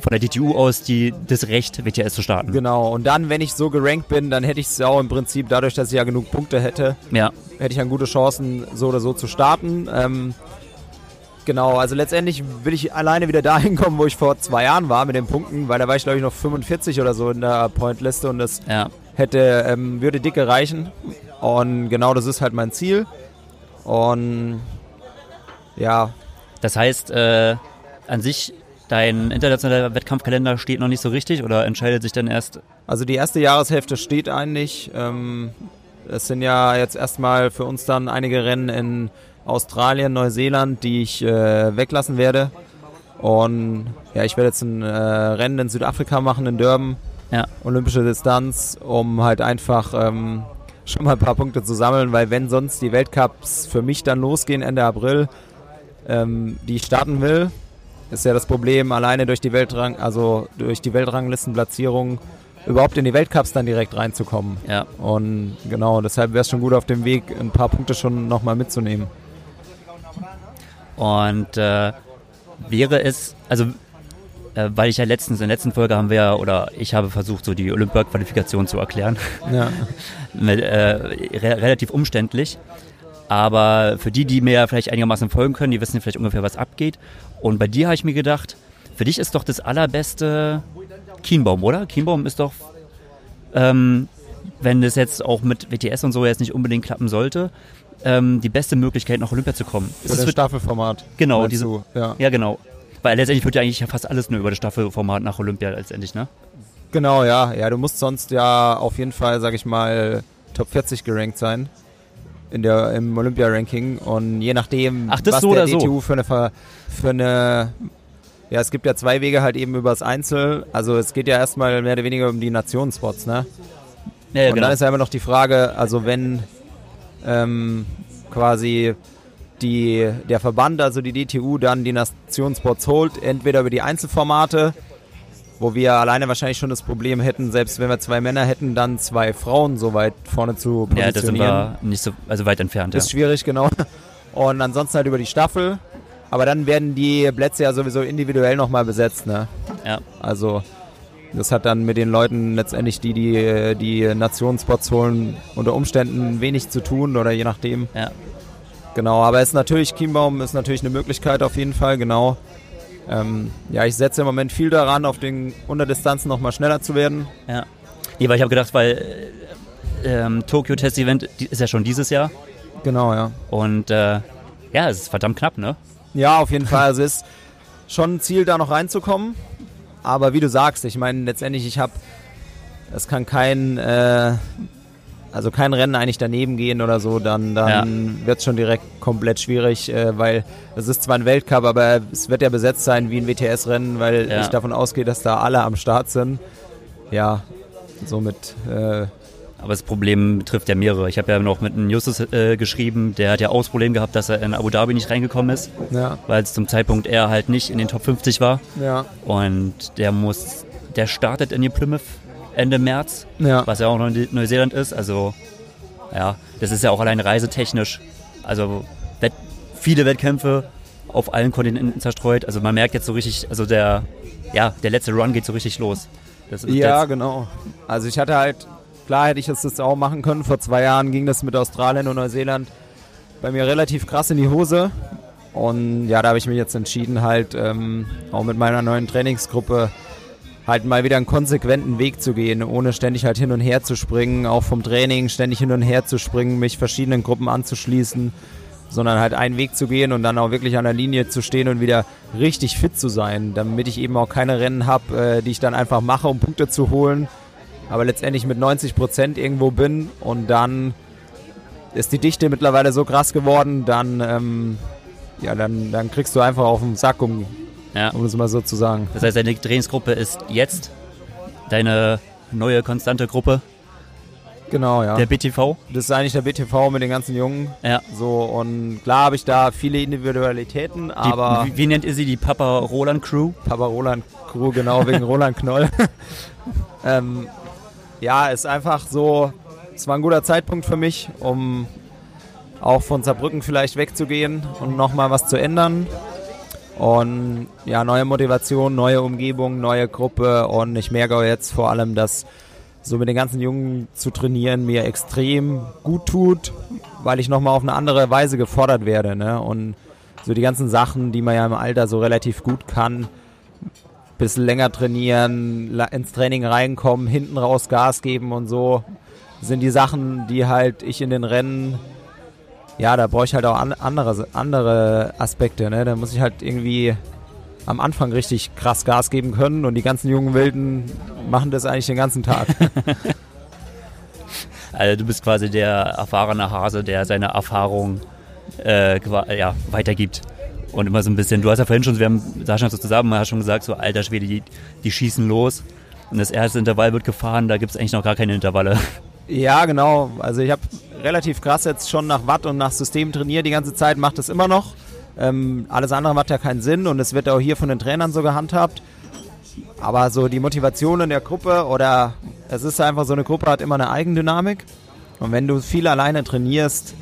von der DTU aus die, das Recht, WTS zu starten.
Genau. Und dann, wenn ich so gerankt bin, dann hätte ich es auch im Prinzip, dadurch, dass ich ja genug Punkte hätte,
Ja,
hätte ich dann gute Chancen, so oder so zu starten. Ähm, genau, also letztendlich will ich alleine wieder dahin kommen, wo ich vor zwei Jahren war mit den Punkten, weil da war ich glaube ich noch 45 oder so in der Pointliste und das
ja.
hätte, ähm, würde dicke reichen. Und genau das ist halt mein Ziel. Und ja,
Das heißt, äh, an sich, dein internationaler Wettkampfkalender steht noch nicht so richtig oder entscheidet sich dann erst.
also die erste Jahreshälfte steht eigentlich. Ähm, es sind ja jetzt erstmal für uns dann einige Rennen in Australien, Neuseeland, die ich äh, weglassen werde. Und ja, ich werde jetzt ein äh, Rennen in Südafrika machen, in Durban.
Ja.
olympische Distanz, um halt einfach ähm, schon mal ein paar Punkte zu sammeln, weil wenn sonst die Weltcups für mich dann losgehen Ende April, ähm, die ich starten will, ist ja das Problem, alleine durch die Weltrang, also durch die Weltranglistenplatzierung überhaupt in die Weltcups dann direkt reinzukommen.
Ja.
Und genau, deshalb wäre es schon gut auf dem Weg, ein paar Punkte schon nochmal mitzunehmen.
Und äh, wäre es, also äh, weil ich ja letztens, in der letzten Folge haben wir ja, oder ich habe versucht, so die Olympia-Qualifikation zu erklären.
Ja.
Mit, äh, re relativ umständlich. Aber für die, die mir vielleicht einigermaßen folgen können, die wissen vielleicht ungefähr, was abgeht. Und bei dir habe ich mir gedacht, für dich ist doch das allerbeste Kienbaum, oder? Kienbaum ist doch, ähm, wenn das jetzt auch mit WTS und so jetzt nicht unbedingt klappen sollte, ähm, die beste Möglichkeit, nach Olympia zu kommen. Es
das Staffelformat.
genau, diese?
Ja.
ja, genau. Weil letztendlich wird ja eigentlich fast alles nur über das Staffelformat nach Olympia letztendlich, ne?
Genau, ja. Ja, du musst sonst ja auf jeden Fall, sag ich mal, Top 40 gerankt sein in der, im Olympia-Ranking. Und je nachdem,
Ach,
was
so
der
oder so?
DTU für eine, für eine ja, es gibt ja zwei Wege halt eben übers Einzel. Also es geht ja erstmal mehr oder weniger um die Nationenspots, ne?
Ja, ja
Und
genau.
dann ist ja immer noch die Frage, also wenn ähm, quasi die, der Verband, also die DTU, dann die Nationenspots holt, entweder über die Einzelformate, wo wir alleine wahrscheinlich schon das Problem hätten, selbst wenn wir zwei Männer hätten, dann zwei Frauen so weit vorne zu
ja, da sind
positionieren.
wir nicht so also weit entfernt. Ja.
Ist schwierig, genau. Und ansonsten halt über die Staffel. Aber dann werden die Plätze ja sowieso individuell nochmal besetzt, ne?
Ja.
Also das hat dann mit den Leuten letztendlich, die die, die Nationenspots holen, unter Umständen wenig zu tun oder je nachdem.
Ja.
Genau, aber es ist natürlich, Chiembaum ist natürlich eine Möglichkeit auf jeden Fall, genau. Ähm, ja, ich setze im Moment viel daran, auf den Unterdistanzen nochmal schneller zu werden.
Ja. Nee, weil ich habe gedacht, weil äh, ähm, Tokyo Test Event ist ja schon dieses Jahr
Genau, ja.
und äh, ja, es ist verdammt knapp, ne?
Ja, auf jeden Fall. Also es ist schon ein Ziel, da noch reinzukommen. Aber wie du sagst, ich meine, letztendlich, ich habe, es kann kein, äh, also kein Rennen eigentlich daneben gehen oder so, dann, dann wird es schon direkt komplett schwierig, äh, weil es ist zwar ein Weltcup, aber es wird ja besetzt sein wie ein WTS-Rennen, weil
Ja.
ich davon ausgehe, dass da alle am Start sind. Ja, somit äh,
Aber das Problem betrifft ja mehrere. Ich habe ja noch mit einem Justus äh, geschrieben, der hat ja auch das Problem gehabt, dass er in Abu Dhabi nicht reingekommen ist,
ja,
weil es zum Zeitpunkt er halt nicht in den Top 50 war.
ja,
Und der muss, der startet in die Plymouth Ende März,
ja.
was ja auch noch in Neuseeland ist. Also, ja, das ist ja auch allein reisetechnisch. Also, Wett viele Wettkämpfe auf allen Kontinenten zerstreut. Also, man merkt jetzt so richtig, also der, ja, der letzte Run geht so richtig los.
Ja,
jetzt,
genau. Also ich hatte halt, klar hätte ich das jetzt auch machen können. Vor zwei Jahren ging das mit Australien und Neuseeland bei mir relativ krass in die Hose. Und ja, da habe ich mich jetzt entschieden, halt ähm, auch mit meiner neuen Trainingsgruppe halt mal wieder einen konsequenten Weg zu gehen, ohne ständig halt hin und her zu springen, auch vom Training ständig hin und her zu springen, mich verschiedenen Gruppen anzuschließen, sondern halt einen Weg zu gehen und dann auch wirklich an der Linie zu stehen und wieder richtig fit zu sein, damit ich eben auch keine Rennen habe, äh, die ich dann einfach mache, um Punkte zu holen, aber letztendlich mit 90 Prozent irgendwo bin und dann ist die Dichte mittlerweile so krass geworden, dann ähm, ja, dann, dann kriegst du einfach auf den Sack, um,
ja.
um es mal so zu sagen.
Das heißt, deine Trainingsgruppe ist jetzt deine neue konstante Gruppe,
Genau, ja.
der BTV.
Das ist eigentlich der BTV mit den ganzen Jungen.
Ja.
So, und klar habe ich da viele Individualitäten,
Die,
aber
wie, wie nennt ihr sie? Die Papa Roland Crew?
Papa Roland Crew, genau, wegen Roland Knoll. ähm, ja, ist einfach so, es war ein guter Zeitpunkt für mich, um auch von Saarbrücken vielleicht wegzugehen und nochmal was zu ändern. Und ja, neue Motivation, neue Umgebung, neue Gruppe und ich merke auch jetzt vor allem, dass so mit den ganzen Jungen zu trainieren mir extrem gut tut, weil ich nochmal auf eine andere Weise gefordert werde. Ne? Und so die ganzen Sachen, die man ja im Alter so relativ gut kann, bisschen länger trainieren, ins Training reinkommen, hinten raus Gas geben und so, sind die Sachen, die halt ich in den Rennen, ja, da brauche ich halt auch an, andere, andere Aspekte. Ne? Da muss ich halt irgendwie am Anfang richtig krass Gas geben können und die ganzen jungen Wilden machen das eigentlich den ganzen Tag.
Also du bist quasi der erfahrene Hase, der seine Erfahrung äh, ja, weitergibt. Und immer so ein bisschen, du hast ja vorhin schon, wir haben Sascha so zusammen, hast schon gesagt, so alter Schwede, die, die schießen los. Und das erste Intervall wird gefahren, da gibt es eigentlich noch gar keine Intervalle.
Ja, genau. Also ich habe relativ krass jetzt schon nach Watt und nach System trainiert die ganze Zeit, macht das immer noch. Ähm, alles andere macht ja keinen Sinn und es wird auch hier von den Trainern so gehandhabt. Aber so die Motivation in der Gruppe oder es ist einfach so eine Gruppe hat immer eine Eigendynamik. Und wenn du viel alleine trainierst,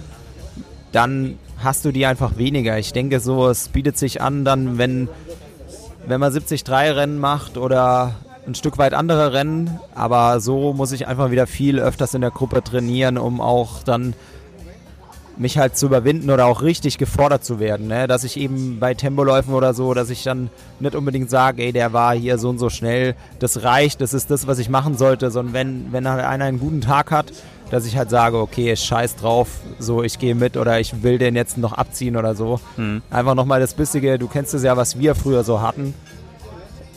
dann hast du die einfach weniger. Ich denke so, es bietet sich an, dann wenn, wenn man 73 Rennen macht oder ein Stück weit andere Rennen, aber so muss ich einfach wieder viel öfters in der Gruppe trainieren, um auch dann mich halt zu überwinden oder auch richtig gefordert zu werden. Ne? Dass ich eben bei Tempoläufen oder so, dass ich dann nicht unbedingt sage, ey, der war hier so und so schnell, das reicht, das ist das, was ich machen sollte, sondern wenn, wenn einer einen guten Tag hat, dass ich halt sage, okay, scheiß drauf, so ich gehe mit oder ich will den jetzt noch abziehen oder so.
Hm.
Einfach nochmal das Bissige, du kennst es ja, was wir früher so hatten.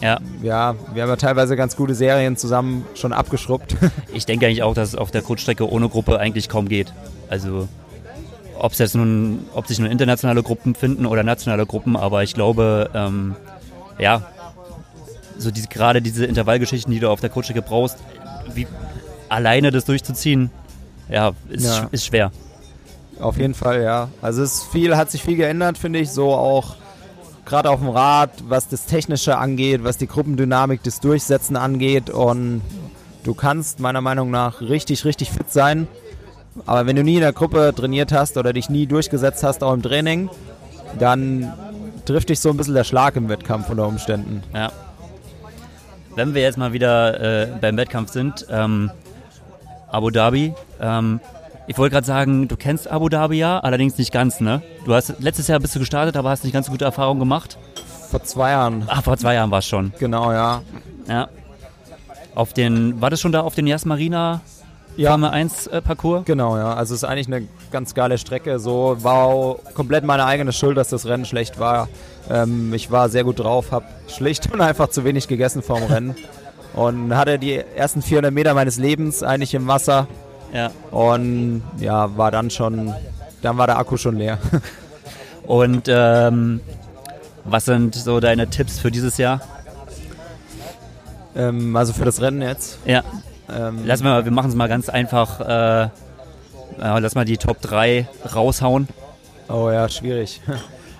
Ja,
Ja, wir haben ja teilweise ganz gute Serien zusammen schon abgeschrubbt.
ich denke eigentlich auch, dass es auf der Kurzstrecke ohne Gruppe eigentlich kaum geht. Also ob es jetzt nun, ob sich nur internationale Gruppen finden oder nationale Gruppen, aber ich glaube, ähm, ja, so diese, gerade diese Intervallgeschichten, die du auf der Kurzstrecke brauchst, wie alleine das durchzuziehen, ja, ist,
Ja.
ist schwer.
Auf jeden Fall, ja. Also es ist viel, hat sich viel geändert, finde ich. So auch gerade auf dem Rad, was das Technische angeht, was die Gruppendynamik, das Durchsetzen angeht. Und du kannst meiner Meinung nach richtig, richtig fit sein. Aber wenn du nie in der Gruppe trainiert hast oder dich nie durchgesetzt hast, auch im Training, dann trifft dich so ein bisschen der Schlag im Wettkampf unter Umständen.
Ja. Wenn wir jetzt mal wieder äh, beim Wettkampf sind, ähm, Abu Dhabi, ähm, ich wollte gerade sagen, du kennst Abu Dhabi ja, allerdings nicht ganz, ne? Du hast letztes Jahr bist du gestartet, aber hast nicht ganz so gute Erfahrungen gemacht.
Vor zwei Jahren,
Ach, vor zwei Jahren war es schon.
genau, ja.
Ja. Auf den, war das schon da auf den Yas Marina
Ja.
Formel 1 äh, Parcours?
Genau, ja. Also es ist eigentlich eine ganz geile Strecke. So war komplett meine eigene Schuld, dass das Rennen schlecht war. Ähm, ich war sehr gut drauf, habe schlicht und einfach zu wenig gegessen vorm Rennen und hatte die ersten 400 Meter meines Lebens eigentlich im Wasser
Ja.
Und ja, war dann schon, dann war der Akku schon leer.
Und ähm, was sind so deine Tipps für dieses Jahr?
ähm, also für das Rennen jetzt.
Ja,
Ähm,
lass mal, wir machen es mal ganz einfach. Äh, äh, lass mal die Top 3 raushauen.
Oh ja, schwierig.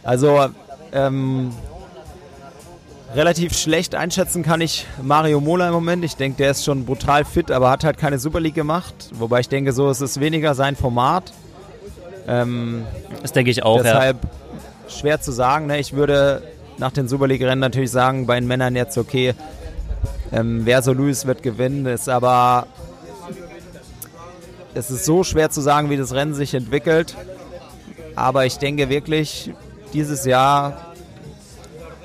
Also, ähm, relativ schlecht einschätzen kann ich Mario Mola im Moment. Ich denke, der ist schon brutal fit, aber hat halt keine Super League gemacht. Wobei ich denke, so ist es weniger sein Format. Ähm,
Das denke ich auch. Ja.
deshalb schwer zu sagen. Ne? Ich würde nach den Super League-Rennen natürlich sagen, bei den Männern jetzt okay, ähm, wer so Luis wird gewinnen, ist aber es ist so schwer zu sagen, wie das Rennen sich entwickelt. Aber ich denke wirklich, dieses Jahr,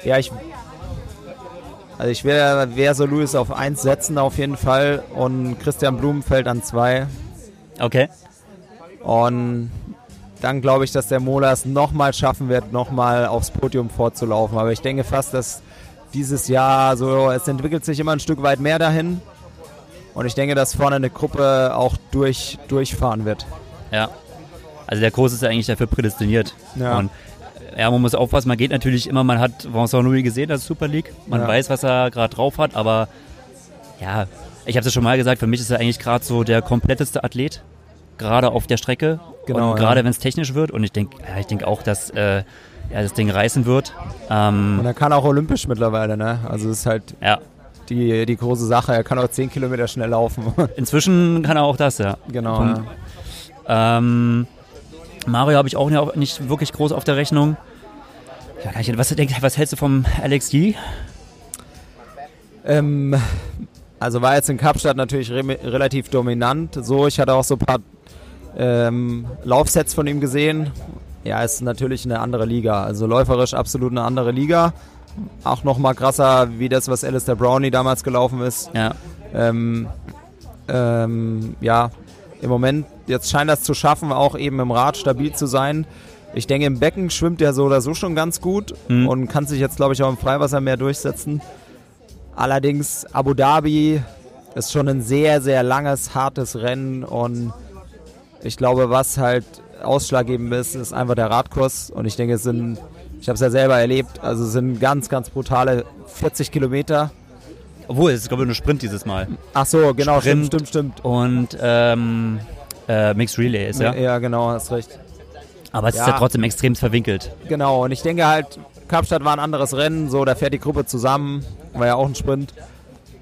ja, ich, also ich werde Verso Luis auf 1 setzen auf jeden Fall und Christian Blumenfeld an 2.
Okay.
Und dann glaube ich, dass der Mola es nochmal schaffen wird, nochmal aufs Podium vorzulaufen. Aber ich denke fast, dass dieses Jahr so, es entwickelt sich immer ein Stück weit mehr dahin. Und ich denke, dass vorne eine Gruppe auch durch, durchfahren wird.
Ja. Also der Kurs ist ja eigentlich dafür prädestiniert.
Ja.
Und ja, man muss aufpassen, man geht natürlich immer, man hat Vincent Louis gesehen als Super League, man
Ja.
weiß, was er gerade drauf hat, aber ja, ich habe es ja schon mal gesagt, für mich ist er eigentlich gerade so der kompletteste Athlet, gerade auf der Strecke.
Genau,
Und
ja.
gerade wenn es technisch wird und ich denke ja, ich denk auch, dass äh, ja, das Ding reißen wird. Ähm,
Und er kann auch olympisch mittlerweile, ne? Also es ist halt
ja,
die, die große Sache. Er kann auch 10 Kilometer schnell laufen.
inzwischen kann er auch das, ja.
genau. Ja.
Ähm, Mario habe ich auch nicht- wirklich groß auf der Rechnung. Ja, was, was hältst du vom Alex Yee?
Ähm, also war jetzt in Kapstadt natürlich re relativ dominant. So, ich hatte auch so ein paar ähm, Laufsets von ihm gesehen. Ja, ist natürlich eine andere Liga. Also läuferisch absolut eine andere Liga. Auch noch mal krasser wie das, was Alistair Brownie damals gelaufen ist.
Ja,
Ähm, ähm, ja, im Moment, jetzt scheint das zu schaffen, auch eben im Rad stabil zu sein. Ich denke, im Becken schwimmt er so oder so schon ganz gut
Mhm.
und kann sich jetzt, glaube ich, auch im Freiwasser mehr durchsetzen. Allerdings, Abu Dhabi ist schon ein sehr, sehr langes, hartes Rennen und ich glaube, was halt ausschlaggebend ist, ist einfach der Radkurs und ich denke, es sind, ich habe es ja selber erlebt, also es sind ganz, ganz brutale 40 Kilometer.
obwohl, es ist glaube ich nur Sprint dieses Mal.
Ach so, genau,
Sprint.
stimmt, stimmt, stimmt.
Und ähm, äh, Mixed Relay ist ja.
Ja, genau, hast recht.
Aber es ist
Ja.
ja trotzdem extrem verwinkelt.
Genau, und ich denke halt, Kapstadt war ein anderes Rennen, so, da fährt die Gruppe zusammen, war ja auch ein Sprint.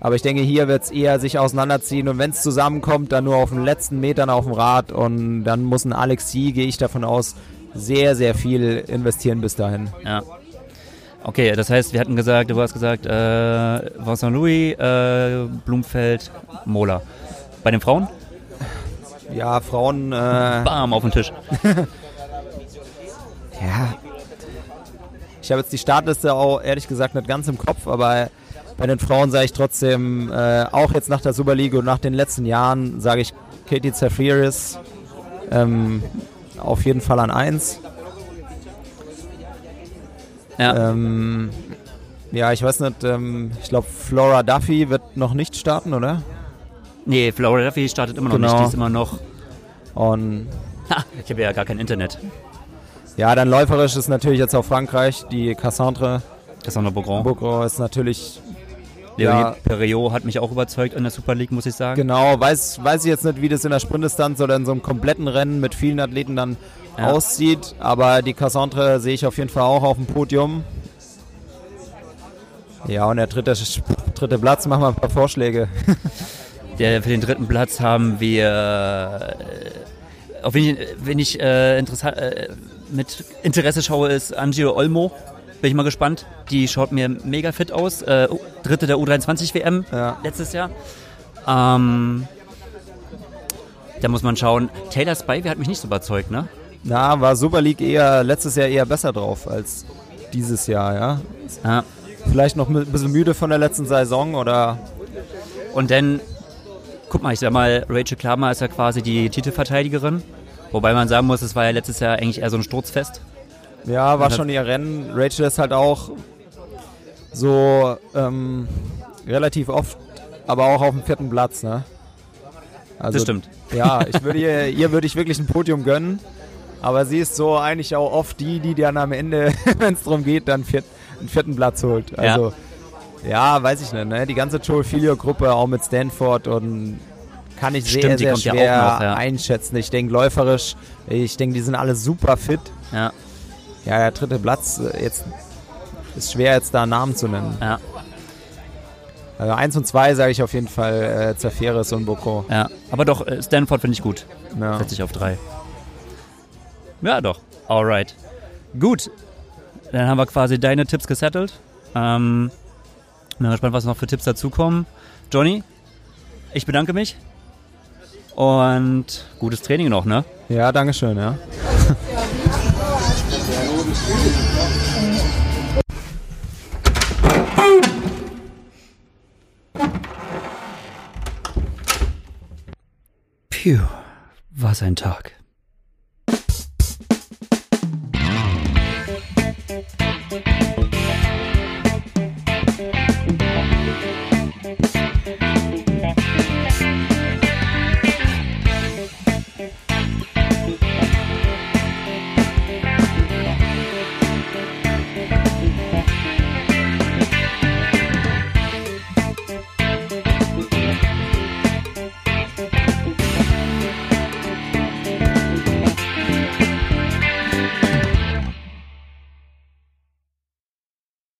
Aber ich denke, hier wird es eher sich auseinanderziehen und wenn es zusammenkommt, dann nur auf den letzten Metern auf dem Rad und dann muss ein Alexi, gehe ich davon aus, sehr, sehr viel investieren bis dahin.
Ja. Okay, das heißt, wir hatten gesagt, du hast gesagt, äh, Vincent Louis, äh, Blumfeld, Mola. Bei den Frauen?
Ja, Frauen, äh,
Bam, auf den Tisch.
ja. Ich habe jetzt die Startliste auch ehrlich gesagt nicht ganz im Kopf, aber bei den Frauen sage ich trotzdem, äh, auch jetzt nach der Super League und nach den letzten Jahren, sage ich Katie Zafiris ähm, auf jeden Fall an 1.
Ja.
Ähm, ja, ich weiß nicht, ähm, ich glaube Flora Duffy wird noch nicht starten, oder?
Nee, Flora Duffy startet immer noch
Genau.
nicht. Die ist immer noch.
Und
Ha, ich habe ja gar kein Internet.
ja, dann läuferisch ist natürlich jetzt auch Frankreich, die Cassandre
Cassandra Beaugrand.
Bocro ist natürlich
Leonie
ja.
Perriot hat mich auch überzeugt in der Super League, muss ich sagen.
Genau, weiß, weiß ich jetzt nicht, wie das in der Sprintdistanz oder in so einem kompletten Rennen mit vielen Athleten dann
Ja.
aussieht, aber die Cassandre sehe ich auf jeden Fall auch auf dem Podium. Ja, und der dritte, dritte Platz, machen wir ein paar Vorschläge.
Der, für den dritten Platz haben wir, äh, auf wen ich, wen ich äh, äh, mit Interesse schaue, ist Angelo Olmo. Bin ich mal gespannt. Die schaut mir mega fit aus. Äh, dritte der U23 WM
Ja.
letztes Jahr. Ähm, da muss man schauen. Taylor Spivey hat mich nicht so überzeugt, ne?
Na, war Super League eher letztes Jahr eher besser drauf als dieses Jahr, ja.
Ja.
Vielleicht noch ein bisschen müde von der letzten Saison oder
Und dann, guck mal, ich sag mal, Rachel Klammer ist ja quasi die Titelverteidigerin. Wobei man sagen muss, es war ja letztes Jahr eigentlich eher so ein Sturzfest.
Ja, war schon ihr Rennen. Rachel ist halt auch so ähm, relativ oft, aber auch auf dem vierten Platz, ne? Also
das stimmt.
Ja, ich würde ihr, ihr würde ich wirklich ein Podium gönnen. Aber sie ist so eigentlich auch oft die, die dann am Ende, wenn es darum geht, dann viert, einen vierten Platz holt. Also, ja, weiß ich nicht. Ne? Die ganze Joel Filio-Gruppe, auch mit Stanford und kann ich sehr,
Stimmt,
sehr
ja
schwer
auch noch, ja.
einschätzen. Ich denke läuferisch, ich denke, die sind alle super fit.
Ja,
Ja, der dritte Platz, äh, jetzt ist schwer jetzt da einen Namen zu nennen.
ja,
Also eins und zwei sage ich auf jeden Fall äh, Zaferes und Boko.
ja. Aber doch, äh, Stanford finde ich gut.
Ja.
Setze ich auf drei. Ja, doch. Alright. Gut. Dann haben wir quasi deine Tipps gesettelt. Ähm, bin gespannt, was noch für Tipps dazukommen. Johnny, ich bedanke mich. Und gutes Training noch, ne?
ja, Dankeschön, ja.
Puh, was ein Tag.